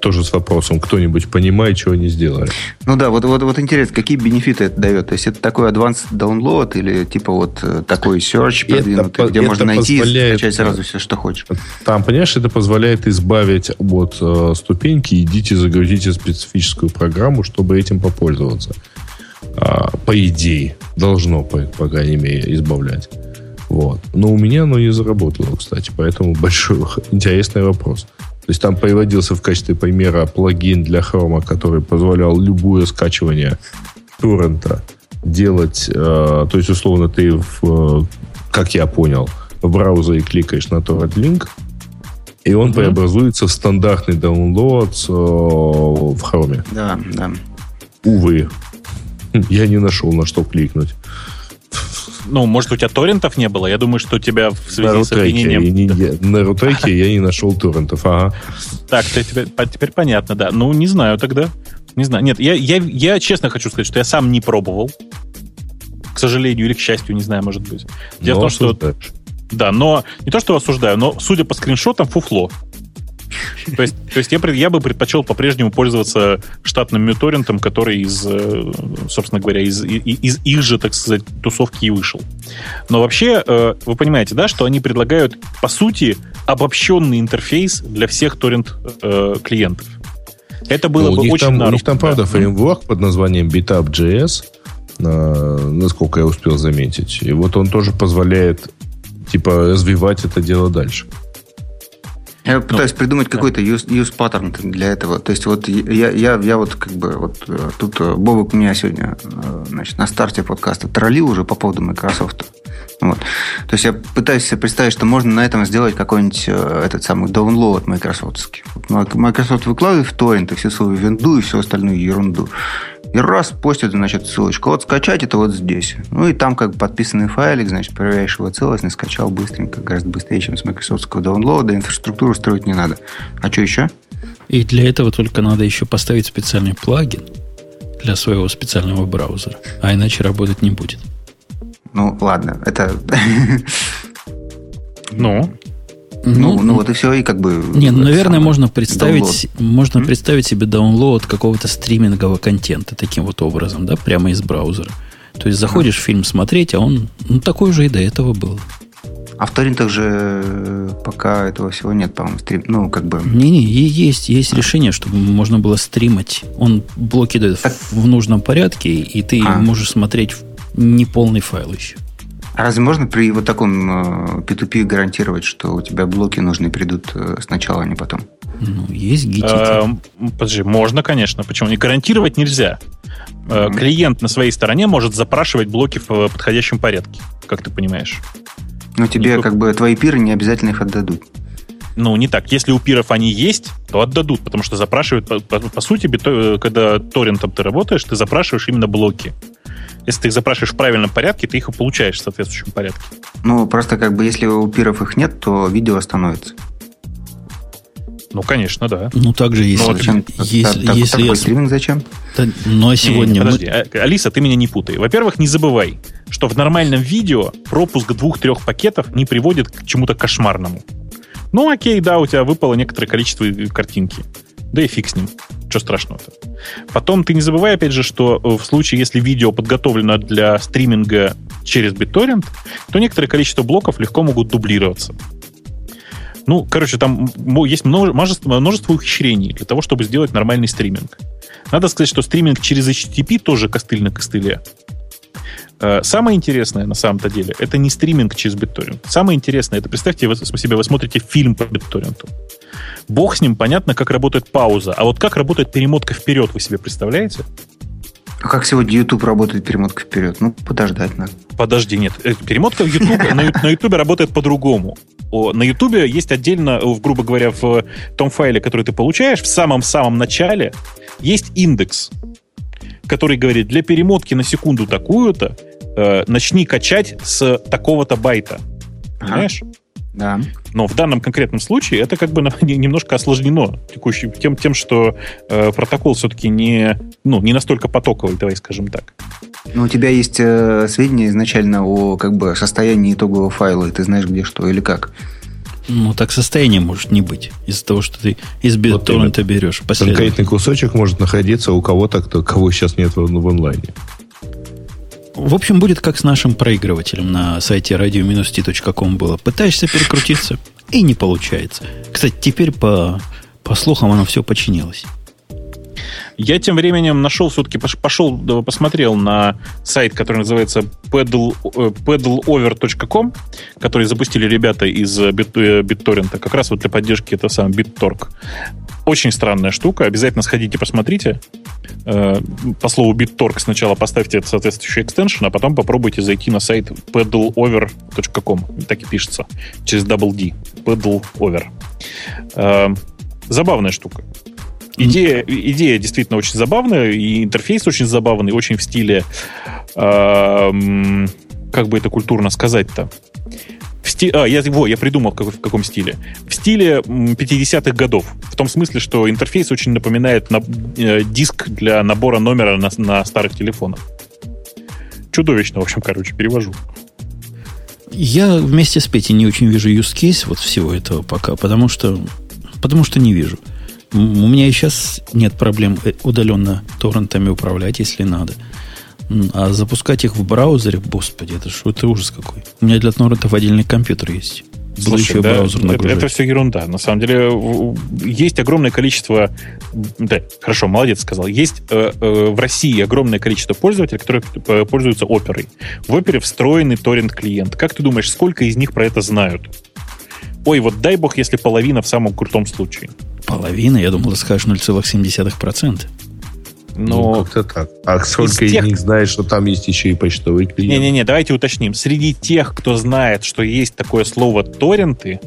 Тоже с вопросом, кто-нибудь понимает, чего они сделали. Ну да, вот, вот, вот интересно, какие бенефиты это дает? То есть это такой advanced download или типа вот э, такой search продвинутый, это, где это можно найти позволяет, и скачать сразу все, что хочешь? Там, понимаешь, это позволяет избавить от э, ступеньки, идите загрузите специфическую программу, чтобы этим попользоваться. А, по идее, должно, по, по крайней мере, избавлять. Вот. Но у меня оно не заработало, кстати, поэтому большой интересный вопрос. То есть там приводился в качестве примера плагин для Chrome, который позволял любое скачивание торрента делать, э, то есть условно ты, в, как я понял, в браузере кликаешь на торрент линк, и он mm-hmm. преобразуется в стандартный download э, в Chrome. Да, да. Увы, я не нашел на что кликнуть. Ну, может, у тебя торрентов не было? Я думаю, что у тебя в связи на с обвинением... Не, на рутреке я не нашел торрентов, ага. Так, теперь, теперь понятно, да. Ну, не знаю тогда. Не знаю. Нет, я, я, я честно хочу сказать, что я сам не пробовал. К сожалению или к счастью, не знаю, может быть. Дело но в том, что... Да, но не то, что осуждаю, но судя по скриншотам, фуфло. То есть, то есть я, я бы предпочел по-прежнему пользоваться штатным мюторрентом, который из, э, собственно говоря, из, из их же, так сказать, тусовки и вышел. Но вообще, э, вы понимаете, да, что они предлагают, по сути, обобщенный интерфейс для всех торрент-клиентов. Э, Это было ну, бы очень там, У них там, правда, фреймворк под названием BitUp.js, насколько я успел заметить. И вот он тоже позволяет типа развивать это дело дальше. Я ну, пытаюсь придумать да. какой-то use, use pattern для этого. То есть вот я, я, я вот как бы вот э, тут э, Бобок меня сегодня э, значит, на старте подкаста троллил уже по поводу Microsoft. Вот. То есть я пытаюсь себе представить, что можно на этом сделать какой-нибудь этот самый download Microsoft. Microsoft выкладывает в торренты всю свою винду и всю остальную ерунду. И раз постит, значит, ссылочку. Вот скачать это вот здесь. Ну и там как подписанный файлик, значит, проверяешь его целостность, скачал быстренько, гораздо быстрее, чем с Microsoft download, инфраструктуру строить не надо. А что еще? И для этого только надо еще поставить специальный плагин для своего специального браузера. А иначе работать не будет. Ну, ладно, это... Ну? Ну, ну, ну вот и все, и как бы... Не, ну, наверное, можно представить, можно mm-hmm. представить себе download какого-то стримингового контента таким вот образом, да, прямо из браузера. То есть заходишь mm-hmm. фильм смотреть, а он ну, такой же и до этого был. А в торрентах же пока этого всего нет, по-моему, стрим. Ну, как бы. Не-не, есть, есть а. решение, чтобы можно было стримать. Он блоки дает так. в нужном порядке, и ты а. можешь смотреть неполный файл еще. А разве можно при вот таком P2P э, гарантировать, что у тебя блоки нужны придут э, сначала, а не потом? Ну, есть гитики. Подожди, можно, конечно. Почему? Не гарантировать нельзя. Mm-hmm. Клиент на своей стороне может запрашивать блоки в подходящем порядке, как ты понимаешь. Но тебе Никто... как бы твои пиры не обязательно их отдадут. Ну, не так. Если у пиров они есть, то отдадут, потому что запрашивают, по, по, по сути, когда торрентом ты работаешь, ты запрашиваешь именно блоки. Если ты их запрашиваешь в правильном порядке, ты их и получаешь в соответствующем порядке. Ну, просто как бы если у пиров их нет, то видео остановится. Ну, конечно, да. Ну, также если... Ну, зачем? Если, так, если такой я... стриминг зачем? Да, ну, а сегодня... Не, не, подожди, мы... А, Алиса, ты меня не путай. Во-первых, не забывай, что в нормальном видео пропуск двух-трех пакетов не приводит к чему-то кошмарному. Ну, окей, да, у тебя выпало некоторое количество картинки. Да и фиг с ним. Что страшного-то? Потом ты не забывай, опять же, что э, в случае, если видео подготовлено для стриминга через BitTorrent, то некоторое количество блоков легко могут дублироваться. Ну, короче, там есть множество, множество ухищрений для того, чтобы сделать нормальный стриминг. Надо сказать, что стриминг через HTTP тоже костыль на костыле. Э, самое интересное на самом-то деле, это не стриминг через BitTorrent. Самое интересное, это представьте вы, себе, вы смотрите фильм по BitTorrent. Бог с ним, понятно, как работает пауза. А вот как работает перемотка вперед, вы себе представляете? А как сегодня YouTube работает перемотка вперед? Ну, подождать надо. Подожди, нет. Э, перемотка в YouTube, на, на YouTube работает по-другому. На YouTube есть отдельно, грубо говоря, в том файле, который ты получаешь, в самом-самом начале есть индекс который говорит, для перемотки на секунду такую-то э, начни качать с такого-то байта. Понимаешь? Ага. Да. Но в данном конкретном случае это как бы немножко осложнено текущим, тем, тем что э, протокол все-таки не, ну, не настолько потоковый, давай скажем так. Но у тебя есть э, сведения изначально о как бы, состоянии итогового файла, и ты знаешь, где что или как. Ну, так состояние может не быть. Из-за того, что ты из BitTorrent вот берешь. Конкретный кусочек может находиться у кого-то, кто, кого сейчас нет в, в онлайне. В общем, будет как с нашим проигрывателем на сайте radio-t.com было. Пытаешься перекрутиться, и не получается. Кстати, теперь по, по слухам оно все починилось. Я тем временем нашел, все-таки пошел, посмотрел на сайт, который называется pedal, э, pedalover.com, который запустили ребята из BitTorrent, как раз вот для поддержки этого самого BitTorque. Очень странная штука. Обязательно сходите, посмотрите. Э, по слову BitTorque сначала поставьте соответствующий экстеншн, а потом попробуйте зайти на сайт pedalover.com. Так и пишется. Через double D. Pedalover. Э, забавная штука. Идея, идея действительно очень забавная, и интерфейс очень забавный, очень в стиле... Э, как бы это культурно сказать-то? В сти... А, я, во, я придумал, как, в каком стиле. В стиле 50-х годов. В том смысле, что интерфейс очень напоминает на, э, диск для набора номера на, на старых телефонах. Чудовищно, в общем, короче, перевожу. Я вместе с Петей не очень вижу use case вот всего этого пока, потому что, потому что не вижу. У меня и сейчас нет проблем э, удаленно торрентами управлять, если надо. А запускать их в браузере, господи, это что, это ужас какой. У меня для торрентов отдельный компьютер есть. Слушай, да, браузер это, это все ерунда. На самом деле есть огромное количество... Да, хорошо, молодец сказал. Есть э, э, в России огромное количество пользователей, которые пользуются оперой. В опере встроенный торрент-клиент. Как ты думаешь, сколько из них про это знают? Ой, вот дай бог, если половина в самом крутом случае. Половина? Я думал, ты скажешь 0,7%. Но... Ну, как-то так. А сколько из, тех... них знает, что там есть еще и почтовый клиент? Не-не-не, давайте уточним. Среди тех, кто знает, что есть такое слово торренты,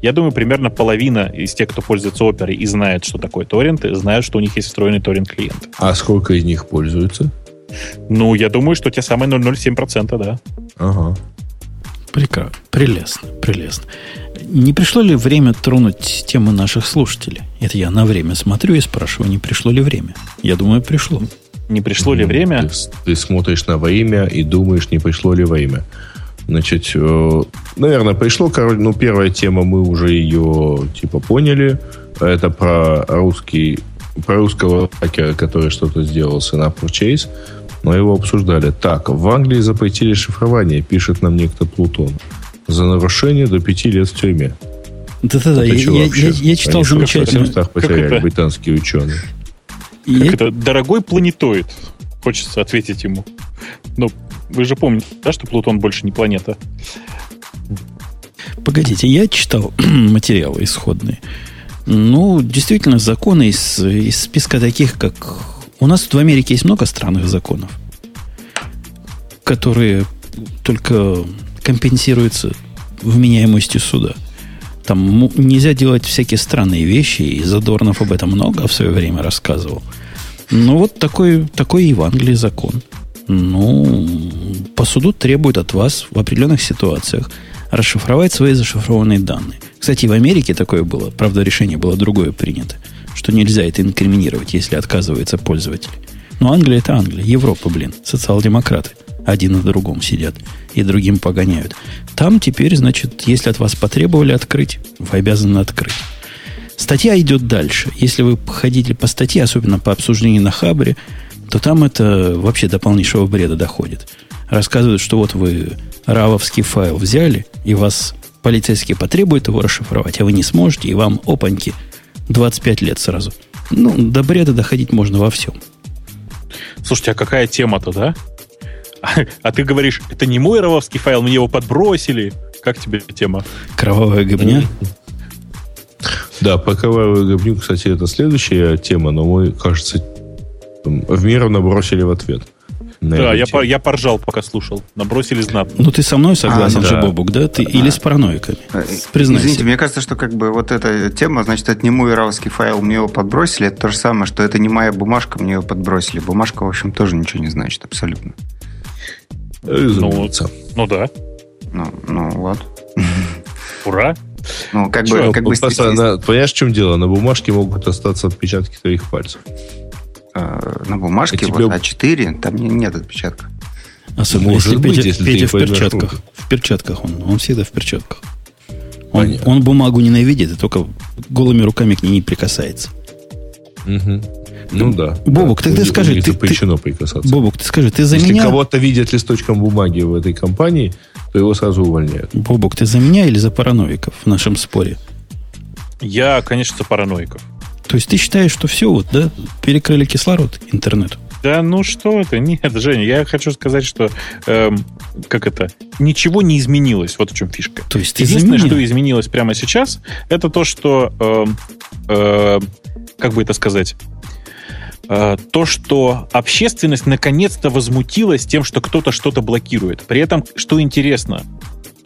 я думаю, примерно половина из тех, кто пользуется оперой и знает, что такое торренты, знают, что у них есть встроенный торрент-клиент. А сколько из них пользуются? Ну, я думаю, что те самые 0,07%, да. Ага. Прекрасно. Прелестно, прелестно. Не пришло ли время тронуть тему наших слушателей? Это я на время смотрю и спрашиваю, не пришло ли время? Я думаю, пришло. Не пришло ли время? Ты, ты смотришь на время и думаешь, не пришло ли время. Значит, э, наверное, пришло, короче, ну, первая тема, мы уже ее, типа, поняли. Это про русский, про русского хакера, который что-то сделал с на Purchase. Но его обсуждали. Так, в Англии запретили шифрование, пишет нам некто Плутон за нарушение до пяти лет в тюрьме. Да-да-да, я, я, я, я читал Они замечательно. Как потеряли это? британские ученые. Как я... это? Дорогой планетоид. Хочется ответить ему. Но вы же помните, да, что Плутон больше не планета? Погодите, я читал материалы исходные. Ну, действительно, законы из, из списка таких, как... У нас в Америке есть много странных законов, которые только компенсируется вменяемостью суда. Там нельзя делать всякие странные вещи, и Задорнов об этом много в свое время рассказывал. Ну, вот такой, такой и в Англии закон. Ну, по суду требует от вас в определенных ситуациях расшифровать свои зашифрованные данные. Кстати, в Америке такое было. Правда, решение было другое принято, что нельзя это инкриминировать, если отказывается пользователь. Но Англия это Англия, Европа, блин, социал-демократы один на другом сидят и другим погоняют. Там теперь, значит, если от вас потребовали открыть, вы обязаны открыть. Статья идет дальше. Если вы ходите по статье, особенно по обсуждению на Хабре, то там это вообще до полнейшего бреда доходит. Рассказывают, что вот вы равовский файл взяли, и вас полицейские потребуют его расшифровать, а вы не сможете, и вам, опаньки, 25 лет сразу. Ну, до бреда доходить можно во всем. Слушайте, а какая тема-то, да? А, ты говоришь, это не мой рововский файл, мне его подбросили. Как тебе тема? Кровавая гобня? Да, по кровавой гобню, кстати, это следующая тема, но мы, кажется, в мир набросили в ответ. Да, я, по, я поржал, пока слушал. Набросили знатно. Ну, ты со мной согласен а, же, да. Бобук, да? Ты, а, или с параноиками? Э, признайся. Извините, мне кажется, что как бы вот эта тема, значит, это не мой равский файл, мне его подбросили. Это то же самое, что это не моя бумажка, мне ее подбросили. Бумажка, в общем, тоже ничего не значит, абсолютно. Ну, ну да. Ну, ну вот. Ура! Ну, как Че, бы, как бы просто, на, понимаешь, в чем дело? На бумажке могут остаться отпечатки твоих пальцев. А, на бумажке а тебе... вот А4, там нет отпечатка. Особенно Может если быть, Петя, если Петя в перчатках. Руку. В перчатках он. Он всегда в перчатках. Он, он бумагу ненавидит и только голыми руками к ней не прикасается. Угу. Ну да. Бобук, да. тогда скажи, ты, запрещено ты, прикасаться. Бобук, ты скажи, ты за Если меня... кого-то видят листочком бумаги в этой компании, то его сразу увольняют. Бобук, ты за меня или за параноиков в нашем споре? Я, конечно, за параноиков. То есть ты считаешь, что все, вот, да, перекрыли кислород интернету? Да ну что это? Нет, Женя, я хочу сказать, что эм, как это? Ничего не изменилось. Вот в чем фишка. То есть Единственное, что изменилось прямо сейчас, это то, что эм, э, как бы это сказать? Э, то, что общественность наконец-то возмутилась тем, что кто-то что-то блокирует. При этом, что интересно,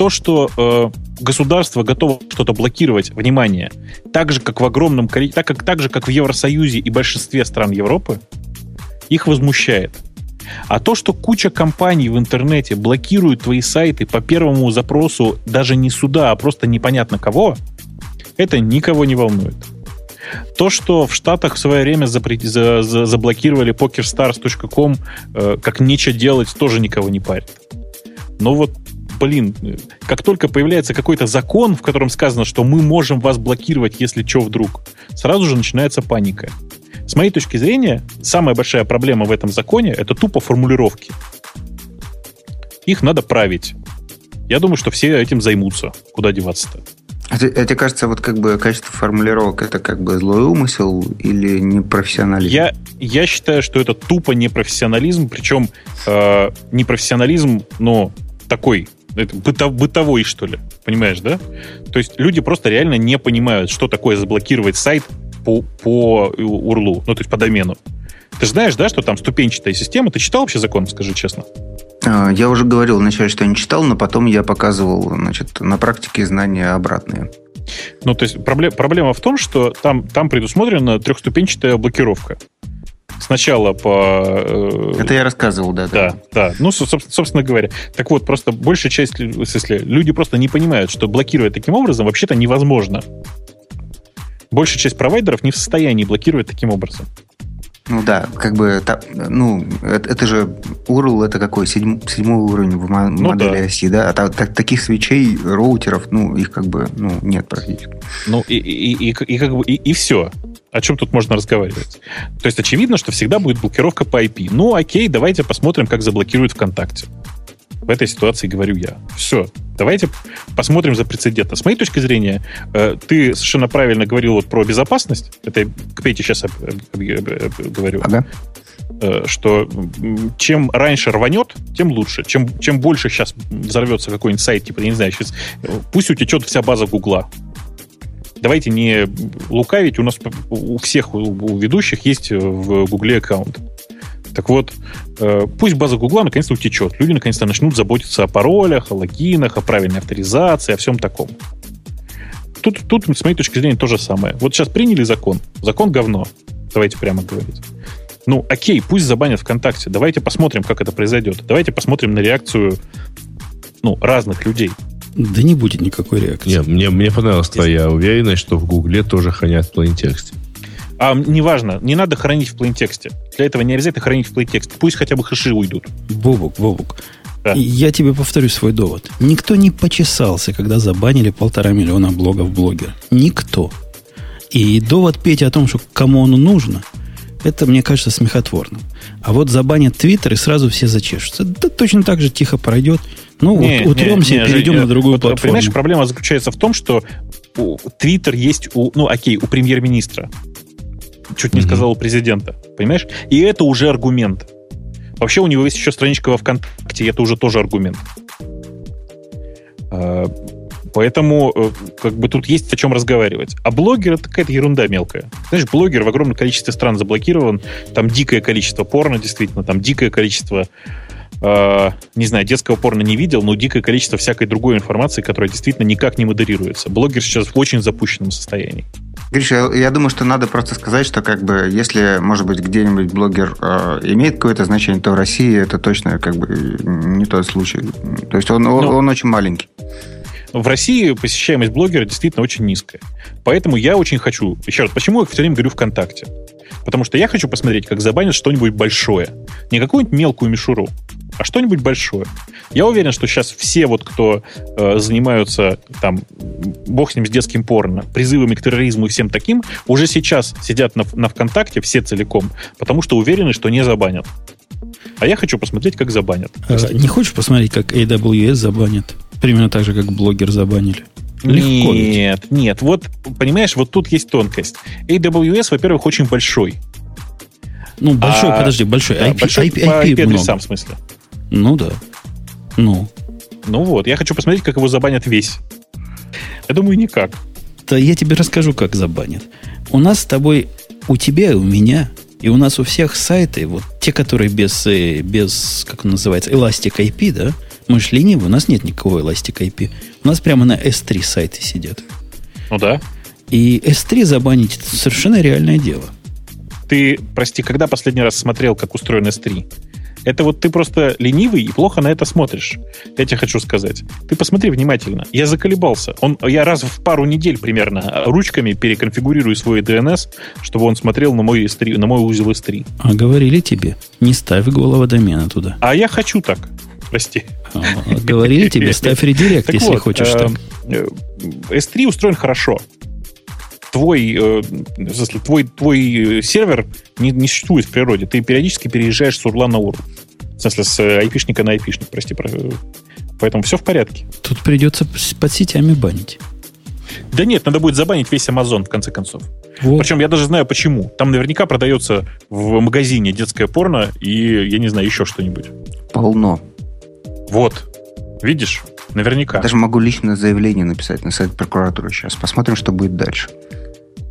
то, что э, государство готово что-то блокировать, внимание, так же, как в огромном количестве, так, как, так же, как в Евросоюзе и большинстве стран Европы, их возмущает. А то, что куча компаний в интернете блокируют твои сайты по первому запросу даже не суда, а просто непонятно кого, это никого не волнует. То, что в Штатах в свое время запрет, за, за, заблокировали pokerstars.com э, как нечего делать, тоже никого не парит. Но вот блин, как только появляется какой-то закон, в котором сказано, что мы можем вас блокировать, если что вдруг, сразу же начинается паника. С моей точки зрения, самая большая проблема в этом законе — это тупо формулировки. Их надо править. Я думаю, что все этим займутся. Куда деваться-то? А, а тебе кажется, вот как бы качество формулировок это как бы злой умысел или непрофессионализм? Я, я считаю, что это тупо непрофессионализм, причем э, непрофессионализм, но такой это бытов, бытовой, что ли. Понимаешь, да? То есть люди просто реально не понимают, что такое заблокировать сайт по, по URL, ну, то есть по домену. Ты же знаешь, да, что там ступенчатая система? Ты читал вообще закон, скажи честно? А, я уже говорил вначале, что я не читал, но потом я показывал значит, на практике знания обратные. Ну, то есть проблема в том, что там, там предусмотрена трехступенчатая блокировка. Сначала по... Э, Это я рассказывал, да. Да, да. да. Ну, собственно говоря. Так вот, просто большая часть, в смысле, люди просто не понимают, что блокировать таким образом вообще-то невозможно. Большая часть провайдеров не в состоянии блокировать таким образом. Ну да, как бы, та, ну, это, это же URL, это какой, седьм, седьмой уровень в ну, модели да. оси, да? А та, та, таких свечей, роутеров, ну, их как бы, ну, нет практически. Ну, и, и, и, и как бы, и, и все. О чем тут можно разговаривать? То есть очевидно, что всегда будет блокировка по IP. Ну, окей, давайте посмотрим, как заблокируют ВКонтакте. В этой ситуации говорю я. Все. Давайте посмотрим за прецедентно. С моей точки зрения, э, ты совершенно правильно говорил вот про безопасность. Это к Пете сейчас говорю. Ага. Э, что чем раньше рванет, тем лучше. Чем, чем больше сейчас взорвется какой-нибудь сайт, типа, я не знаю, сейчас, пусть утечет вся база Гугла. Давайте не лукавить, у нас у всех у ведущих есть в Гугле аккаунт. Так вот, э, пусть база Гугла наконец-то утечет. Люди наконец-то начнут заботиться о паролях, о логинах, о правильной авторизации, о всем таком. Тут, тут, с моей точки зрения, то же самое. Вот сейчас приняли закон. Закон говно. Давайте прямо говорить. Ну, окей, пусть забанят ВКонтакте. Давайте посмотрим, как это произойдет. Давайте посмотрим на реакцию ну, разных людей. Да не будет никакой реакции. Нет, мне, мне понравилась твоя уверенность, что в Гугле тоже хранят в плейнтексте. А неважно, не надо хранить в плейнтексте. Для этого не обязательно хранить в плейнтексте. Пусть хотя бы хэши уйдут. Бобук, Бобук. Да. Я тебе повторю свой довод. Никто не почесался, когда забанили полтора миллиона блогов блогер. Никто. И довод Пети о том, что кому оно нужно, это, мне кажется, смехотворным. А вот забанят Твиттер, и сразу все зачешутся. Да точно так же тихо пройдет. Ну, не, вот, утремся не, не, и перейдем Жень, на другую вот, платформу. Понимаешь, проблема заключается в том, что Твиттер есть у, ну, окей, у премьер-министра чуть не mm-hmm. сказал у президента. Понимаешь? И это уже аргумент. Вообще у него есть еще страничка во ВКонтакте, и это уже тоже аргумент. А, Поэтому э, как бы тут есть о чем разговаривать. А блогер это какая-то ерунда мелкая. Знаешь, блогер в огромном количестве стран заблокирован. Там дикое количество порно, действительно, там дикое количество э, не знаю, детского порно не видел, но дикое количество всякой другой информации, которая действительно никак не модерируется. Блогер сейчас в очень запущенном состоянии. Гриша, я, думаю, что надо просто сказать, что как бы если, может быть, где-нибудь блогер э, имеет какое-то значение, то в России это точно как бы не тот случай. То есть он, он, ну, он очень маленький. В России посещаемость блогера действительно очень низкая. Поэтому я очень хочу... Еще раз, почему я все время говорю ВКонтакте? Потому что я хочу посмотреть, как забанят что-нибудь большое. Не какую-нибудь мелкую мишуру, а что-нибудь большое. Я уверен, что сейчас все вот, кто э, занимаются, там, бог с ним, с детским порно, призывами к терроризму и всем таким, уже сейчас сидят на, на ВКонтакте все целиком, потому что уверены, что не забанят. А я хочу посмотреть, как забанят. А, не хочешь посмотреть, как AWS забанят? Примерно так же, как блогер забанили. Легко нет, ведь. нет. Вот, понимаешь, вот тут есть тонкость. AWS, во-первых, очень большой. Ну, большой, а, подожди, большой. Да, IP, большой IP, IP, IP, адресам, в смысле. Ну да. Ну. Ну вот, я хочу посмотреть, как его забанят весь. Я думаю, никак. Да я тебе расскажу, как забанят. У нас с тобой, у тебя и у меня, и у нас у всех сайты, вот те, которые без, э, без как он называется, Elastic IP, да? Мы же ленивы, у нас нет никакого Elastic IP. У нас прямо на S3 сайты сидят. Ну да. И S3 забанить это совершенно реальное дело. Ты, прости, когда последний раз смотрел, как устроен S3? Это вот ты просто ленивый и плохо на это смотришь. Я тебе хочу сказать. Ты посмотри внимательно. Я заколебался. Он, я раз в пару недель примерно ручками переконфигурирую свой DNS, чтобы он смотрел на мой, S3, на мой узел S3. А говорили тебе, не ставь голова домена туда. А я хочу так. Прости. А, говорили тебе, ставь редирект, если хочешь так. Э, S3 устроен хорошо твой, э, твой, твой э, сервер не, не существует в природе. Ты периодически переезжаешь с урла на урл. В смысле, с айпишника на айпишник, прости. Поэтому все в порядке. Тут придется под сетями банить. Да нет, надо будет забанить весь Amazon, в конце концов. Вот. Причем я даже знаю почему. Там наверняка продается в магазине детское порно и, я не знаю, еще что-нибудь. Полно. Вот. Видишь? Наверняка. Даже могу личное заявление написать на сайт прокуратуры сейчас. Посмотрим, что будет дальше.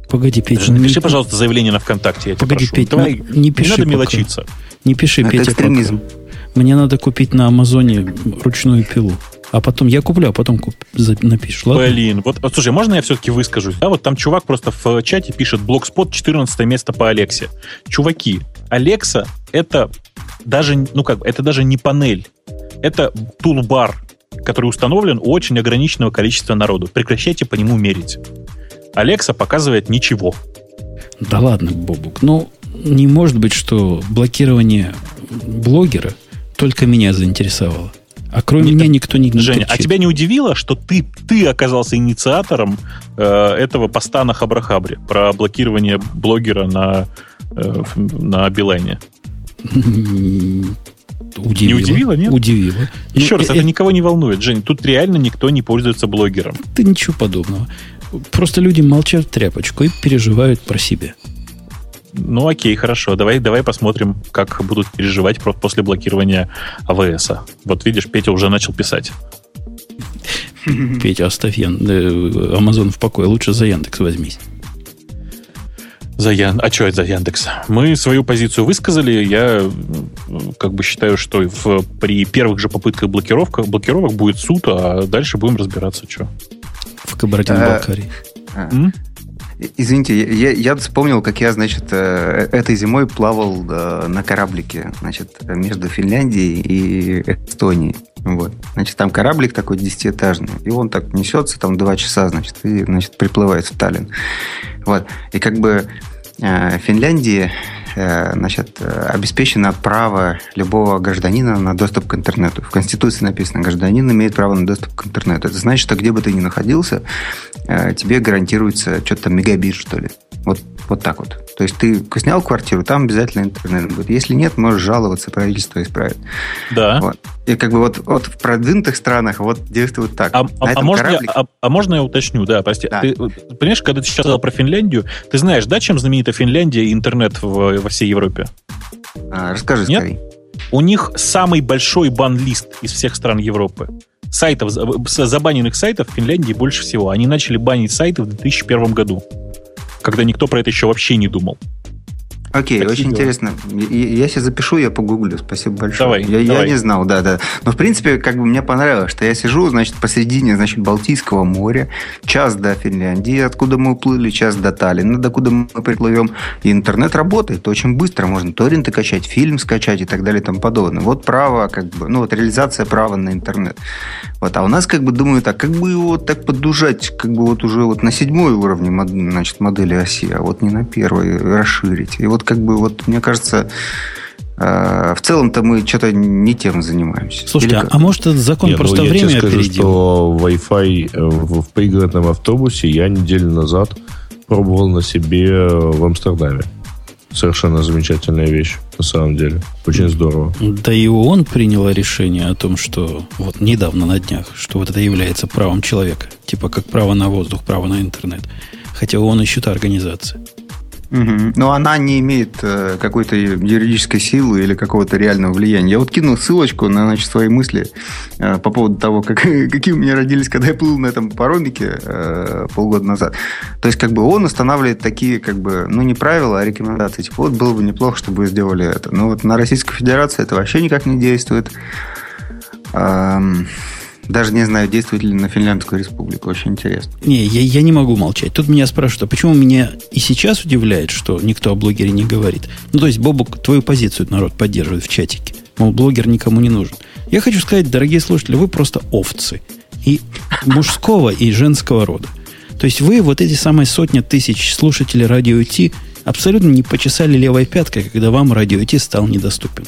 Погоди, Петя. Даже напиши, не... пожалуйста, заявление на ВКонтакте, я Погоди, тебя прошу. Петя, Давай, не, не, пиши не надо пока. мелочиться. Не пиши, Это Петя, экстремизм. Пока. Мне надо купить на Амазоне ручную пилу. А потом я куплю, а потом куп, напишешь, ладно? Блин, вот, вот слушай, можно я все-таки выскажусь? Да, вот там чувак просто в чате пишет блокспот 14 место по Алексе. Чуваки, Алекса это даже, ну как, это даже не панель. Это тулбар, который установлен у очень ограниченного количества народу. Прекращайте по нему мерить. Алекса показывает ничего. Да ладно, Бобук. Ну, не может быть, что блокирование блогера только меня заинтересовало. А кроме не, меня никто не Женя, а тебя не удивило, что ты, ты оказался инициатором э, этого поста на Хабрахабре про блокирование блогера на, э, на Билайне? Удивило. Не удивило, нет? Удивило. Еще ну, раз, э, это никого не волнует, Жень. Тут реально никто не пользуется блогером. Да ничего подобного. Просто люди молчат тряпочку и переживают про себя. Ну окей, хорошо. Давай, давай посмотрим, как будут переживать после блокирования АВС. Вот видишь, Петя уже начал писать. Петя, оставь э, Амазон в покое. Лучше за Яндекс возьмись. За Ян... А что это за Яндекс? Мы свою позицию высказали. Я как бы считаю, что в... при первых же попытках блокировка... блокировок будет суд, а дальше будем разбираться, что. В Кабардино-Балкарии. А, Извините, я, я вспомнил, как я, значит, э, этой зимой плавал э, на кораблике, значит, между Финляндией и Эстонией. Вот. Значит, там кораблик такой десятиэтажный, и он так несется там два часа, значит, и, значит, приплывает в Таллин. Вот. И как бы э, Финляндия Э, значит, э, обеспечено право любого гражданина на доступ к интернету. В Конституции написано, гражданин имеет право на доступ к интернету. Это значит, что где бы ты ни находился, э, тебе гарантируется что-то мегабит, что ли. Вот, вот так вот. То есть ты снял квартиру, там обязательно интернет будет. Если нет, можешь жаловаться, правительство исправит. Да. Вот. И как бы вот, вот в продвинутых странах вот действует так. А, а, а, можно, кораблике... я, а, а можно я уточню? Да, прости. Да. Ты, понимаешь, когда ты сейчас сказал про Финляндию, ты знаешь, да, чем знаменита Финляндия и интернет в, во всей Европе? А, расскажи Нет? скорее. У них самый большой бан-лист из всех стран Европы. Сайтов, забаненных сайтов в Финляндии больше всего. Они начали банить сайты в 2001 году, когда никто про это еще вообще не думал. Окей, Такие очень дела. интересно. Я, я себе запишу, я погуглю. Спасибо большое. Давай, я, давай. я не знал, да, да. Но в принципе, как бы мне понравилось, что я сижу, значит, посередине, значит, Балтийского моря, час до Финляндии, откуда мы уплыли, час до Таллина, докуда мы приплывем. И интернет работает очень быстро. Можно торренты качать, фильм скачать и так далее и тому подобное. Вот право, как бы, ну вот реализация права на интернет. Вот, а у нас как бы думаю так, как бы его так подужать, как бы вот уже вот на седьмой уровне, значит, модели оси, а вот не на первой расширить. И вот вот как бы, вот мне кажется, э, в целом-то мы что-то не тем занимаемся. Слушайте, а, а может этот закон Нет, ну, просто ну, время я тебе скажу, опередил? что Wi-Fi э, в, в пригородном автобусе я неделю назад пробовал на себе в Амстердаме. Совершенно замечательная вещь, на самом деле. Очень здорово. Да и он принял решение о том, что вот недавно на днях, что вот это является правом человека. Типа как право на воздух, право на интернет. Хотя он еще та организация. Угу. Но она не имеет э, какой-то юридической силы или какого-то реального влияния. Я вот кинул ссылочку на значит, свои мысли э, по поводу того, как, какие у меня родились, когда я плыл на этом паромике э, полгода назад. То есть, как бы он устанавливает такие, как бы, ну, не правила, а рекомендации. Типа, вот было бы неплохо, чтобы вы сделали это. Но вот на Российской Федерации это вообще никак не действует. Эм, даже не знаю, действует ли на Финляндскую республику. Очень интересно. Не, я, я не могу молчать. Тут меня спрашивают, а почему меня и сейчас удивляет, что никто о блогере не говорит? Ну, то есть, Бобок, твою позицию народ поддерживает в чатике. Мол, блогер никому не нужен. Я хочу сказать, дорогие слушатели, вы просто овцы. И мужского, и женского рода. То есть вы, вот эти самые сотни тысяч слушателей радио Ти, абсолютно не почесали левой пяткой, когда вам радио Ти стал недоступен.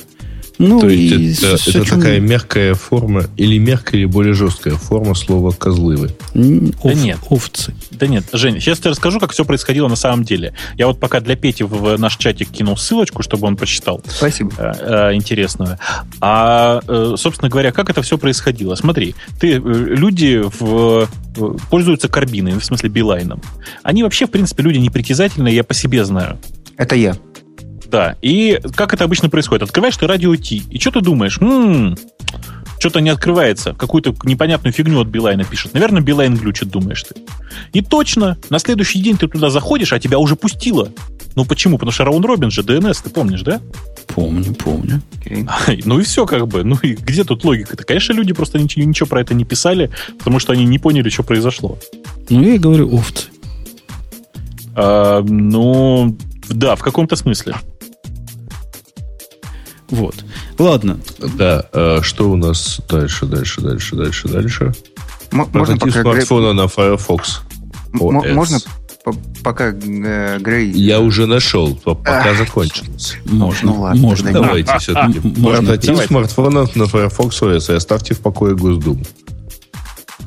Ну, То есть это, это такая мягкая форма, или мягкая, или более жесткая форма слова козлывы. Ов, да нет. Овцы. Да нет, Женя, сейчас я расскажу, как все происходило на самом деле. Я вот пока для Пети в наш чатик кинул ссылочку, чтобы он почитал. Спасибо. Э, э, интересную. А, э, собственно говоря, как это все происходило? Смотри, ты, люди в, пользуются карбиной, в смысле билайном. Они вообще, в принципе, люди непритязательные, я по себе знаю. Это я. Да. И как это обычно происходит? Открываешь ты радио Ти, и что ты думаешь? М-м, что-то не открывается. Какую-то непонятную фигню от Билайна пишет. Наверное, Билайн глючит, думаешь ты. И точно, на следующий день ты туда заходишь, а тебя уже пустило. Ну почему? Потому что Раун Робин же ДНС, ты помнишь, да? Помню, помню. Okay. Ну и все как бы. Ну и где тут логика-то? Конечно, люди просто ничего, ничего про это не писали, потому что они не поняли, что произошло. Ну я и говорю, овцы. А, ну, да, в каком-то смысле. Вот. Ладно. Да, а что у нас дальше, дальше, дальше, дальше, дальше? М- можно пока смартфона Грей... на Firefox. М- можно пока э, Грей... Я уже нашел, пока Ах, закончилось. Можно, ну, ладно, можно. Давайте все-таки. Прототип смартфонов на Firefox OS и оставьте в покое Госдуму.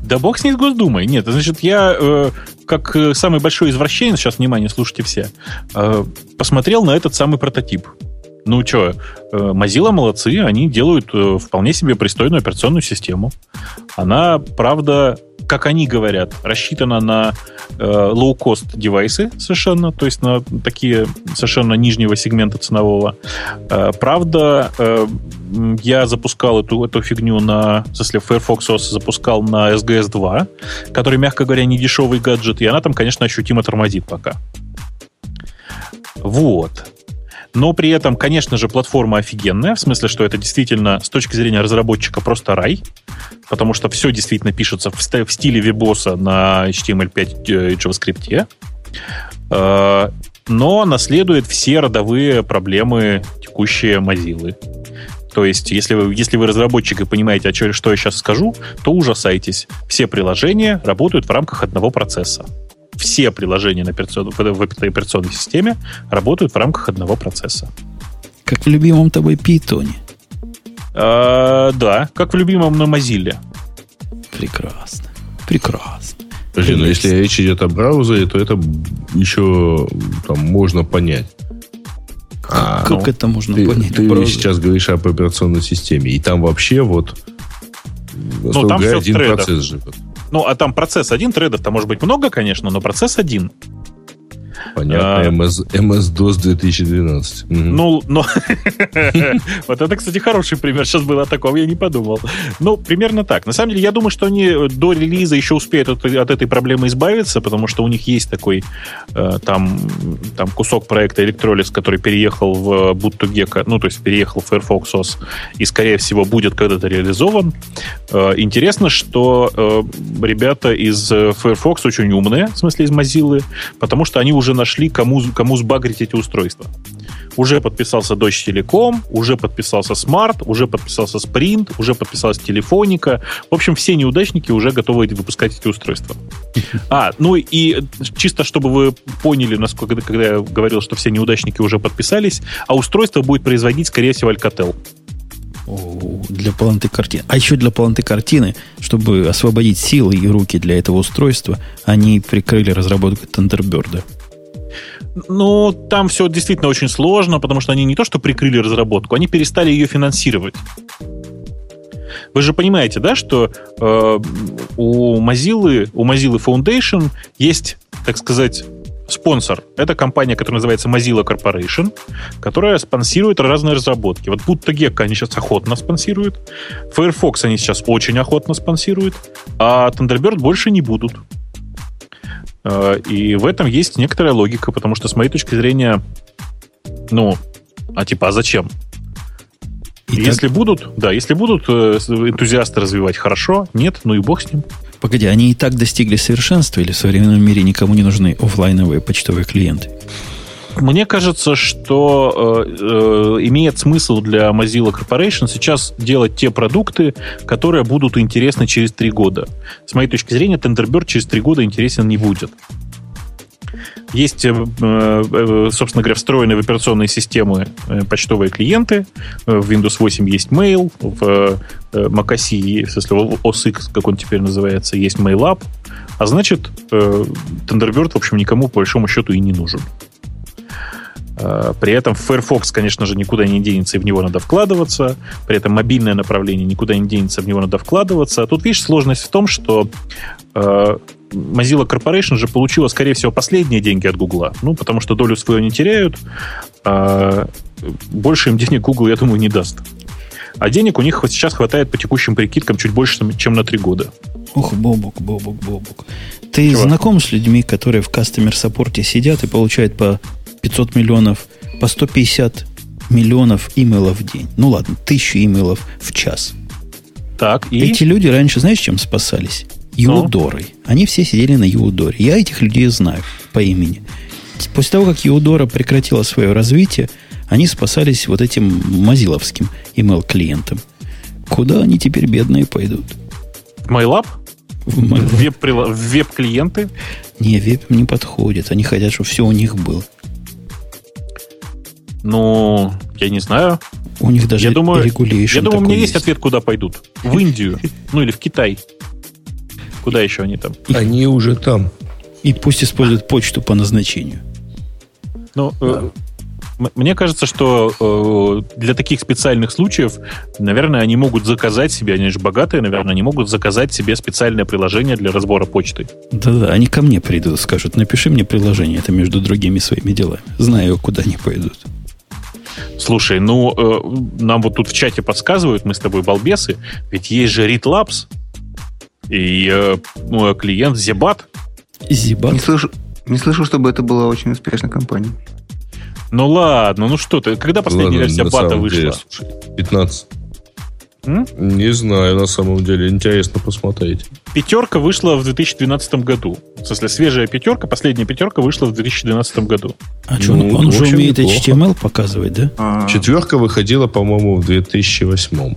Да бог с ней с Госдумой. Нет, значит, я, э, как э, самый большой извращенец, сейчас, внимание, слушайте все, э, посмотрел на этот самый прототип. Ну что, э, Mozilla молодцы, они делают э, вполне себе пристойную операционную систему. Она, правда, как они говорят, рассчитана на э, low-cost девайсы совершенно, то есть на такие совершенно нижнего сегмента ценового. Э, правда, э, я запускал эту, эту фигню на, если Firefox OS запускал на SGS 2, который, мягко говоря, не дешевый гаджет, и она там, конечно, ощутимо тормозит пока. Вот. Но при этом, конечно же, платформа офигенная, в смысле, что это действительно с точки зрения разработчика просто рай, потому что все действительно пишется в, стиле вебоса на HTML5 э, и JavaScript. Э, но наследует все родовые проблемы текущие Mozilla. То есть, если вы, если вы разработчик и понимаете, что я сейчас скажу, то ужасайтесь. Все приложения работают в рамках одного процесса все приложения на операцион... в этой операционной системе работают в рамках одного процесса. Как в любимом тобой питоне. А, да, как в любимом на Mozilla. Прекрасно. Прекрасно. Подожди, но если речь идет о браузере, то это еще там можно понять. А, как ну, это можно ты, понять? Ты сейчас говоришь об операционной системе, и там вообще вот ну, там все один процесс живет. Ну, а там процесс один, тредов там может быть много, конечно, но процесс один. Понятно, а, MS, MS-DOS 2012. Ну, но... вот это, кстати, хороший пример. Сейчас было о таком, я не подумал. Ну, примерно так. На самом деле, я думаю, что они до релиза еще успеют от, от этой проблемы избавиться, потому что у них есть такой э, там, там кусок проекта Electrolysis, который переехал в Boot2Gecko, ну, то есть переехал в Firefox OS, и, скорее всего, будет когда-то реализован. Э, интересно, что э, ребята из Firefox очень умные, в смысле из Mozilla, потому что они уже нашли, кому, кому сбагрить эти устройства. Уже подписался Deutsche Telekom, уже подписался Smart, уже подписался Sprint, уже подписалась Телефоника. В общем, все неудачники уже готовы выпускать эти устройства. А, ну и чисто чтобы вы поняли, насколько когда я говорил, что все неудачники уже подписались, а устройство будет производить, скорее всего, Alcatel. Для полноты картины. А еще для полноты картины, чтобы освободить силы и руки для этого устройства, они прикрыли разработку Thunderbird. Ну, там все действительно очень сложно, потому что они не то что прикрыли разработку, они перестали ее финансировать. Вы же понимаете, да, что э, у Mozilla, у Mozilla Foundation есть, так сказать, спонсор. Это компания, которая называется Mozilla Corporation, которая спонсирует разные разработки. Вот будто Gecko они сейчас охотно спонсируют, Firefox они сейчас очень охотно спонсируют, а Thunderbird больше не будут. Э, и в этом есть некоторая логика, потому что, с моей точки зрения, ну, а типа, а зачем? И если будут, да, если будут э, энтузиасты развивать, хорошо, нет, ну и бог с ним. Погоди, они и так достигли совершенства, или в современном мире никому не нужны офлайновые почтовые клиенты? Мне кажется, что э, э, имеет смысл для Mozilla Corporation сейчас делать те продукты, которые будут интересны через три года. С моей точки зрения, Tenderbird через три года интересен не будет. Есть, э, э, собственно говоря, встроенные в операционные системы почтовые клиенты. В Windows 8 есть Mail, в macOS, в смысле, в OS X, как он теперь называется, есть MailUp. А значит, Thunderbird, в общем, никому, по большому счету, и не нужен. Э, при этом Firefox, конечно же, никуда не денется, и в него надо вкладываться. При этом мобильное направление никуда не денется, в него надо вкладываться. Тут, видишь, сложность в том, что э, Mozilla Corporation же получила, скорее всего, последние деньги от Google. Ну, потому что долю свою не теряют. А больше им денег Google, я думаю, не даст. А денег у них сейчас хватает по текущим прикидкам чуть больше, чем на три года. Ох, Бобок, Бобок, Бобок. Ты Чего? знаком с людьми, которые в кастомер саппорте сидят и получают по 500 миллионов, по 150 миллионов имейлов в день. Ну ладно, тысячу имейлов в час. Так, и? Эти люди раньше, знаешь, чем спасались? Юдорой. Ну? Они все сидели на Юдоре. Я этих людей знаю по имени. После того, как Юдора прекратила свое развитие, они спасались вот этим мазиловским email-клиентом. Куда они теперь бедные пойдут? В веб-клиенты? Не, веб не подходит. Они хотят, чтобы все у них было. Ну, я не знаю. У них даже я думаю, Я думаю, у меня есть ответ, куда пойдут. В Индию. Ну, или в Китай. Куда еще они там? Они уже там. И пусть используют почту по назначению. Ну, э, мне кажется, что э, для таких специальных случаев, наверное, они могут заказать себе, они же богатые, наверное, они могут заказать себе специальное приложение для разбора почты. Да-да, они ко мне придут, скажут, напиши мне приложение, это между другими своими делами. Знаю, куда они пойдут. Слушай, ну, э, нам вот тут в чате подсказывают, мы с тобой балбесы, ведь есть же ReadLabs и э, ну, клиент Zebat. Zebat? Не слышу, не слышу, чтобы это была очень успешная компания. Ну ладно, ну что ты, когда последняя ладно, версия бата вышла? Слушай, 15. М? Не знаю, на самом деле. Интересно посмотреть. Пятерка вышла в 2012 году. В смысле, свежая пятерка, последняя пятерка вышла в 2012 году. А что, ну, он, он же умеет неплохо. HTML показывать, да? А-а-а. Четверка выходила, по-моему, в 2008.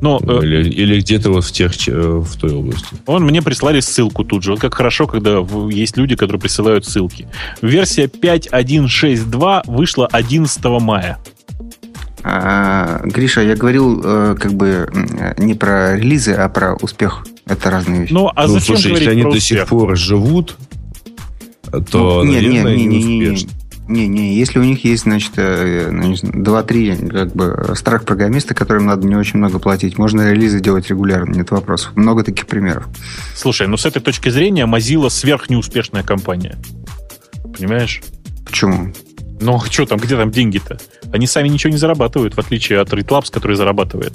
Но, ну, э, или, или где-то вот в, тех, в той области. Он мне прислали ссылку тут же. Вот как хорошо, когда есть люди, которые присылают ссылки. Версия 5.1.6.2 вышла 11 мая. А, Гриша, я говорил э, как бы не про релизы, а про успех. Это разные вещи. Ну, а ну, зачем слушай, если они до сих пор живут, то, ну, не, наверное, не, не, не, не успешны. Не-не, если у них есть, значит, э, ну, два-три как бы страх программиста, которым надо не очень много платить, можно релизы делать регулярно, нет вопросов. Много таких примеров. Слушай, ну с этой точки зрения Mozilla сверхнеуспешная компания. Понимаешь? Почему? Ну, что там, где там деньги-то? Они сами ничего не зарабатывают, в отличие от RedLabs, который зарабатывает.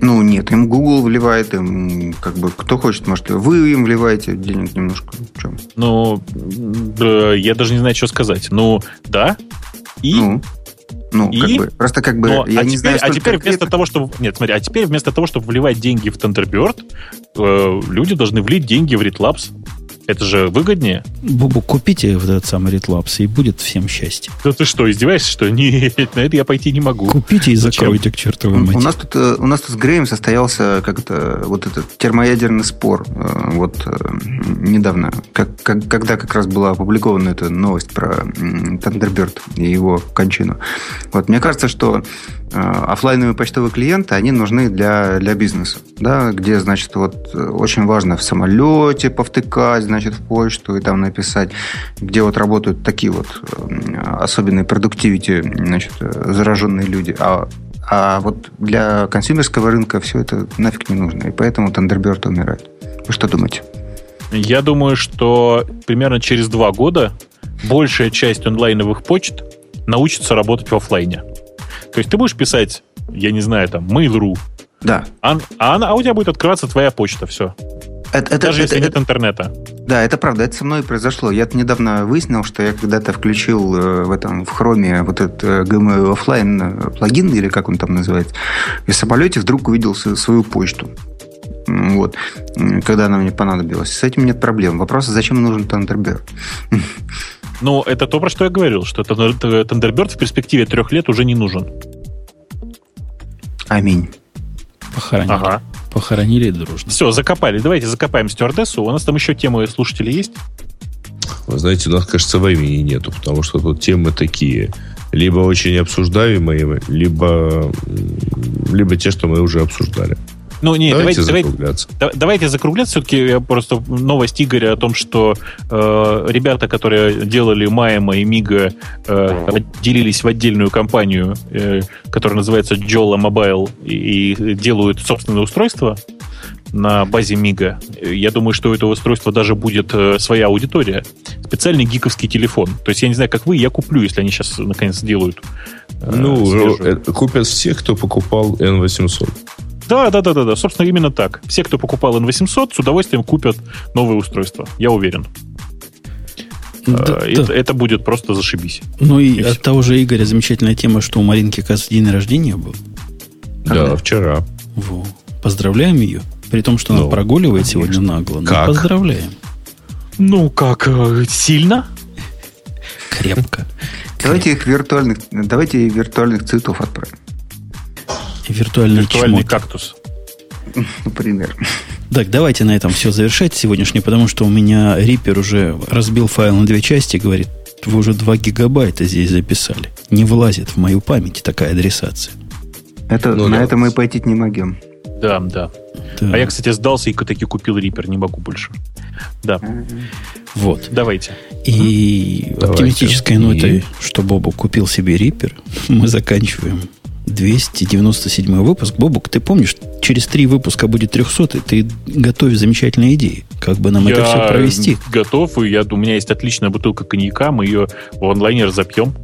Ну, нет, им Google вливает, им как бы кто хочет, может, вы им вливаете денег немножко. Чем? Ну, я даже не знаю, что сказать. Ну, да. И ну. Ну, и? как бы, просто как бы, Но, я а не теперь, знаю, А теперь вместо того, чтобы... Нет, смотри, а теперь вместо того, чтобы вливать деньги в Thunderbird, э, люди должны влить деньги в RedLabs. Это же выгоднее. Бубу, купите вот этот самый RedLabs, и будет всем счастье. Да ты что, издеваешься, что? Нет, на это я пойти не могу. Купите и закройте к чертовой матери. У нас тут, э, у нас тут с Греем состоялся как-то вот этот термоядерный спор. Э, вот э, недавно, как, как, когда как раз была опубликована эта новость про Thunderbird и его кончину. Вот, мне кажется, что офлайновые почтовые клиенты, они нужны для, для бизнеса, да, где, значит, вот очень важно в самолете повтыкать, значит, в почту и там написать, где вот работают такие вот э, особенные продуктивити, значит, зараженные люди. А, а вот для консюмерского рынка все это нафиг не нужно, и поэтому Thunderbird умирает. Вы что думаете? Я думаю, что примерно через два года большая часть онлайновых почт научится работать в офлайне. То есть ты будешь писать, я не знаю, там, Mail.ru. Да. А, а, а у тебя будет открываться твоя почта, все. Это, Даже это, если это, нет интернета. Да, это правда, это со мной произошло. Я недавно выяснил, что я когда-то включил э, в этом в хроме вот этот э, Gmail Offline э, плагин, или как он там называется, и в самолете вдруг увидел свою почту. Вот. Когда она мне понадобилась. С этим нет проблем. Вопрос, зачем нужен Thunderbird? Ну, это то, про что я говорил, что Thunderbird в перспективе трех лет уже не нужен. Аминь. Похоронили. Ага. Похоронили дружно. Все, закопали. Давайте закопаем стюардессу. У нас там еще темы слушателей есть? Вы знаете, у нас, кажется, времени нету, потому что тут темы такие. Либо очень обсуждаемые, либо, либо те, что мы уже обсуждали. Ну, не, давайте, давайте закругляться. Давайте, давайте закругляться. Все-таки просто новость Игоря о том, что э, ребята, которые делали Майма и Мига, э, отделились в отдельную компанию, э, которая называется Jolla Mobile, и, и делают собственное устройство на базе Мига. Я думаю, что у этого устройства даже будет э, своя аудитория. Специальный гиковский телефон. То есть я не знаю, как вы, я куплю, если они сейчас наконец сделают. Э, ну, э, купят все, кто покупал N800. Да, да, да, да, да. Собственно, именно так. Все, кто покупал N800, с удовольствием купят новое устройство. Я уверен. Да, э, это, да. это будет просто зашибись. Ну и, и от все. того же Игоря замечательная тема, что у Маринки, кажется, день рождения был. Да, а, вчера. Во. Поздравляем ее. При том, что ну, она прогуливает конечно. сегодня нагло. Но как? поздравляем. Ну, как? Э, сильно? Крепко. Давайте их виртуальных, давайте виртуальных цветов отправим. Виртуальный, Виртуальный чмот. кактус. Например. Так, давайте на этом все завершать сегодняшнее, потому что у меня Reaper уже разбил файл на две части, говорит, вы уже 2 гигабайта здесь записали. Не влазит в мою память такая адресация. Это, ну, на да. это мы пойти не могем. Да, да, да. А я, кстати, сдался и таки купил Reaper, не могу больше. Да. Вот. Давайте. И Давайте. оптимистической нотой, и... что Бобу купил себе Reaper, мы заканчиваем 297 выпуск. Бобук, ты помнишь, через три выпуска будет 300, ты готовишь замечательные идеи. Как бы нам я это все провести? готов, и я, у меня есть отличная бутылка коньяка, мы ее в онлайне разопьем.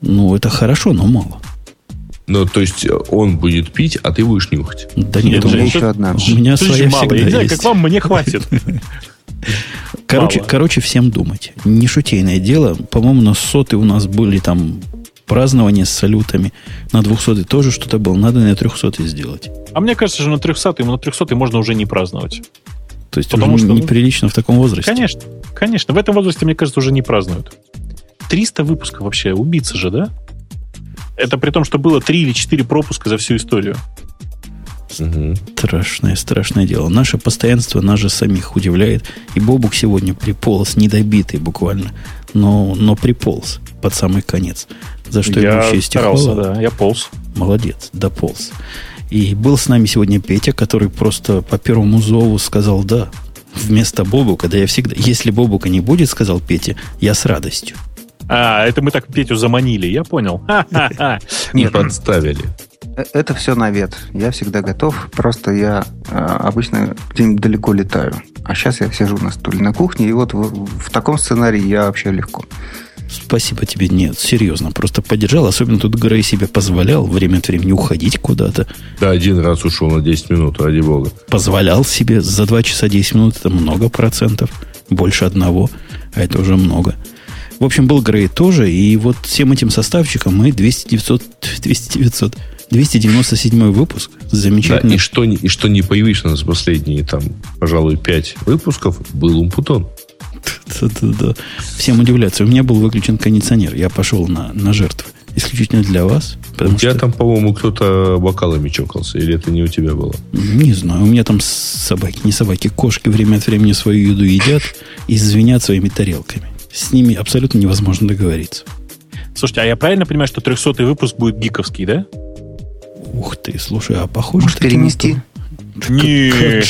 Ну, это хорошо, но мало. Ну, то есть он будет пить, а ты будешь нюхать. Да нет, нет у меня еще одна. У меня своя мало. всегда Я не знаю, как вам, мне хватит. Короче, короче, всем думать. Не шутейное дело. По-моему, на соты у нас были там празднование с салютами. На 200 тоже что-то было. Надо на 300 сделать. А мне кажется, что на 300 ему на 300 можно уже не праздновать. То есть Потому что, неприлично в таком возрасте? Конечно. Конечно. В этом возрасте, мне кажется, уже не празднуют. 300 выпусков вообще. Убийца же, да? Это при том, что было 3 или 4 пропуска за всю историю. Угу. Страшное, страшное дело. Наше постоянство нас же самих удивляет. И Бобук сегодня приполз, недобитый буквально, но, но приполз под самый конец. За что я ему честь да, я полз. Молодец, дополз. И был с нами сегодня Петя, который просто по первому зову сказал «да». Вместо Бобука, да я всегда... Если Бобука не будет, сказал Петя, я с радостью. А, это мы так Петю заманили, я понял. Не подставили. Э, это все навет. Я всегда готов. Просто я э, обычно где-нибудь далеко летаю. А сейчас я сижу на стуле на кухне, и вот в, в таком сценарии я вообще легко. Спасибо тебе. Нет, серьезно. Просто поддержал. Особенно тут Грей себе позволял время от времени уходить куда-то. Да, один раз ушел на 10 минут, ради бога. Позволял себе за 2 часа 10 минут. Это много процентов. Больше одного. А это уже много. В общем, был Грей тоже. И вот всем этим составчиком мы 200, 900, 200, 900, 297 выпуск. Замечательно. Да, и, что, и что не появилось у нас последние, там, пожалуй, 5 выпусков, был Умпутон. Да-да-да. Всем удивляться. У меня был выключен кондиционер. Я пошел на, на жертвы. Исключительно для вас. У тебя что... там, по-моему, кто-то бокалами чокался. Или это не у тебя было? Не знаю. У меня там собаки, не собаки, кошки время от времени свою еду едят и звенят своими тарелками. С ними абсолютно невозможно договориться. Слушайте, а я правильно понимаю, что 300 выпуск будет гиковский, да? Ух ты, слушай, а похоже... Может, перенести? Не,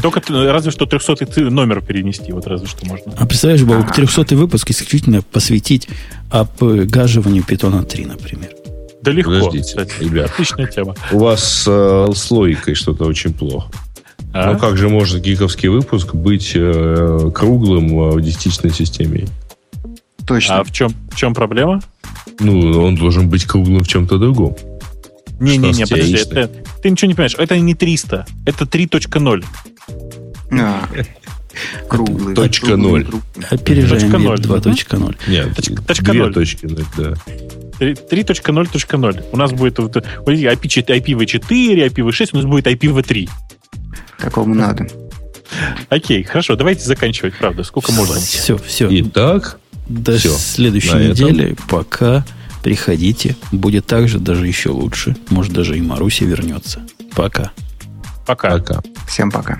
только разве что 300 номер перенести, вот разве что можно. А представляешь, Бабок, 300 выпуск исключительно посвятить обгаживанию питона 3, например. Да легко, Подождите, кстати. ребят. Отличная тема. У вас э, с логикой что-то очень плохо. А? Ну как же может гиковский выпуск быть э, круглым э, в десятичной системе? Точно. А в чем, в чем проблема? Ну, он должен быть круглым в чем-то другом. Не-не-не, подожди, это, ты ничего не понимаешь. Это не 300, это 3.0. А, круглый. Точка ноль. Опережаем 2.0. Нет, точка 0. точки 0, да. 3.0.0. У нас будет вот, IPv4, IPv6, у нас будет IPv3. Такому надо. Окей, хорошо, давайте заканчивать, правда. Сколько можно? Все, все. Итак, до все. следующей недели. Пока. Приходите. Будет так же, даже еще лучше. Может, даже и Маруся вернется. Пока. Пока. Пока. Всем пока.